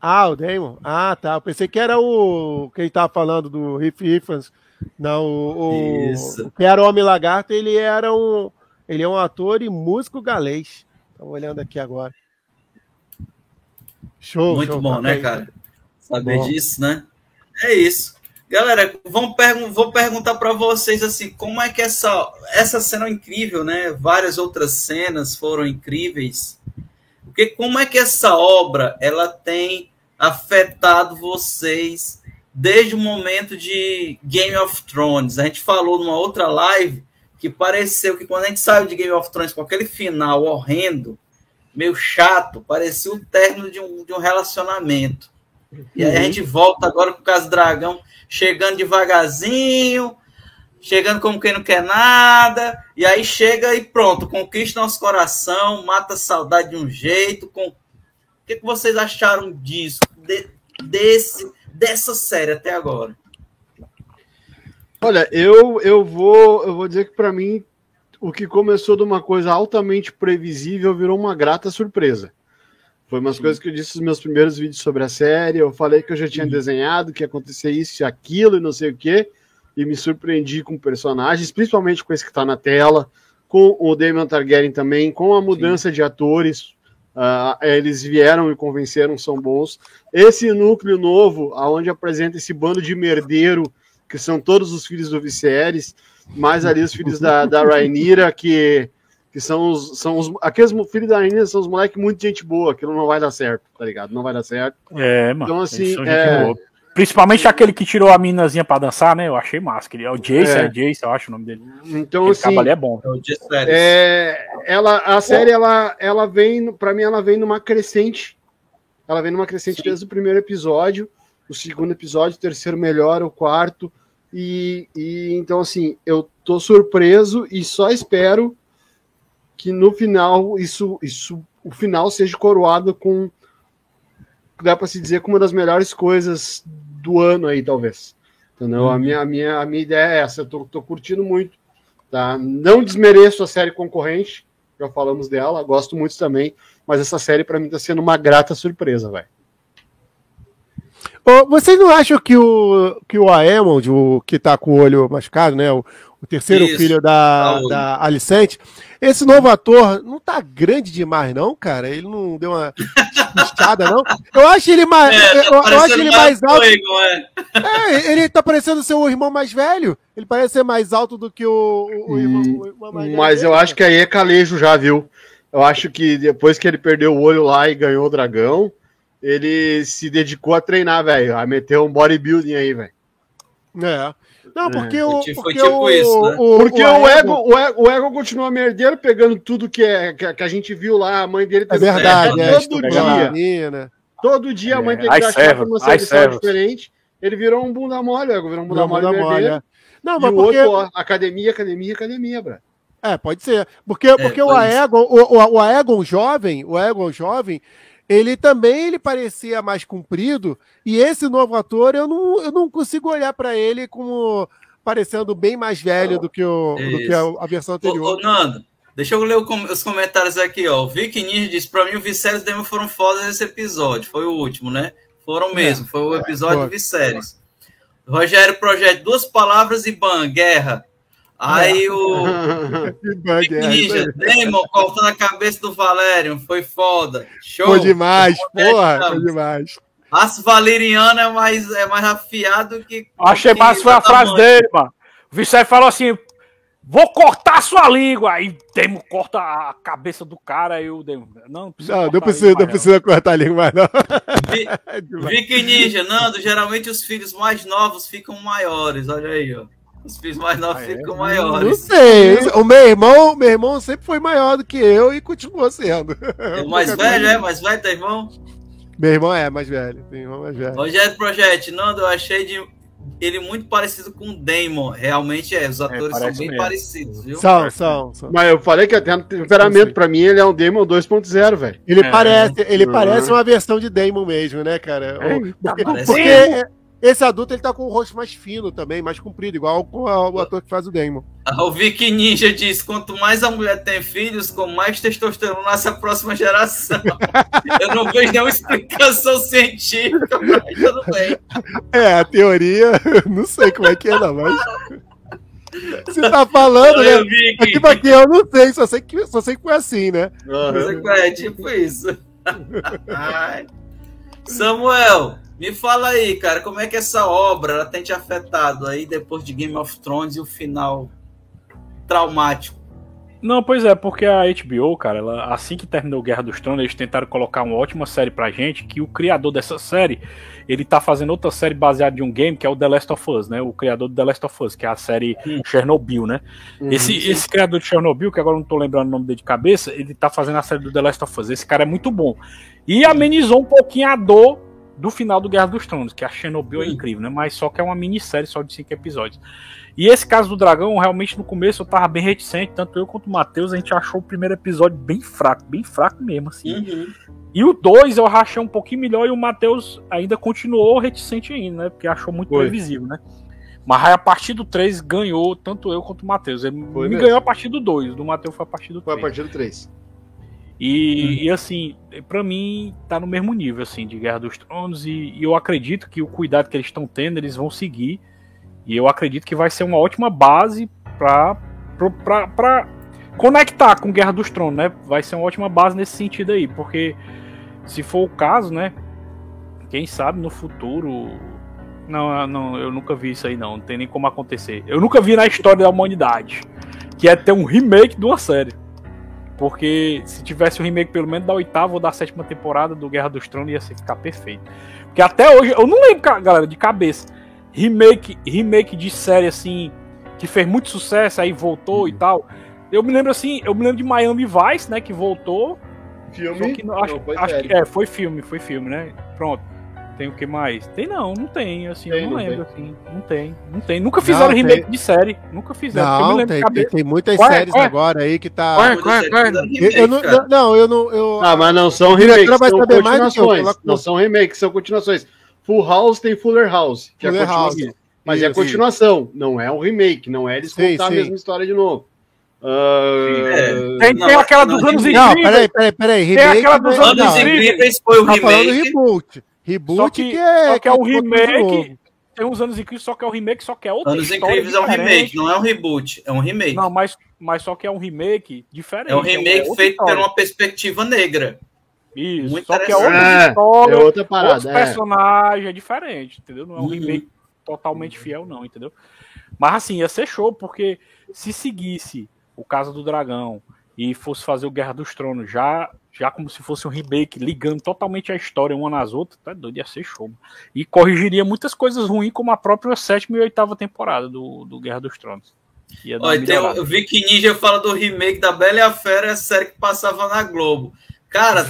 Ah, o Damon. Ah, tá. Eu pensei que era o. Quem tava falando do Riff Riffans. Não, o, Isso. o que era o Homem Lagarto, ele era um. Ele é um ator e músico galês. Estamos olhando aqui agora. Show. Muito show, bom, tá né, cara? Saber Bom. disso, né? É isso. Galera, vamos pergun vou perguntar para vocês assim, como é que essa essa cena é incrível, né? Várias outras cenas foram incríveis. Porque como é que essa obra ela tem afetado vocês desde o momento de Game of Thrones? A gente falou numa outra live que pareceu que quando a gente saiu de Game of Thrones com aquele final horrendo, meio chato, parecia o término de um, de um relacionamento. E aí a gente volta agora com o caso dragão, chegando devagarzinho, chegando como quem não quer nada, e aí chega e pronto, conquista nosso coração, mata a saudade de um jeito. Com... O que, que vocês acharam disso, de- desse, dessa série até agora? Olha, eu, eu vou eu vou dizer que para mim o que começou de uma coisa altamente previsível virou uma grata surpresa. Foi umas coisas que eu disse nos meus primeiros vídeos sobre a série. Eu falei que eu já tinha desenhado que ia acontecer isso e aquilo e não sei o quê, e me surpreendi com personagens, principalmente com esse que está na tela, com o Damon Targaryen também, com a mudança de atores. Ah, eles vieram e convenceram, são bons. Esse núcleo novo, aonde apresenta esse bando de merdeiro que são todos os filhos do Viserys, mais ali os filhos da, da [laughs] Rhaenyra, que, que são os, são os. Aqueles filhos da Rhaenyra são os moleques muito gente boa, aquilo não vai dar certo, tá ligado? Não vai dar certo. É, mano. Então, assim, são gente é, boa. Principalmente aquele que tirou a minazinha pra dançar, né? Eu achei massa. que ele- É o Jason, É. é, Jason, eu acho o nome dele. Então, Aquele assim, é bom. É É, ela, a série, ela, ela vem, para mim, ela vem numa crescente. Ela vem numa crescente desde o primeiro episódio, o segundo episódio, o terceiro melhor, o quarto. E, e então, assim, eu tô surpreso e só espero que no final isso, isso o final seja coroado com dá para se dizer com uma das melhores coisas do ano aí, talvez. Entendeu? A, minha, a, minha, a minha ideia é essa, eu tô, tô curtindo muito. Tá? Não desmereço a série concorrente, já falamos dela, gosto muito também, mas essa série para mim tá sendo uma grata surpresa, velho. Vocês não acham que o, que o Aemond, o que tá com o olho machucado, né? O, o terceiro Isso, filho da, Saúde. da Alicente, esse novo ator não tá grande demais, não, cara? Ele não deu uma piscada, não? Eu acho ele mais. É, eu, tá eu acho parecendo ele mais mais alto. É. É, ele tá parecendo ser o irmão mais velho. Ele parece ser mais alto do que o, o, o irmão, o irmão mais velho. Mas eu acho que aí é calejo já, viu? Eu acho que depois que ele perdeu o olho lá e ganhou o dragão, ele se dedicou a treinar, velho. A meter um bodybuilding aí, velho. É. Não, porque É. o. Foi Porque tipo o, isso, né? o- Porque o, Aemon- ego, o, ego, o ego continua merdeiro, pegando tudo que, é, que, que a gente viu lá. A mãe dele É verdade, é. todo estuprar dia. menina. Todo dia a mãe É, tem que chapa numa ai, serviçal diferente. Ele virou um bunda mole, o ego virou um bunda Não, mole mole, é. Não, E mas o porque. outro, ó, academia, academia, academia, bro. É, pode ser. Porque, porque o. Aegon, o, o, o Aegon jovem, o Aegon jovem, ele também ele parecia mais comprido, e esse novo ator eu não, eu não consigo olhar pra ele como parecendo bem mais velho do que, o, do que a, a versão Ô, anterior. ô, Nando, deixa eu ler os comentários aqui, ó. O Vic Ninja diz: pra mim, o Viserys e o Daemon foram fodas nesse episódio. Foi o último, né? Foram mesmo. Foi o episódio foi. do Viserys. Rogério Projeto, duas palavras e ban, guerra. Aí o [laughs] Que bug Vic é, Ninja, aí. Daemon cortando a cabeça do Valerian. Foi foda. Show. Foi demais, porra, foi demais. Aço valeriano é mais, é mais afiado que. Achei que massa foi a frase dele, mano. O Vicente falou assim: vou cortar sua língua. Aí Demo corta a cabeça do cara e o Demo. Não, não precisa. Não, não cortar a precisa, língua não mais, precisa cortar a língua mais, não. Vi- [laughs] É. Vic Ninja, Nando, geralmente os filhos mais novos ficam maiores, olha aí, ó. Os filhos mais novos Ah, é? ficam Não maiores. sei. O meu irmão, meu irmão sempre foi maior do que eu e continuou sendo. É o mais [laughs] velho, é? Mais velho, teu irmão? Meu irmão é mais velho. Meu irmão é mais velho. Rogério Project, Nando, eu achei de ele muito parecido com o Damon. Realmente é, os atores são parece bem mesmo. parecidos, viu? São, são, são. Mas eu falei que até no temperamento, pra mim, ele é um Demon 2.0, velho. Ele É. parece, ele Uhum. parece uma versão de Damon mesmo, né, cara? O- Eita, porque parece porque. Esse adulto ele tá com o rosto mais fino também, mais comprido, igual com a- o ator que faz o Damon. Ah, O Vic Ninja diz: quanto mais a mulher tem filhos, com mais testosterona nasce a próxima geração. [laughs] Eu não vejo nenhuma explicação científica, mas tudo bem. É, a teoria, [laughs] não sei como é que é, não, mas. Você tá falando, Olha, né? Tipo aqui, eu não sei, só sei que, só sei que foi assim, né? Você É tipo isso. [laughs] Ai. Samuel, me fala aí, cara, como é que essa obra ela tem te afetado aí depois de Game of Thrones e o final traumático? Não, pois é, porque a HBO, cara, ela, assim que terminou Guerra dos Tronos, eles tentaram colocar uma ótima série pra gente, que o criador dessa série, ele tá fazendo outra série baseada em um game, que é o The Last of Us, né? O criador do The Last of Us, que é a série Chernobyl, né? esse, esse criador de Chernobyl, que agora eu não tô lembrando o nome dele de cabeça, ele tá fazendo a série do The Last of Us. Esse cara é muito bom. E amenizou um pouquinho a dor do final do Guerra dos Tronos, que a Chernobyl é incrível, né? Mas só que é uma minissérie só de cinco episódios. E esse caso do dragão, realmente no começo eu tava bem reticente, tanto eu quanto o Matheus, a gente achou o primeiro episódio bem fraco, bem fraco mesmo, assim. Uhum. E o 2 eu rachei um pouquinho melhor e o Matheus ainda continuou reticente ainda, né? Porque achou muito Foi. previsível, né? Mas aí a partir do 3 ganhou tanto eu quanto o Matheus. Ele Foi me mesmo. ganhou a partir do 2, do Matheus foi a partir do Foi a 3. partir do 3. E, e, assim, pra mim tá no mesmo nível assim de Guerra dos Tronos e, e eu acredito que o cuidado que eles estão tendo eles vão seguir e eu acredito que vai ser uma ótima base pra, pra conectar com Guerra dos Tronos, né? Vai ser uma ótima base nesse sentido aí, porque se for o caso, né? Quem sabe no futuro. Não, não, eu nunca vi isso aí, não. Não tem nem como acontecer. Eu nunca vi na história da humanidade que é ter um remake de uma série. Porque se tivesse um remake pelo menos da oitava ou da sétima temporada do Guerra dos Tronos, ia ficar perfeito. Porque até hoje, eu não lembro, galera, de cabeça. Remake, remake de série assim, que fez muito sucesso, aí voltou e tal. Eu me lembro assim, eu me lembro de Miami Vice, né? Que voltou. Filme? Que não- acho, Não, foi acho que é, foi filme, foi filme, né? Pronto. Tem o que mais? Tem não, não tem, assim, Tem, eu não, não lembro, assim, não tem, não tem. Nunca fizeram Não, remake tem. de série, nunca fizeram. me Não, tem, tem, tem muitas Qual é, séries qual é? agora aí que tá. Qual é, qual é, qual é? Eu, eu não, não, não, eu não. Eu, Ah, mas não são A remakes, vai são mais continuações. ela- Não são remakes, são continuações. Full House tem Fuller House, que Fuller é a continuação. House. Mas é a Isso. continuação, não é um remake, não é eles Sim, contar sim. a mesma história de novo. Ah, É. Tem, Não, tem aquela não, dos anos remake- Não, incríveis. peraí, peraí, peraí. Tem Remake aquela não dos é- anos não, incríveis. Incríveis foi o Tá falando remake. reboot. Reboot Só que, que é. só que é um remake. Tem uns anos incríveis, só que é um remake, só que é outra Anos Incríveis é um diferente. remake, não é um reboot, é um remake. Não, mas, mas só que é um remake diferente. É um remake outra feito história. por uma perspectiva negra. Isso, muito só que é outra É, história, é outra parada, outros é. personagens, é diferente, entendeu? Não é um Uhum. remake totalmente fiel, não, entendeu? Mas assim, ia ser show, porque se seguisse o caso do dragão e fosse fazer o Guerra dos Tronos já, já como se fosse um remake, ligando totalmente a história uma nas outras, tá doido, ia ser show. E corrigiria muitas coisas ruins, como a própria sétima e oitava temporada do, do Guerra dos Tronos. Olha, tem o, o Vicky Ninja fala do remake da Bela e a Fera, é a série que passava na Globo. Cara,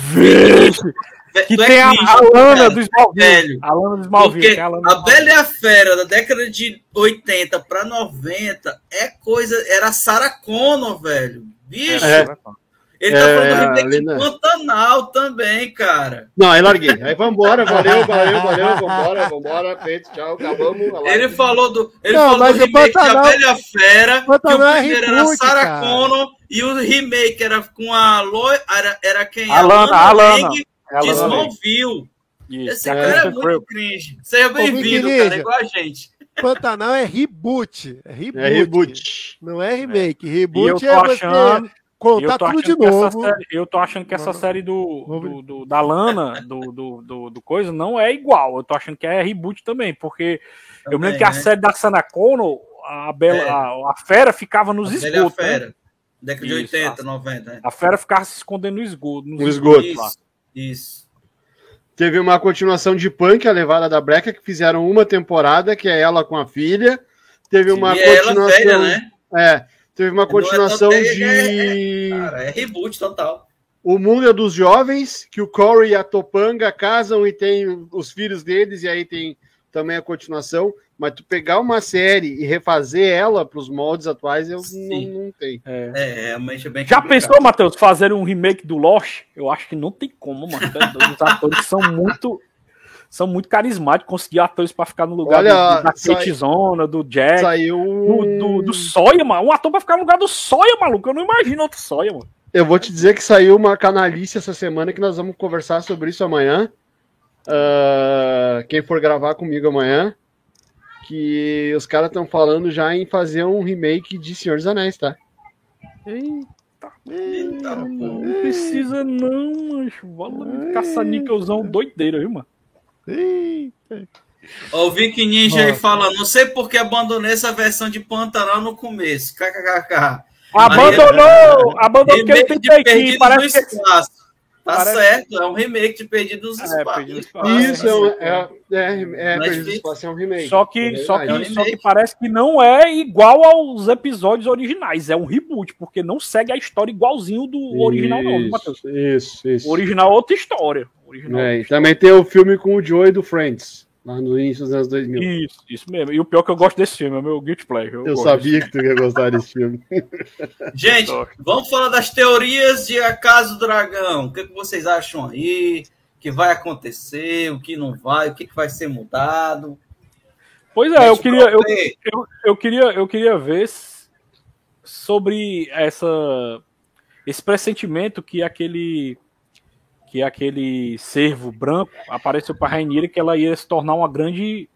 Que tu é tem a, cringe, a Lana cara, do Smallville. velho. A Lana do Smallville. Porque que é a Lana a Bela e a Fera da década de 80 para 90 é coisa. Era Sarah Connor, velho. Bicho, É. ele tá É, falando do remake de Pantanal também, cara. Não, aí larguei. Aí vambora, valeu, [laughs] valeu, valeu, vambora, vambora, feito, tchau, acabamos. Ele falou do, ele Não, falou mas do o remake Pantanal- da Bela e a Fera, que o Pantanal é primeiro era reboot, Sarah cara. Connor e o remake era com a Loi, era, era quem? A Lana, a Lana. Lang É a de Lana Lang. Smallville. Isso. Esse É, cara é muito Crow. cringe. Seja bem-vindo, cara, igual a gente. Pantanal é reboot. É reboot. É reboot. Não é remake. E eu Reboot tô é você achando. Contar eu tô tudo achando de que essa novo. série- eu tô achando que essa série do, do- do- da Lana, do, do, do, do coisa, não é igual. Eu tô achando que é reboot também, porque eu me lembro Também, que a né? série da Sana Connor, a, Bela, É. a, a fera ficava nos A Bela e a esgotos. né? Fera. Década de Isso, 80, a- 90. né? A fera ficava se escondendo no esgoto. nos No esgoto. lá. Isso. Isso. Teve uma continuação de Punk, a levada da Breca, que fizeram uma temporada, que é ela com a filha. Teve uma e é ela continuação. velha, né? É, teve uma Não é tão continuação [laughs] velha, de. Cara, é reboot total. O Mundo é dos Jovens, que o Corey e a Topanga casam e tem os filhos deles, e aí tem também a continuação. Mas tu pegar uma série e refazer ela para os moldes atuais, eu não, Sim. não tenho. É, realmente é bem Já complicado. pensou, Matheus, fazer um remake do Lost? Eu acho que não tem como, mano. Os atores são muito. São muito carismáticos, conseguir atores pra ficar no lugar Olha, do, da Kate Zona, do Jack, Saiu. do, do, do Sawyer, mano. Um ator pra ficar no lugar do Sawyer, maluco. Eu não imagino outro Sawyer, mano. Eu vou te dizer que saiu uma canalice essa semana que nós vamos conversar sobre isso amanhã. Ah, quem for gravar comigo amanhã. que os caras estão falando já em fazer um remake de Senhor dos Anéis, tá? Eita, Eita não precisa não, mancho. Vale caça-níquelzão doideira, viu, mano? Eita. Ó, o Vic Ninja Nossa. aí falando, não sei porque abandonei essa versão de Pantanal no começo. KKKK. Abandonou! Abandonou porque ele tem que parece que... Tá Parece... certo, é um remake de Perdido dos é, Espaços. Isso, é, é, é, é Perdido dos Espaços é um remake. Só que, só, que, é um só que parece que não é igual aos episódios originais, é um reboot, porque não segue a história igualzinho do isso, original, não, Matheus. Isso, isso. O original é outra história. Original é, outra também tem o filme com o Joey do Friends. Lá no início dos anos 2000. Isso, isso mesmo. E o pior é que eu gosto desse filme, é o meu guilty pleasure. Eu, eu sabia que tu ia gostar desse filme. [laughs] Gente, vamos falar das teorias de A Casa do Dragão. O que, que vocês acham aí? O que vai acontecer? O que não vai? O que, que vai ser mudado? Pois é, eu queria, eu, eu, eu, queria, eu queria ver sobre essa, esse pressentimento que aquele que aquele servo branco apareceu para Rainira que ela ia se tornar uma grande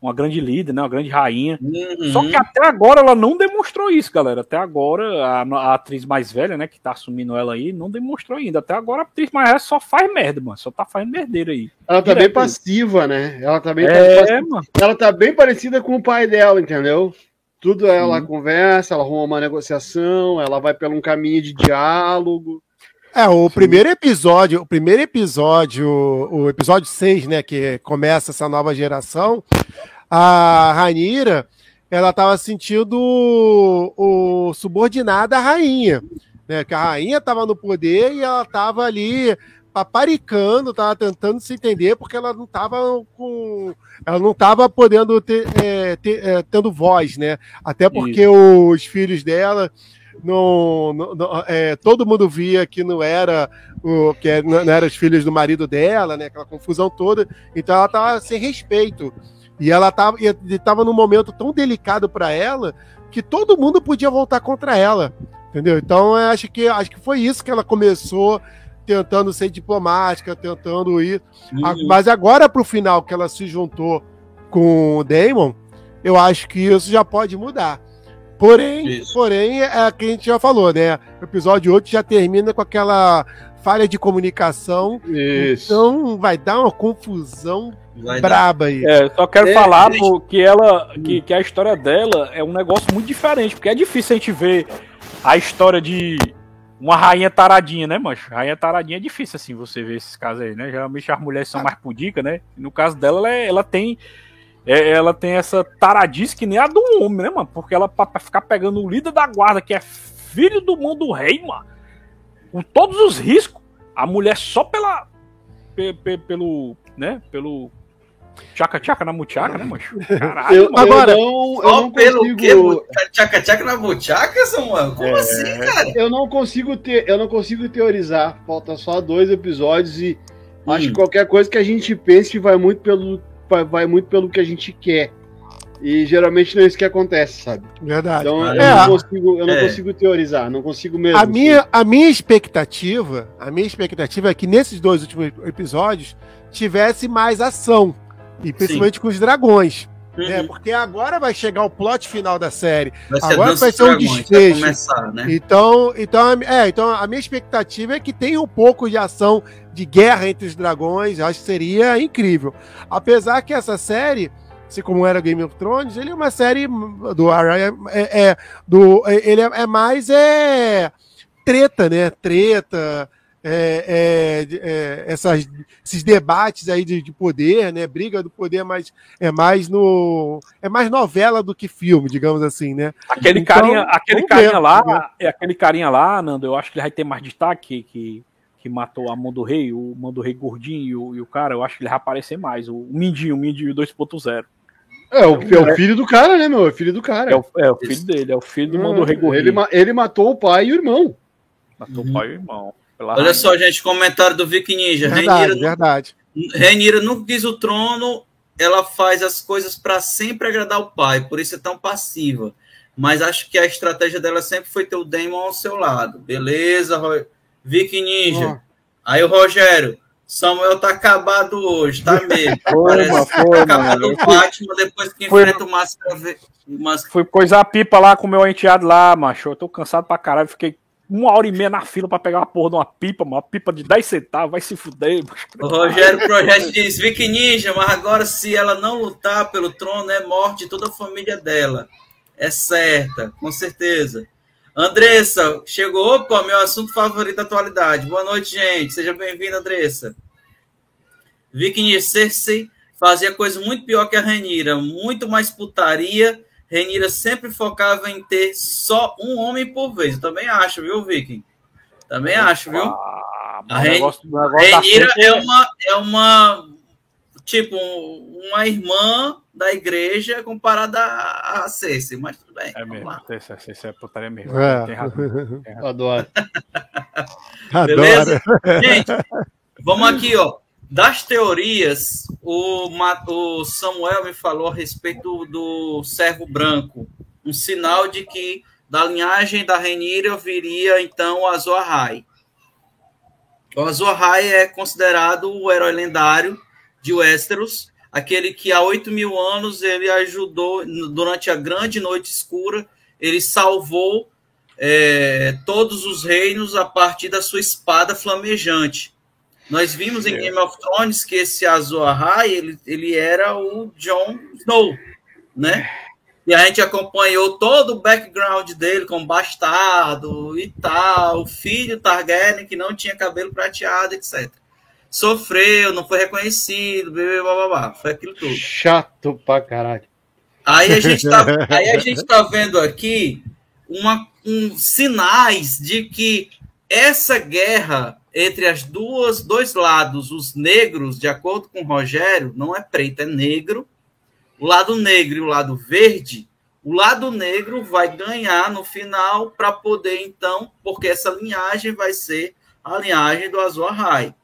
uma grande líder, né, uma grande rainha. Uhum. Só que até agora ela não demonstrou isso, galera. Até agora a, a, atriz mais velha, né, que tá assumindo ela aí, não demonstrou ainda. Até agora a atriz mais velha só faz merda, mano. Só tá fazendo merdeira aí. Ela tá bem passiva, né? Ela tá bem é, mano. Ela tá bem parecida com o pai dela, entendeu? Tudo ela uhum. conversa, ela arruma uma negociação, ela vai pelo um caminho de diálogo. É, o Sim. primeiro episódio, o primeiro episódio, o episódio 6, né, que começa essa nova geração, a Ranira, ela estava sentindo o, o subordinada à rainha, né, que a rainha estava no poder e ela estava ali paparicando, estava tentando se entender porque ela não estava com, ela não estava podendo ter, é, ter é, tendo voz, né? Até porque Isso. os filhos dela não, não, não é, todo mundo via que não era o que é, não era os filhos do marido dela, né? Aquela confusão toda. Então ela estava sem respeito. E ela estava estava num momento tão delicado para ela que todo mundo podia voltar contra ela. Entendeu? Então eu acho que acho que foi isso que ela começou tentando ser diplomática, tentando ir. Uhum. Mas agora para o final que ela se juntou com o Damon, eu acho que isso já pode mudar. Porém, porém, é o que a gente já falou, né? O episódio 8 já termina com aquela falha de comunicação. Isso. Então vai dar uma confusão vai braba dar. aí. É, só quero é, falar que ela, que, que a história dela é um negócio muito diferente, porque é difícil a gente ver a história de uma rainha taradinha, né, mancho? Rainha taradinha é difícil assim você ver esses casos aí, né? Geralmente as mulheres são ah. mais pudicas, né? No caso dela, ela, é, ela tem é, ela tem essa taradice que nem a do homem, né, mano? Porque ela, pra, pra, ficar pegando o líder da guarda, que é filho do mundo rei, mano, com todos os riscos, a mulher só pela. Pe, pe, pelo. né? Pelo. Tchaca-tchaca na muchaca, né, mancho? [laughs] Caralho, eu, Agora, eu não, eu não pelo consigo... quê? Tchaca-tchaca na muchaca, Samuel? Como é... assim, cara? Eu não consigo ter, eu não consigo teorizar. Falta só dois episódios e hum. acho que qualquer coisa que a gente pense vai muito pelo vai muito pelo que a gente quer. E geralmente não é isso que acontece, sabe? Verdade. Então é, eu não, consigo, eu não é. consigo teorizar, não consigo mesmo. A minha, a minha expectativa, a minha expectativa é que nesses dois últimos episódios tivesse mais ação. E principalmente Sim. com os dragões. Uhum. Né? Porque agora vai chegar o plot final da série. Vai agora vai ser um desfecho. Começar, né? Então, então, é, então a minha expectativa é que tenha um pouco de ação de guerra entre os dragões. Acho que seria incrível. Apesar que essa série assim como era Game of Thrones, ele é uma série do é, é, é do ele é, é, mais é treta, né? Treta, é, é, é, essas, esses debates aí de, de, poder, né? Briga do poder é mais, é mais no. É mais novela do que filme, digamos assim, né? Aquele então, carinha, aquele carinha ver, lá, é aquele carinha lá, Nando, eu acho que ele vai ter mais destaque que, que matou a mão do rei, o mão do rei gordinho e o, e o cara, eu acho que ele vai aparecer mais. O, Mindinho, o Mindinho 2.0. É, o, é o filho do cara, né, meu? É o filho do cara. É o, é o filho dele, é o filho do mão do rei gordinho. Ele, ele matou o pai e o irmão. Matou uhum. o pai e o irmão. Olha só, gente, comentário do Vic Ninja. Verdade, Renira, verdade. Renira diz o trono, ela faz as coisas para sempre agradar o pai, por isso é tão passiva. Mas acho que a estratégia dela sempre foi ter o Damon ao seu lado. Beleza, Ro... Vic Ninja. Oh. Aí o Rogério, Samuel tá acabado hoje, tá [laughs] mesmo. Foi, Parece mano, que tá foi, acabado mano. o Batman depois que Foi- enfrenta o Máscara. Fui coisar a pipa lá com o meu enteado lá, macho. Eu tô cansado pra caralho. Fiquei uma hora e meia na fila pra pegar uma porra de uma pipa. Uma pipa de 10 centavos. Vai se fuder. O Rogério Projeto diz: Vicky Ninja, mas agora se ela não lutar pelo trono, é morte toda a família dela. É certa, com certeza. Andressa, chegou, opa, meu assunto favorito da atualidade. Boa noite, gente. Seja bem-vinda, Andressa. Vicky Ninja, Cersei fazia coisa muito pior que a Renira, muito mais putaria. Renira sempre focava em ter só um homem por vez. Eu também acho, viu, Vicky? Também acho, viu? Ah, A Ren- negócio, negócio da Renira Cersei- é uma, é uma tipo um- uma irmã da igreja comparada a a Cersei, mas tudo bem. É mesmo. é- isso é putaria mesmo. É. Tem razão. Tem razão. Adoro. [laughs] Beleza? Adoro. Gente, vamos aqui, ó. Das teorias, o, o Samuel me falou a respeito do, servo branco, um sinal de que da linhagem da Renira viria então o Azor Ahai. O Azor Ahai é considerado o herói lendário de Westeros, aquele que há 8 mil anos ele ajudou durante a grande noite escura, ele salvou é, todos os reinos a partir da sua espada flamejante. Nós vimos em Game of Thrones que esse Azor Ahai, ele, ele era o Jon Snow, né? E a gente acompanhou todo o background dele como bastardo e tal, filho Targaryen que não tinha cabelo prateado, etc. Sofreu, não foi reconhecido, blá, blá, blá. foi aquilo tudo. Chato pra caralho. Aí a gente tá, [laughs] aí a gente tá vendo aqui uma, um, sinais de que essa guerra entre as duas dois lados, os negros, de acordo com o Rogério, não é preto, é negro. O lado negro e o lado verde, o lado negro vai ganhar no final para poder então, porque essa linhagem vai ser a linhagem do Azul Ahai.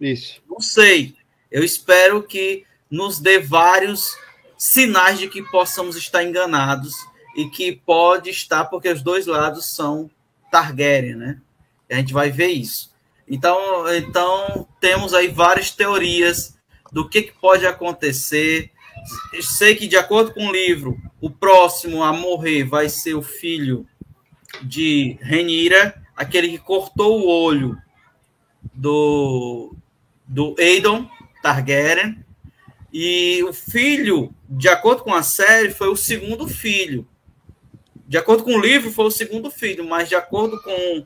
Isso. Não sei. Eu espero que nos dê vários sinais de que possamos estar enganados e que pode estar, porque os dois lados são Targaryen, né? A gente vai ver isso. Então, então temos aí várias teorias do que, que pode acontecer. Sei que, de acordo com o livro, o próximo a morrer vai ser o filho de Renira, aquele que cortou o olho do, do Aedon Targaryen. E o filho, de acordo com a série, foi o segundo filho. De acordo com o livro, foi o segundo filho, mas de acordo com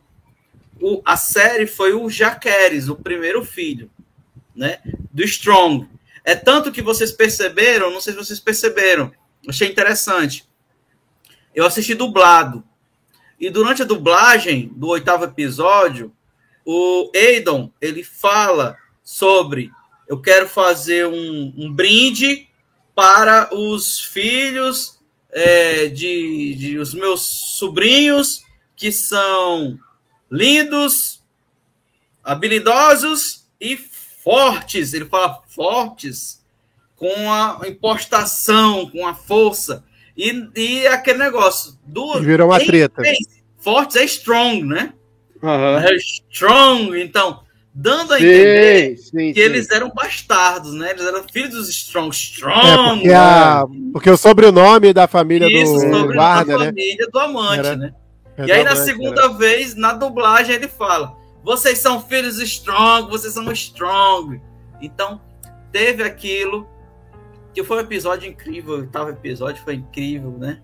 o, a série, foi o Jaqueres, o primeiro filho, né? Do Strong. É tanto que vocês perceberam, não sei se vocês perceberam, achei interessante. Eu assisti dublado. E durante a dublagem do oitavo episódio, o Aidon, ele fala sobre eu quero fazer um, um brinde para os filhos é, de, de os meus sobrinhos que são lindos, habilidosos e fortes. Ele fala fortes com a impostação, com a força. E, e aquele negócio do. Virou uma treta. Fortes é strong, né? Aham. É strong, então, dando a Sim, entender sim, que sim. eles eram bastardos, né? Eles eram filhos dos strong. É, Strong! porque, a, porque o sobrenome da família Isso, do sobre guarda, a né? família do amante, Era- né? É E aí, na segunda vez, na dublagem, ele fala: vocês são filhos strong, vocês são strong. Então, teve aquilo que foi um episódio incrível. O oitavo episódio foi incrível, né?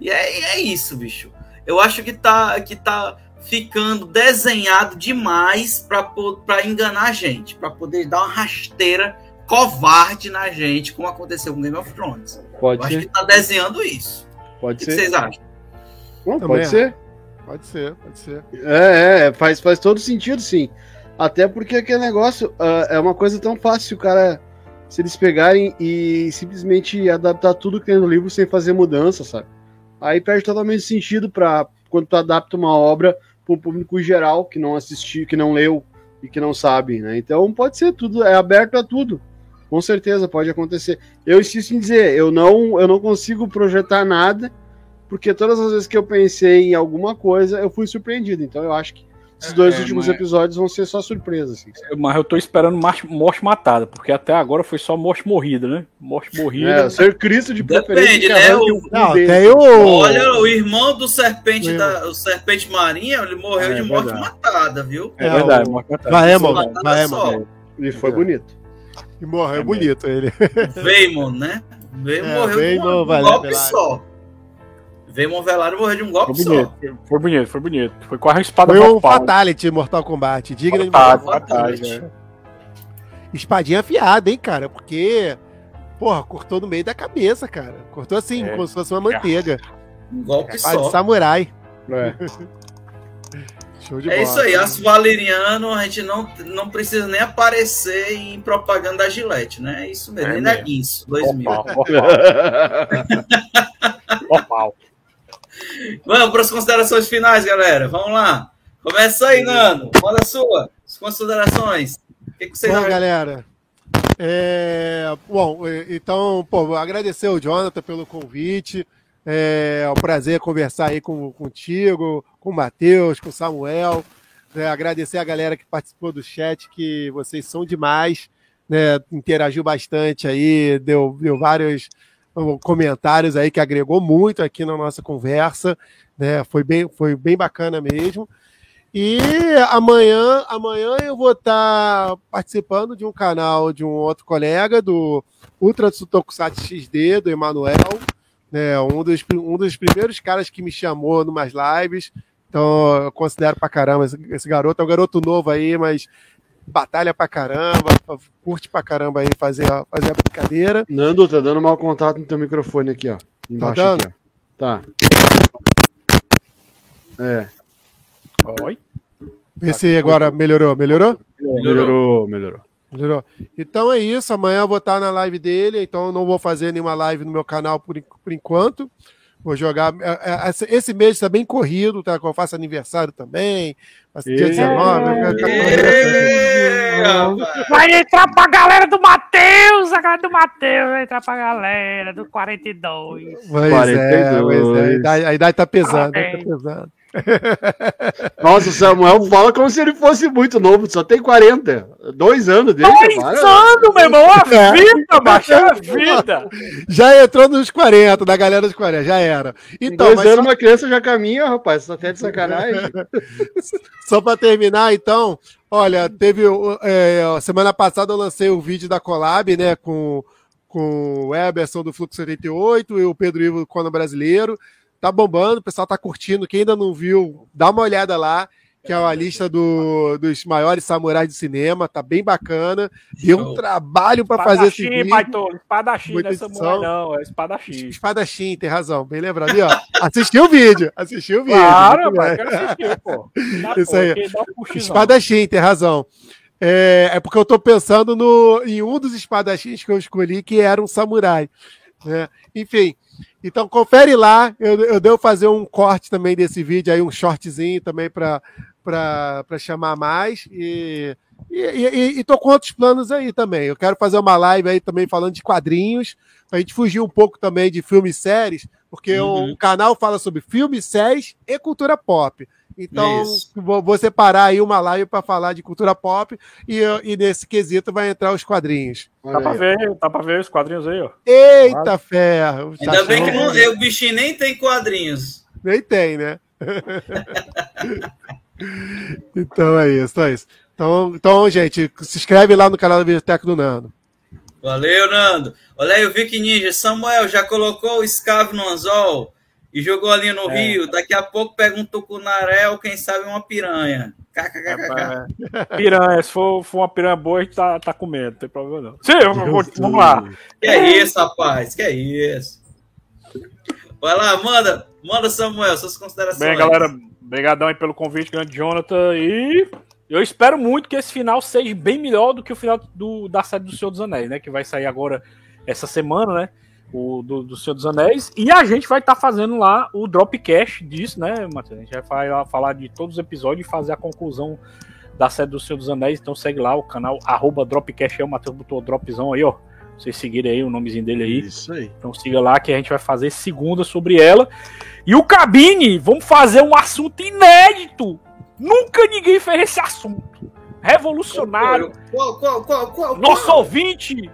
E é, é isso, bicho. Eu acho que tá, que tá ficando desenhado demais para enganar a gente, para poder dar uma rasteira covarde na gente, como aconteceu com Game of Thrones. Pode Eu acho ser. que tá desenhando isso. O Pode que, que ser. vocês acham? Também pode acho. ser. Pode ser, pode ser. É, é, faz, faz todo sentido, sim. Até porque aquele negócio ah, é uma coisa tão fácil, cara, se eles pegarem e simplesmente adaptar tudo que tem no livro sem fazer mudança, sabe? Aí perde totalmente sentido para quando tu adapta uma obra para o público geral que não assistiu, que não leu e que não sabe, né? Então pode ser tudo, é aberto a tudo. Com certeza pode acontecer. Eu insisto em dizer, eu não, eu não consigo projetar nada porque todas as vezes que eu pensei em alguma coisa, eu fui surpreendido. Então eu acho que Esses dois É, últimos mas- episódios vão ser só surpresa, assim. Mas eu tô esperando morte, morte matada, porque até agora foi só morte morrida, né? Morte morrida. É, ser Cristo de preferência. Depende, né? O- Não, o. Olha, o irmão do serpente, O da, o serpente marinha, ele morreu É, de morte verdade. matada, viu? É verdade, o- morte matada. Só. E foi bonito. E morreu bonito ele. Veimon, né? Veimon É, morreu de um, golpe Velário. Só. Veimon Velário morreu de um golpe Foi só. bonito, foi bonito, foi bonito. Foi com a espada Foi um mortal. Fatality Mortal Kombat. Digno de Mortal Kombat. fatality, né? Espadinha afiada, hein, cara? Porque, porra, cortou no meio da cabeça, cara. Cortou assim, É. como se fosse uma manteiga. Um golpe Espada de só. samurai. É. [laughs] Show de É bola. isso aí, aço valeriano, a gente não, não precisa nem aparecer em propaganda da Gillette, né? É isso mesmo, É nem mesmo. Guinso, 2000. Normal, normal. normal. Vamos para as considerações finais, galera. Vamos lá. Começa aí, Nando. Manda a sua. As considerações. O que, que você Bom, galera. É, bom, é, então, pô, agradecer o Jonathan pelo convite. É um prazer conversar aí com, contigo, com o Matheus, com o Samuel. É, agradecer a galera que participou do chat, que vocês são demais, né? Interagiu bastante aí, deu, deu vários comentários aí que agregou muito aqui na nossa conversa, né? Foi bem, foi bem bacana mesmo. E amanhã, amanhã eu vou estar participando de um canal de um outro colega, do Ultra Tokusatsu XD, do Emanuel, né, um, dos, um dos primeiros caras que me chamou numas lives. Então eu considero pra caramba esse, esse garoto. É um garoto novo aí, mas batalha pra caramba, curte pra caramba aí fazer, a- fazer a brincadeira. Nando, tá dando mau contato no teu microfone aqui, ó. Embaixo dando? aqui, ó. Tá. É. Oi? Vê se agora melhorou. Melhorou? Melhorou, melhorou. Melhorou. Então é isso. Amanhã eu vou estar na live dele. Então eu não vou fazer nenhuma live no meu canal por, por enquanto. Vou jogar. é, é, esse- mês está bem corrido, tá? Eu faço aniversário também. Dia Ê! 19. eu quero ficar Ê, rapaz. Vai entrar pra galera do Matheus, a galera do Matheus vai entrar pra galera do 42. Pois é, 42. pois é. A idade, a idade tá pesando, tá pesando. [laughs] Nossa, o Samuel fala como se ele fosse muito novo, só tem 40. Dois anos dele. Dois anos, meu irmão, a É. vida, macho, a vida. Já entrou nos 40, da galera dos 40, já era. Em Então, dois mas anos só, uma criança já caminha, rapaz. Só até de sacanagem. [laughs] só para terminar, então, olha, teve. é, semana passada eu lancei o vídeo da Collab, né, com, com o Eberson do Fluxo 78 e o Pedro Ivo do Cono Brasileiro. Tá bombando, o pessoal tá curtindo. Quem ainda não viu, dá uma olhada lá, que é a lista do- dos maiores samurais do cinema. Tá bem bacana. Deu um trabalho para fazer esse Espadachim, vídeo. Baitolo, espadachim, Muita nessa edição. mulher não, é espadachim. Espadachim, tem razão, bem lembrado. Ali, ó, assistiu o vídeo, assistiu o vídeo. Claro, bem. quero assistir, pô. [laughs] Dá, Isso pô, aí. um. Espadachim, tem razão. É, é porque eu tô pensando no, em um dos espadachins que eu escolhi, que era um samurai. né? Enfim, então confere lá. Eu, eu devo fazer um corte também desse vídeo aí, um shortzinho também para chamar mais. E, e, e, e tô com outros planos aí também. Eu quero fazer uma live aí também falando de quadrinhos, pra gente fugir um pouco também de filmes e séries, porque Uhum. o canal fala sobre filmes, séries e cultura pop. Então, Isso. vou, separar aí uma live para falar de cultura pop e, e nesse quesito vai entrar os quadrinhos. Tá pra ver, tá pra ver os quadrinhos aí, ó. Eita ferro! Ainda bem que Tá não, o bichinho nem tem quadrinhos. Nem tem, né? [laughs] então é isso, é isso. Então, então, gente, se inscreve lá no canal da Biblioteca do Nando. Valeu, Nando. Olha aí o Vic Ninja. Samuel já colocou o escavo no anzol e jogou ali no É. rio. Daqui a pouco pega um tucunaré ou quem sabe uma piranha. KKKK. Piranha, se for, for uma piranha boa, a gente tá, tá comendo, não tem problema não. Sim, vou- vamos lá. Que é isso, rapaz? Que é isso? Vai lá, manda, manda Samuel, suas considerações. Bem, galera, brigadão aí pelo convite, grande Jonathan, e eu espero muito que esse final seja bem melhor do que o final do, da série do Senhor dos Anéis, né, que vai sair agora essa semana, né, o do, do Senhor dos Anéis, e a gente vai estar fazendo lá o Dropcast disso, né, Matheus, a gente vai falar, de todos os episódios e fazer a conclusão da série do Senhor dos Anéis, então segue lá o canal, arroba Dropcast, aí o Matheus botou o dropzão aí, ó, vocês seguirem aí o nomezinho dele aí, Isso aí. então siga lá que a gente vai fazer segunda sobre ela. E o Cabine, vamos fazer um assunto inédito Nunca ninguém fez esse assunto. Revolucionário. Qual, qual, qual, qual, Nosso qual? ouvinte,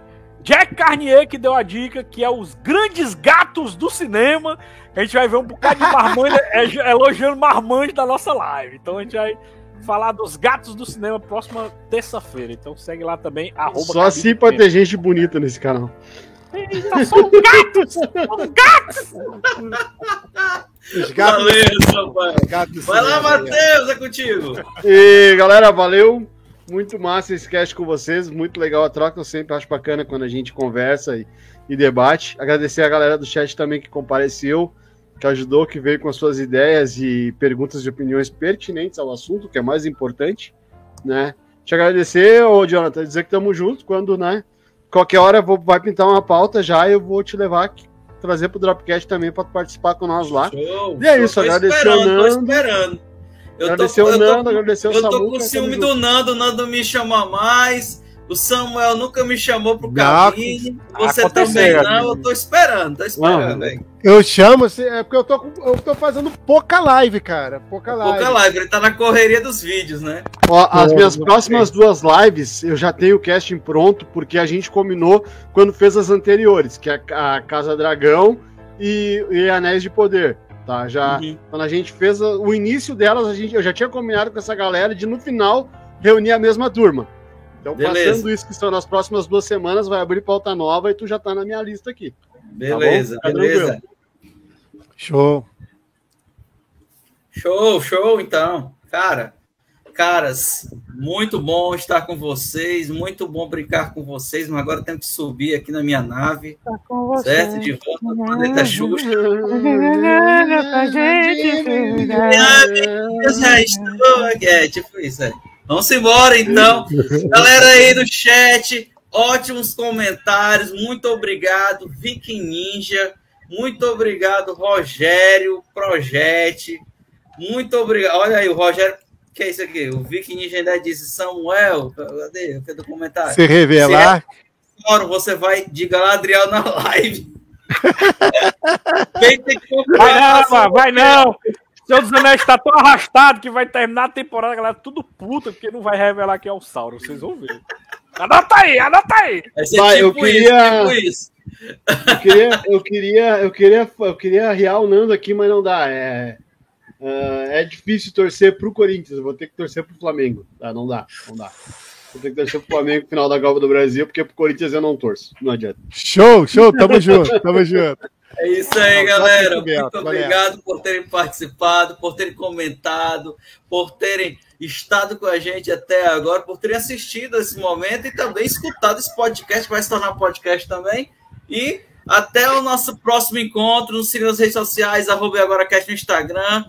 Jack Carnier, que deu a dica, que é os grandes gatos do cinema. A gente vai ver um bocado de marmanjo [laughs] é, elogiando marmanjo da nossa live. Então a gente vai falar dos gatos do cinema próxima terça-feira. Então segue lá também. Arroba Só assim pra ter gente bonita nesse canal. Eita, são gatos! São gatos! Os gatos, Valeu, Samuel. gatos Vai lá, Matheus, é contigo. E galera, valeu. Muito massa esse cast com vocês. Muito legal a troca. Eu sempre acho bacana quando a gente conversa e, e debate. Agradecer a galera do chat também que compareceu, que ajudou, que veio com as suas ideias e perguntas e opiniões pertinentes ao assunto, que é mais importante, né? Te agradecer, ô Jonathan, dizer que estamos juntos quando, né? Qualquer hora vou, vai pintar uma pauta já, eu vou te levar aqui, trazer pro Dropcast também para participar com nós lá. Show, E é isso, Tô agradecer esperando, tô esperando. Eu agradecer tô, o eu tô- Nando, agradecer o Eu tô com ciúme do Nando, o Nando me chama mais. O Samuel nunca me chamou pro cabine. Você também não. Eu tô esperando, tô esperando. Não. hein? Eu chamo, é porque eu tô, com- eu tô fazendo pouca live, cara. Pouca live. Pouca live, ele tá na correria dos vídeos, né? Ó, as minhas próximas duas lives eu já tenho o casting pronto, porque a gente combinou quando fez as anteriores, que é a Casa Dragão e, e Anéis de Poder. Tá? Já, Uhum. Quando a gente fez o início delas, a gente, eu já tinha combinado com essa galera de no final reunir a mesma turma. Então, Beleza. passando isso que são nas próximas duas semanas, vai abrir pauta nova e tu já tá na minha lista aqui. Beleza, Tá bom? Tá beleza. tranquilo. Show. Show, show, então. Cara, caras, muito bom estar com vocês, muito bom brincar com vocês, mas agora eu tenho que subir aqui na minha nave, Tá com certo? De volta ao planeta Xuxa. Eu já estou aqui. É, tipo isso, é. Vamos embora, então. Galera aí do chat, ótimos comentários. Muito obrigado, Viking Ninja. Muito obrigado, Rogério Projete. Muito obrigado. Olha aí, o Rogério. Que é isso aqui? O Viking Ninja ainda disse: Samuel, cadê? Cadê o comentário? Se revelar. Fórum, você vai de Galadriel na live. Vem ter que comprar Vai não, mano, vai não! Senhor dos Anéis tá tão arrastado que vai terminar a temporada, galera tudo puta, porque não vai revelar que é o Sauron, vocês vão ver. Anota aí, anota aí! Vai Vai, eu tipo queria- isso, tipo isso. Eu queria, eu queria, eu queria, eu queria o Nando aqui, mas não dá. É, ah, é difícil torcer pro Corinthians. Eu vou ter que torcer pro Flamengo. Tá? Não dá, não dá. Vou ter que torcer pro Flamengo no final da Copa do Brasil, porque pro Corinthians eu não torço. Não adianta. Show, show. Tamo junto, tamo junto. É isso aí, Não, galera. muito obrigado por terem participado, por terem comentado, por terem estado com a gente até agora, por terem assistido esse momento e também escutado esse podcast, que vai se tornar podcast também. E até o nosso próximo encontro. Nos siga nas redes sociais, arroba AgoraCast no Instagram,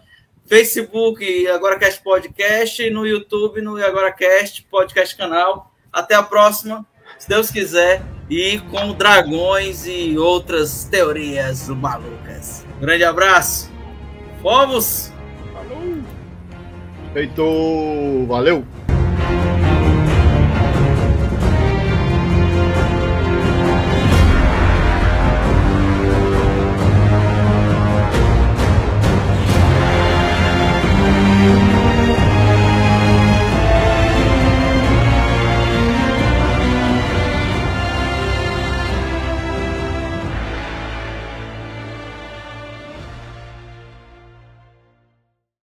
Facebook e AgoraCast Podcast, e no YouTube, no AgoraCast Podcast Canal. Até a próxima, se Deus quiser, e com dragões e outras teorias malucas. Grande abraço. Fomos! Feito. Valeu!